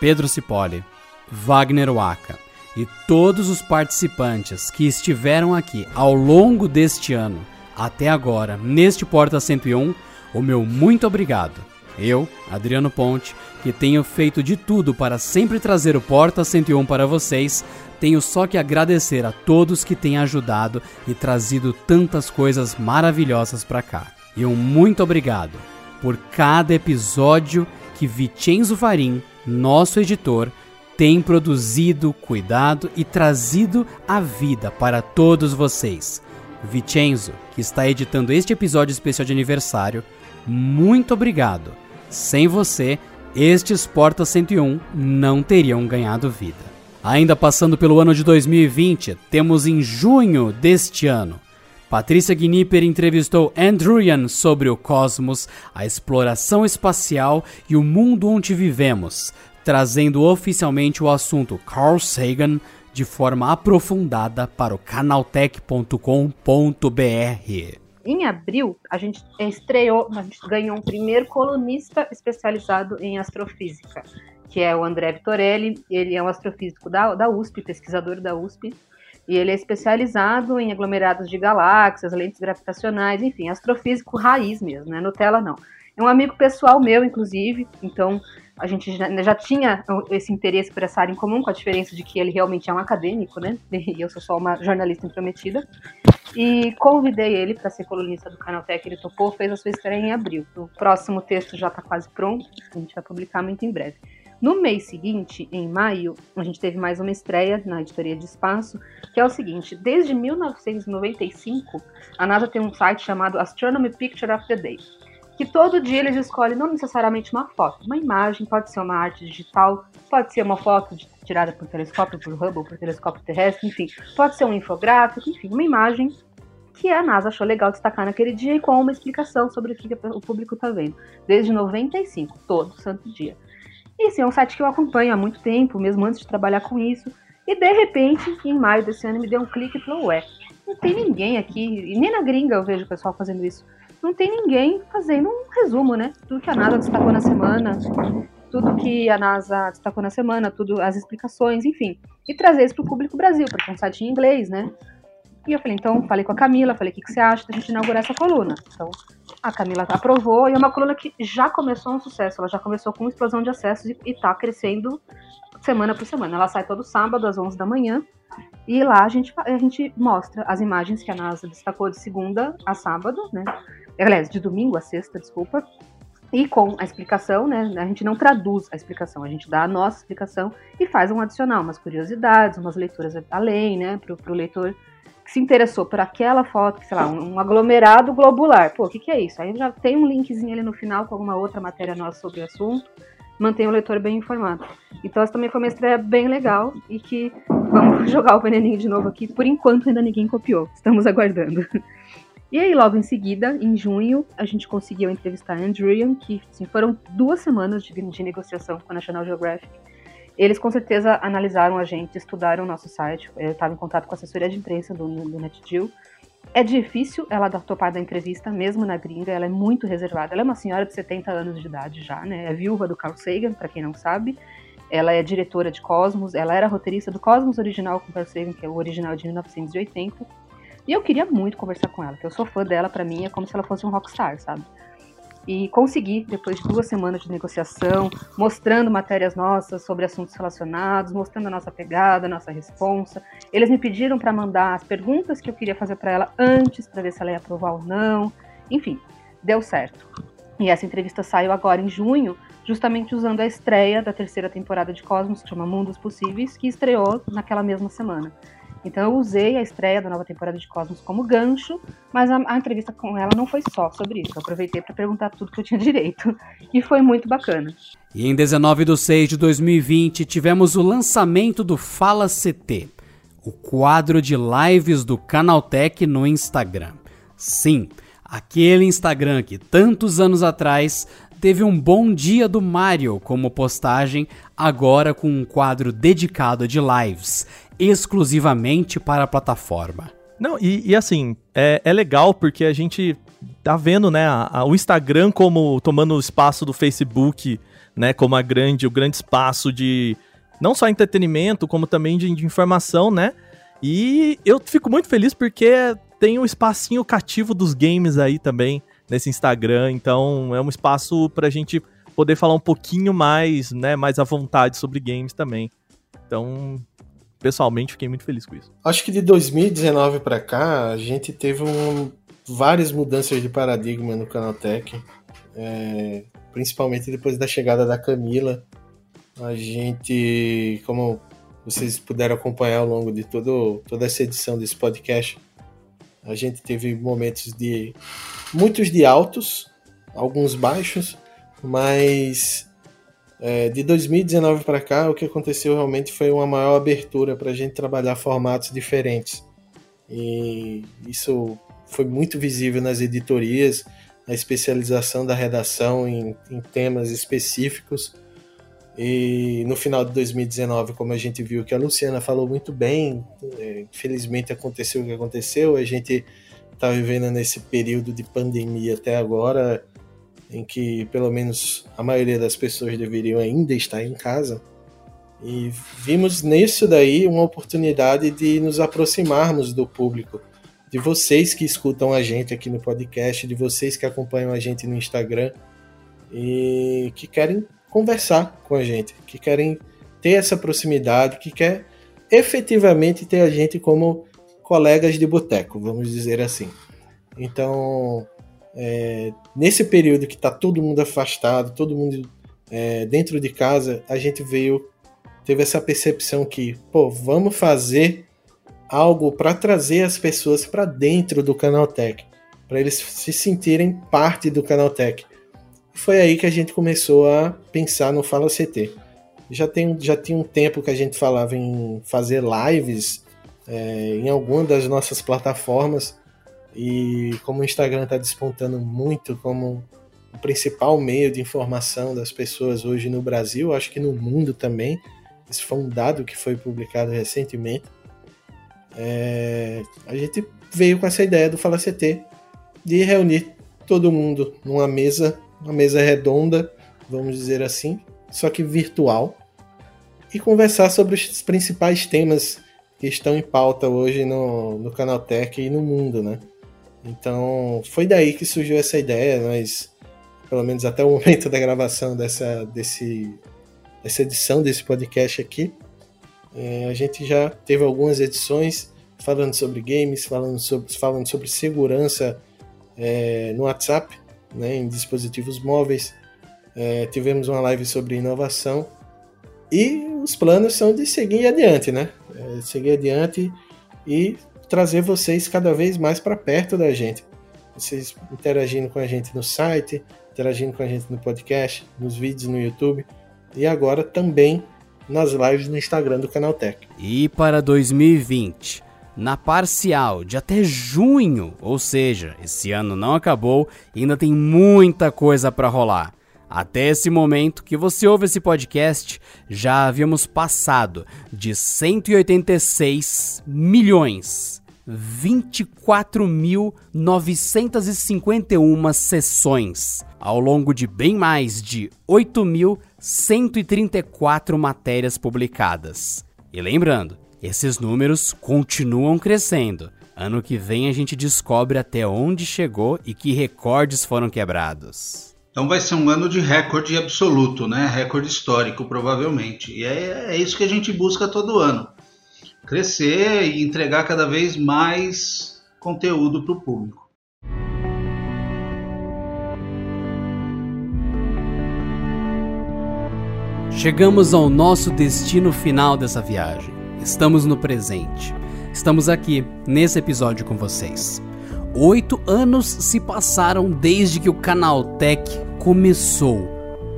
Pedro Cipoli, Wagner Waka e todos os participantes que estiveram aqui ao longo deste ano até agora neste Porta 101, o meu muito obrigado. Eu, Adriano Ponte, que tenho feito de tudo para sempre trazer o Porta 101 para vocês, tenho só que agradecer a todos que têm ajudado e trazido tantas coisas maravilhosas para cá. E um muito obrigado por cada episódio que Vicenzo Farim, nosso editor, tem produzido, cuidado e trazido a vida para todos vocês. Vicenzo, que está editando este episódio especial de aniversário, muito obrigado. Sem você, estes Porta 101 não teriam ganhado vida. Ainda passando pelo ano de 2020, temos em junho deste ano. Patrícia Gnipper entrevistou Andrew Yan sobre o cosmos, a exploração espacial e o mundo onde vivemos, trazendo oficialmente o assunto Carl Sagan de forma aprofundada para o canaltech.com.br. Em abril, a gente estreou, a gente ganhou um primeiro colunista especializado em astrofísica, que é o André Vitorelli. Ele é um astrofísico da, da USP, pesquisador da USP, e ele é especializado em aglomerados de galáxias, lentes gravitacionais, enfim, astrofísico raiz mesmo, não é Nutella não. É um amigo pessoal meu, inclusive, então a gente já, já, tinha esse interesse por essa área em comum, com a diferença de que ele realmente é um acadêmico, né? E eu sou só uma jornalista intrometida. E convidei ele para ser colunista do Canaltech, ele topou, fez a sua estreia em abril. O próximo texto já está quase pronto, a gente vai publicar muito em breve. No mês seguinte, em maio, a gente teve mais uma estreia na editoria de espaço, que é o seguinte: desde 1995, a NASA tem um site chamado Astronomy Picture of the Day que todo dia eles escolhem não necessariamente uma foto, uma imagem, pode ser uma arte digital, pode ser uma foto tirada por telescópio, por Hubble, por telescópio terrestre, enfim, pode ser um infográfico, enfim, uma imagem que a NASA achou legal destacar naquele dia e com uma explicação sobre o que o público está vendo, desde 95, todo santo dia. Esse é um site que eu acompanho há muito tempo, mesmo antes de trabalhar com isso, e de repente, em maio desse ano, me deu um clique e falou, ué, não tem ninguém aqui, e nem na gringa eu vejo o pessoal fazendo isso não tem ninguém fazendo um resumo, né? Tudo que a NASA destacou na semana, tudo que a NASA destacou na semana, tudo as explicações, enfim. E trazer isso para o público Brasil, porque é um site em inglês, né? E eu falei, então, falei com a Camila, falei, o que, que você acha da gente inaugurar essa coluna? Então, a Camila aprovou, e é uma coluna que já começou um sucesso, ela já começou com explosão de acessos e está crescendo semana por semana. Ela sai todo sábado às 11 da manhã, e lá a gente, a gente mostra as imagens que a NASA destacou de segunda a sábado, né? Aliás, de domingo a sexta, desculpa, e com a explicação, né? A gente não traduz a explicação, a gente dá a nossa explicação e faz um adicional, umas curiosidades, umas leituras além, né? Para o leitor que se interessou por aquela foto, sei lá, um, um aglomerado globular. Pô, o que, que é isso? Aí já tem um linkzinho ali no final com alguma outra matéria nossa sobre o assunto. Mantém o leitor bem informado. Então, essa também foi uma estreia bem legal e que vamos jogar o veneninho de novo aqui. Por enquanto, ainda ninguém copiou. Estamos aguardando. E aí, logo em seguida, em junho, a gente conseguiu entrevistar Andrew Ian, que assim, foram duas semanas de, de negociação com a National Geographic. Eles com certeza analisaram a gente, estudaram o nosso site. Eu estava em contato com a assessoria de imprensa do, do NetGill. É difícil ela dar topar da entrevista, mesmo na gringa, ela é muito reservada. Ela é uma senhora de 70 anos de idade já, né? É viúva do Carl Sagan, para quem não sabe. Ela é diretora de Cosmos, ela era roteirista do Cosmos original com Carl Sagan, que é o original de 1980. E eu queria muito conversar com ela, que eu sou fã dela, para mim é como se ela fosse um rockstar, sabe? E consegui, depois de duas semanas de negociação, mostrando matérias nossas sobre assuntos relacionados, mostrando a nossa pegada, a nossa responsa. Eles me pediram para mandar as perguntas que eu queria fazer para ela antes, para ver se ela ia aprovar ou não. Enfim, deu certo. E essa entrevista saiu agora em junho, justamente usando a estreia da terceira temporada de Cosmos, que chama Mundos Possíveis, que estreou naquela mesma semana. Então eu usei a estreia da nova temporada de Cosmos como gancho, mas a, a entrevista com ela não foi só sobre isso. Eu aproveitei para perguntar tudo que eu tinha direito. E foi muito bacana. E em 19 de 6 de 2020 tivemos o lançamento do Fala CT, o quadro de lives do Canaltech no Instagram. Sim, aquele Instagram que tantos anos atrás teve um bom dia do Mario como postagem, agora com um quadro dedicado de lives, exclusivamente para a plataforma. Não, e, e assim, é, é, legal porque a gente tá vendo, né, a, a, o Instagram como tomando o espaço do Facebook, né, como a grande, o grande espaço de não só entretenimento, como também de, de informação, né? E eu fico muito feliz porque tem um espacinho cativo dos games aí também nesse Instagram, então é um espaço pra gente poder falar um pouquinho mais, né, mais à vontade sobre games também. Então, pessoalmente, fiquei muito feliz com isso. Acho que de 2019 para cá, a gente teve um, várias mudanças de paradigma no Canaltech, é, principalmente depois da chegada da Camila. A gente, como vocês puderam acompanhar ao longo de todo, toda essa edição desse podcast, a gente teve momentos de muitos de altos, alguns baixos, mas é, de 2019 para cá, o que aconteceu realmente foi uma maior abertura para a gente trabalhar formatos diferentes. E isso foi muito visível nas editorias, a especialização da redação em, em temas específicos. E no final de 2019, como a gente viu que a Luciana falou muito bem, é, infelizmente aconteceu o que aconteceu, a gente está vivendo nesse período de pandemia até agora, em que pelo menos a maioria das pessoas deveriam ainda estar em casa. E vimos nisso daí uma oportunidade de nos aproximarmos do público, de vocês que escutam a gente aqui no podcast, de vocês que acompanham a gente no Instagram e que querem conversar com a gente, que querem ter essa proximidade, que quer efetivamente ter a gente como colegas de boteco, vamos dizer assim. Então, é, nesse período que está todo mundo afastado, todo mundo é, dentro de casa, a gente veio, teve essa percepção que, pô, vamos fazer algo para trazer as pessoas para dentro do Canaltech, para eles se sentirem parte do Canaltech. Foi aí que a gente começou a pensar no Fala CT. Já tem, já tinha um tempo que a gente falava em fazer lives é, em alguma das nossas plataformas e como o Instagram está despontando muito como o principal meio de informação das pessoas hoje no Brasil, acho que no mundo também. Esse foi um dado que foi publicado recentemente. É, a gente veio com essa ideia do Fala CT de reunir todo mundo numa mesa, uma mesa redonda, vamos dizer assim, só que virtual, e conversar sobre os principais temas que estão em pauta hoje no, no Canaltech e no mundo, né? Então, foi daí que surgiu essa ideia, nós, pelo menos até o momento da gravação dessa, desse, dessa edição desse podcast aqui, é, a gente já teve algumas edições falando sobre games, falando sobre, falando sobre segurança é, no WhatsApp, né, em dispositivos móveis. É, tivemos uma live sobre inovação e os planos são de seguir adiante, né? Seguir adiante e trazer vocês cada vez mais para perto da gente. Vocês interagindo com a gente no site, interagindo com a gente no podcast, nos vídeos no YouTube e agora também nas lives no Instagram do Canal Tech. E para 2020, na parcial de até junho, ou seja, esse ano não acabou ainda tem muita coisa para rolar. Até esse momento que você ouve esse podcast, já havíamos passado de 186 milhões 24.951 sessões, ao longo de bem mais de 8.134 matérias publicadas. E lembrando, esses números continuam crescendo. Ano que vem a gente descobre até onde chegou e que recordes foram quebrados. Então vai ser um ano de recorde absoluto, né? Recorde histórico, provavelmente. E é, é isso que a gente busca todo ano: crescer e entregar cada vez mais conteúdo para o público. Chegamos ao nosso destino final dessa viagem. Estamos no presente. Estamos aqui, nesse episódio com vocês. Oito anos se passaram desde que o Canaltech começou.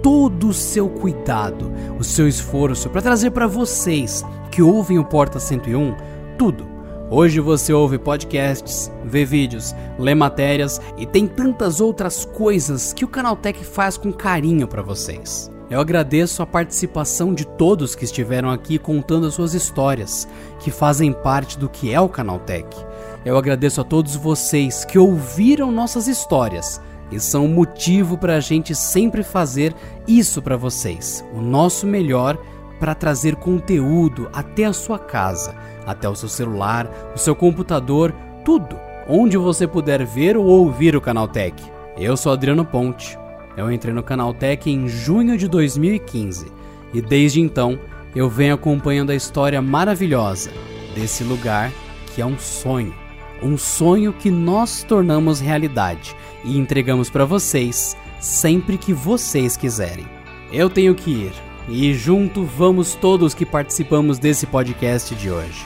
Todo o seu cuidado, o seu esforço para trazer para vocês que ouvem o Porta 101 tudo. Hoje você ouve podcasts, vê vídeos, lê matérias e tem tantas outras coisas que o Canaltech faz com carinho para vocês. Eu agradeço a participação de todos que estiveram aqui contando as suas histórias, que fazem parte do que é o Canaltech. Eu agradeço a todos vocês que ouviram nossas histórias e são motivo para a gente sempre fazer isso para vocês, o nosso melhor para trazer conteúdo até a sua casa, até o seu celular, o seu computador, tudo, onde você puder ver ou ouvir o Canaltech. Eu sou Adriano Ponte eu entrei no Canaltech em junho de 2015 e desde então eu venho acompanhando a história maravilhosa desse lugar que é um sonho. Um sonho que nós tornamos realidade e entregamos para vocês sempre que vocês quiserem. Eu tenho que ir e junto vamos todos que participamos desse podcast de hoje.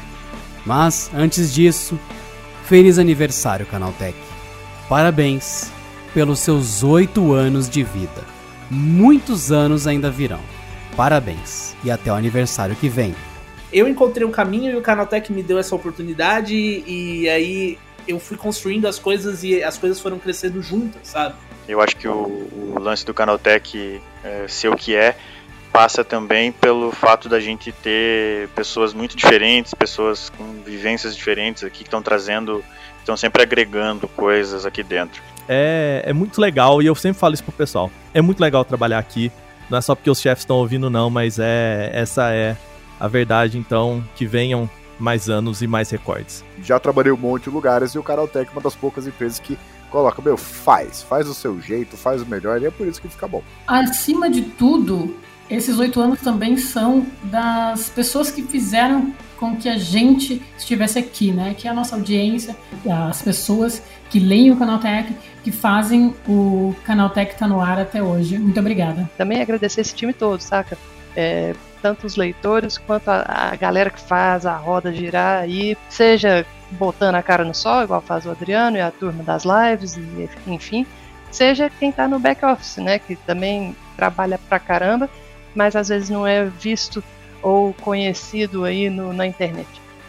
Mas antes disso, feliz aniversário, Canaltech. Parabéns pelos seus oito anos de vida. Muitos anos ainda virão. Parabéns e até o aniversário que vem. Eu encontrei um caminho e o Canaltech me deu essa oportunidade e aí eu fui construindo as coisas e as coisas foram crescendo juntas, sabe? Eu acho que o, o lance do Canaltech é, ser o que é passa também pelo fato da gente ter pessoas muito diferentes, pessoas com vivências diferentes aqui que estão trazendo, estão sempre agregando coisas aqui dentro é, é muito legal e eu sempre falo isso pro pessoal. É muito legal trabalhar aqui. Não é só porque os chefes estão ouvindo, não, mas é essa é a verdade. Então, que venham mais anos e mais recordes. Já trabalhei um monte de lugares e o Canaltech é uma das poucas empresas que coloca, meu, faz, faz o seu jeito, faz o melhor e é por isso que fica bom. Acima de tudo, esses oito anos também são das pessoas que fizeram com que a gente estivesse aqui, né? Que é a nossa audiência, as pessoas que leem o Canaltech, que fazem o Canaltech estar tá no ar até hoje. Muito obrigada. Também agradecer esse time todo, saca? É, tanto os leitores quanto a, a, galera que faz a roda girar aí, seja botando a cara no sol, igual faz o Adriano e a turma das lives, e, enfim, seja quem está no back office, né? Que também trabalha pra caramba, mas às vezes não é visto ou conhecido aí no, na internet?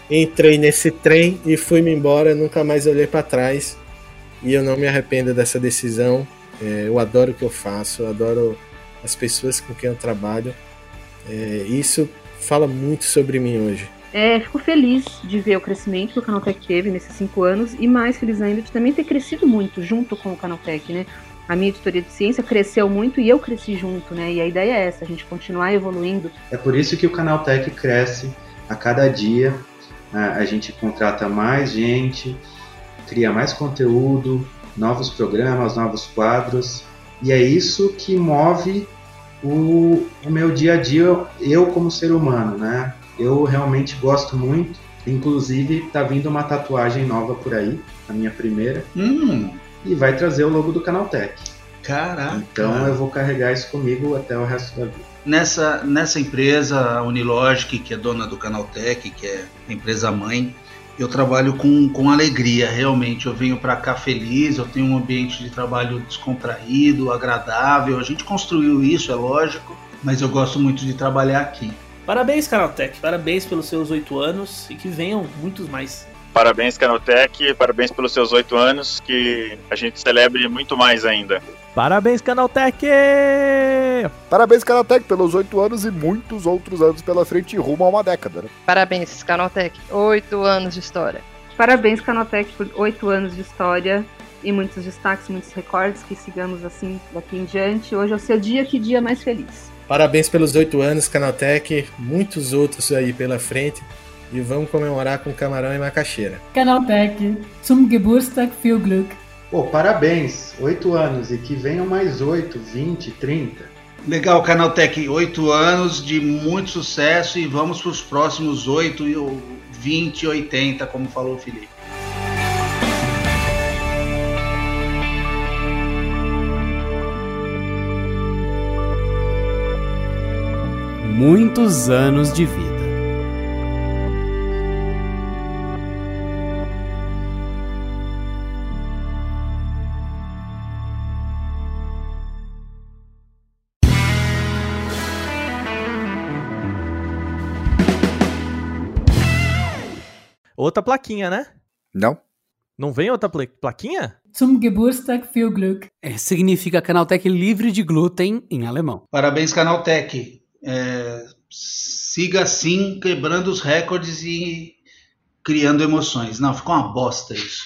Entrei nesse trem e fui-me embora, nunca mais olhei para trás e eu não me arrependo dessa decisão. É, eu adoro o que eu faço, eu adoro as pessoas com quem eu trabalho. É, isso fala muito sobre mim hoje. É, fico feliz de ver o crescimento que o Canaltech teve nesses cinco anos e mais feliz ainda de também ter crescido muito junto com o Canaltech, né? a minha editoria de ciência cresceu muito e eu cresci junto, né? E a ideia é essa, a gente continuar evoluindo. É por isso que o canal Tech cresce a cada dia. A gente contrata mais gente, cria mais conteúdo, novos programas, novos quadros. E é isso que move o, o meu dia a dia, eu como ser humano, né? Eu realmente gosto muito. Inclusive, tá vindo uma tatuagem nova por aí, a minha primeira. Hum e vai trazer o logo do Canaltech. Caraca! Então eu vou carregar isso comigo até o resto da vida. Nessa, nessa empresa, a Unilogic, que é dona do Canaltech, que é a empresa mãe, eu trabalho com, com alegria, realmente. Eu venho para cá feliz, eu tenho um ambiente de trabalho descontraído, agradável. A gente construiu isso, é lógico, mas eu gosto muito de trabalhar aqui. Parabéns, Canaltech, parabéns pelos seus oito anos e que venham muitos mais. Parabéns, Canaltech, parabéns pelos seus oito anos, que a gente celebre muito mais ainda. Parabéns, Canaltech! Parabéns, Canaltech, pelos oito anos e muitos outros anos pela frente, rumo a uma década. Né? Parabéns, Canaltech, oito anos de história. Parabéns, Canaltech, por oito anos de história e muitos destaques, muitos recordes, que sigamos assim daqui em diante. Hoje é o seu dia, que dia mais feliz. Parabéns pelos oito anos, Canaltech, muitos outros aí pela frente e vamos comemorar com camarão e macaxeira. Canaltech, zum Geburtstag viel Glück. Pô, parabéns, 8 anos e que venham mais 8, 20, 30. Legal, Canaltech, 8 anos de muito sucesso e vamos para os próximos 8, 20, 80, como falou o Felipe. muitos anos de vida. Outra plaquinha, né? Não? Não vem outra pla- plaquinha? Zum Geburtstag viel Glück. É, significa Canaltech livre de glúten em alemão. Parabéns, Canaltech. É, siga assim, quebrando os recordes e criando emoções. Não, ficou uma bosta isso.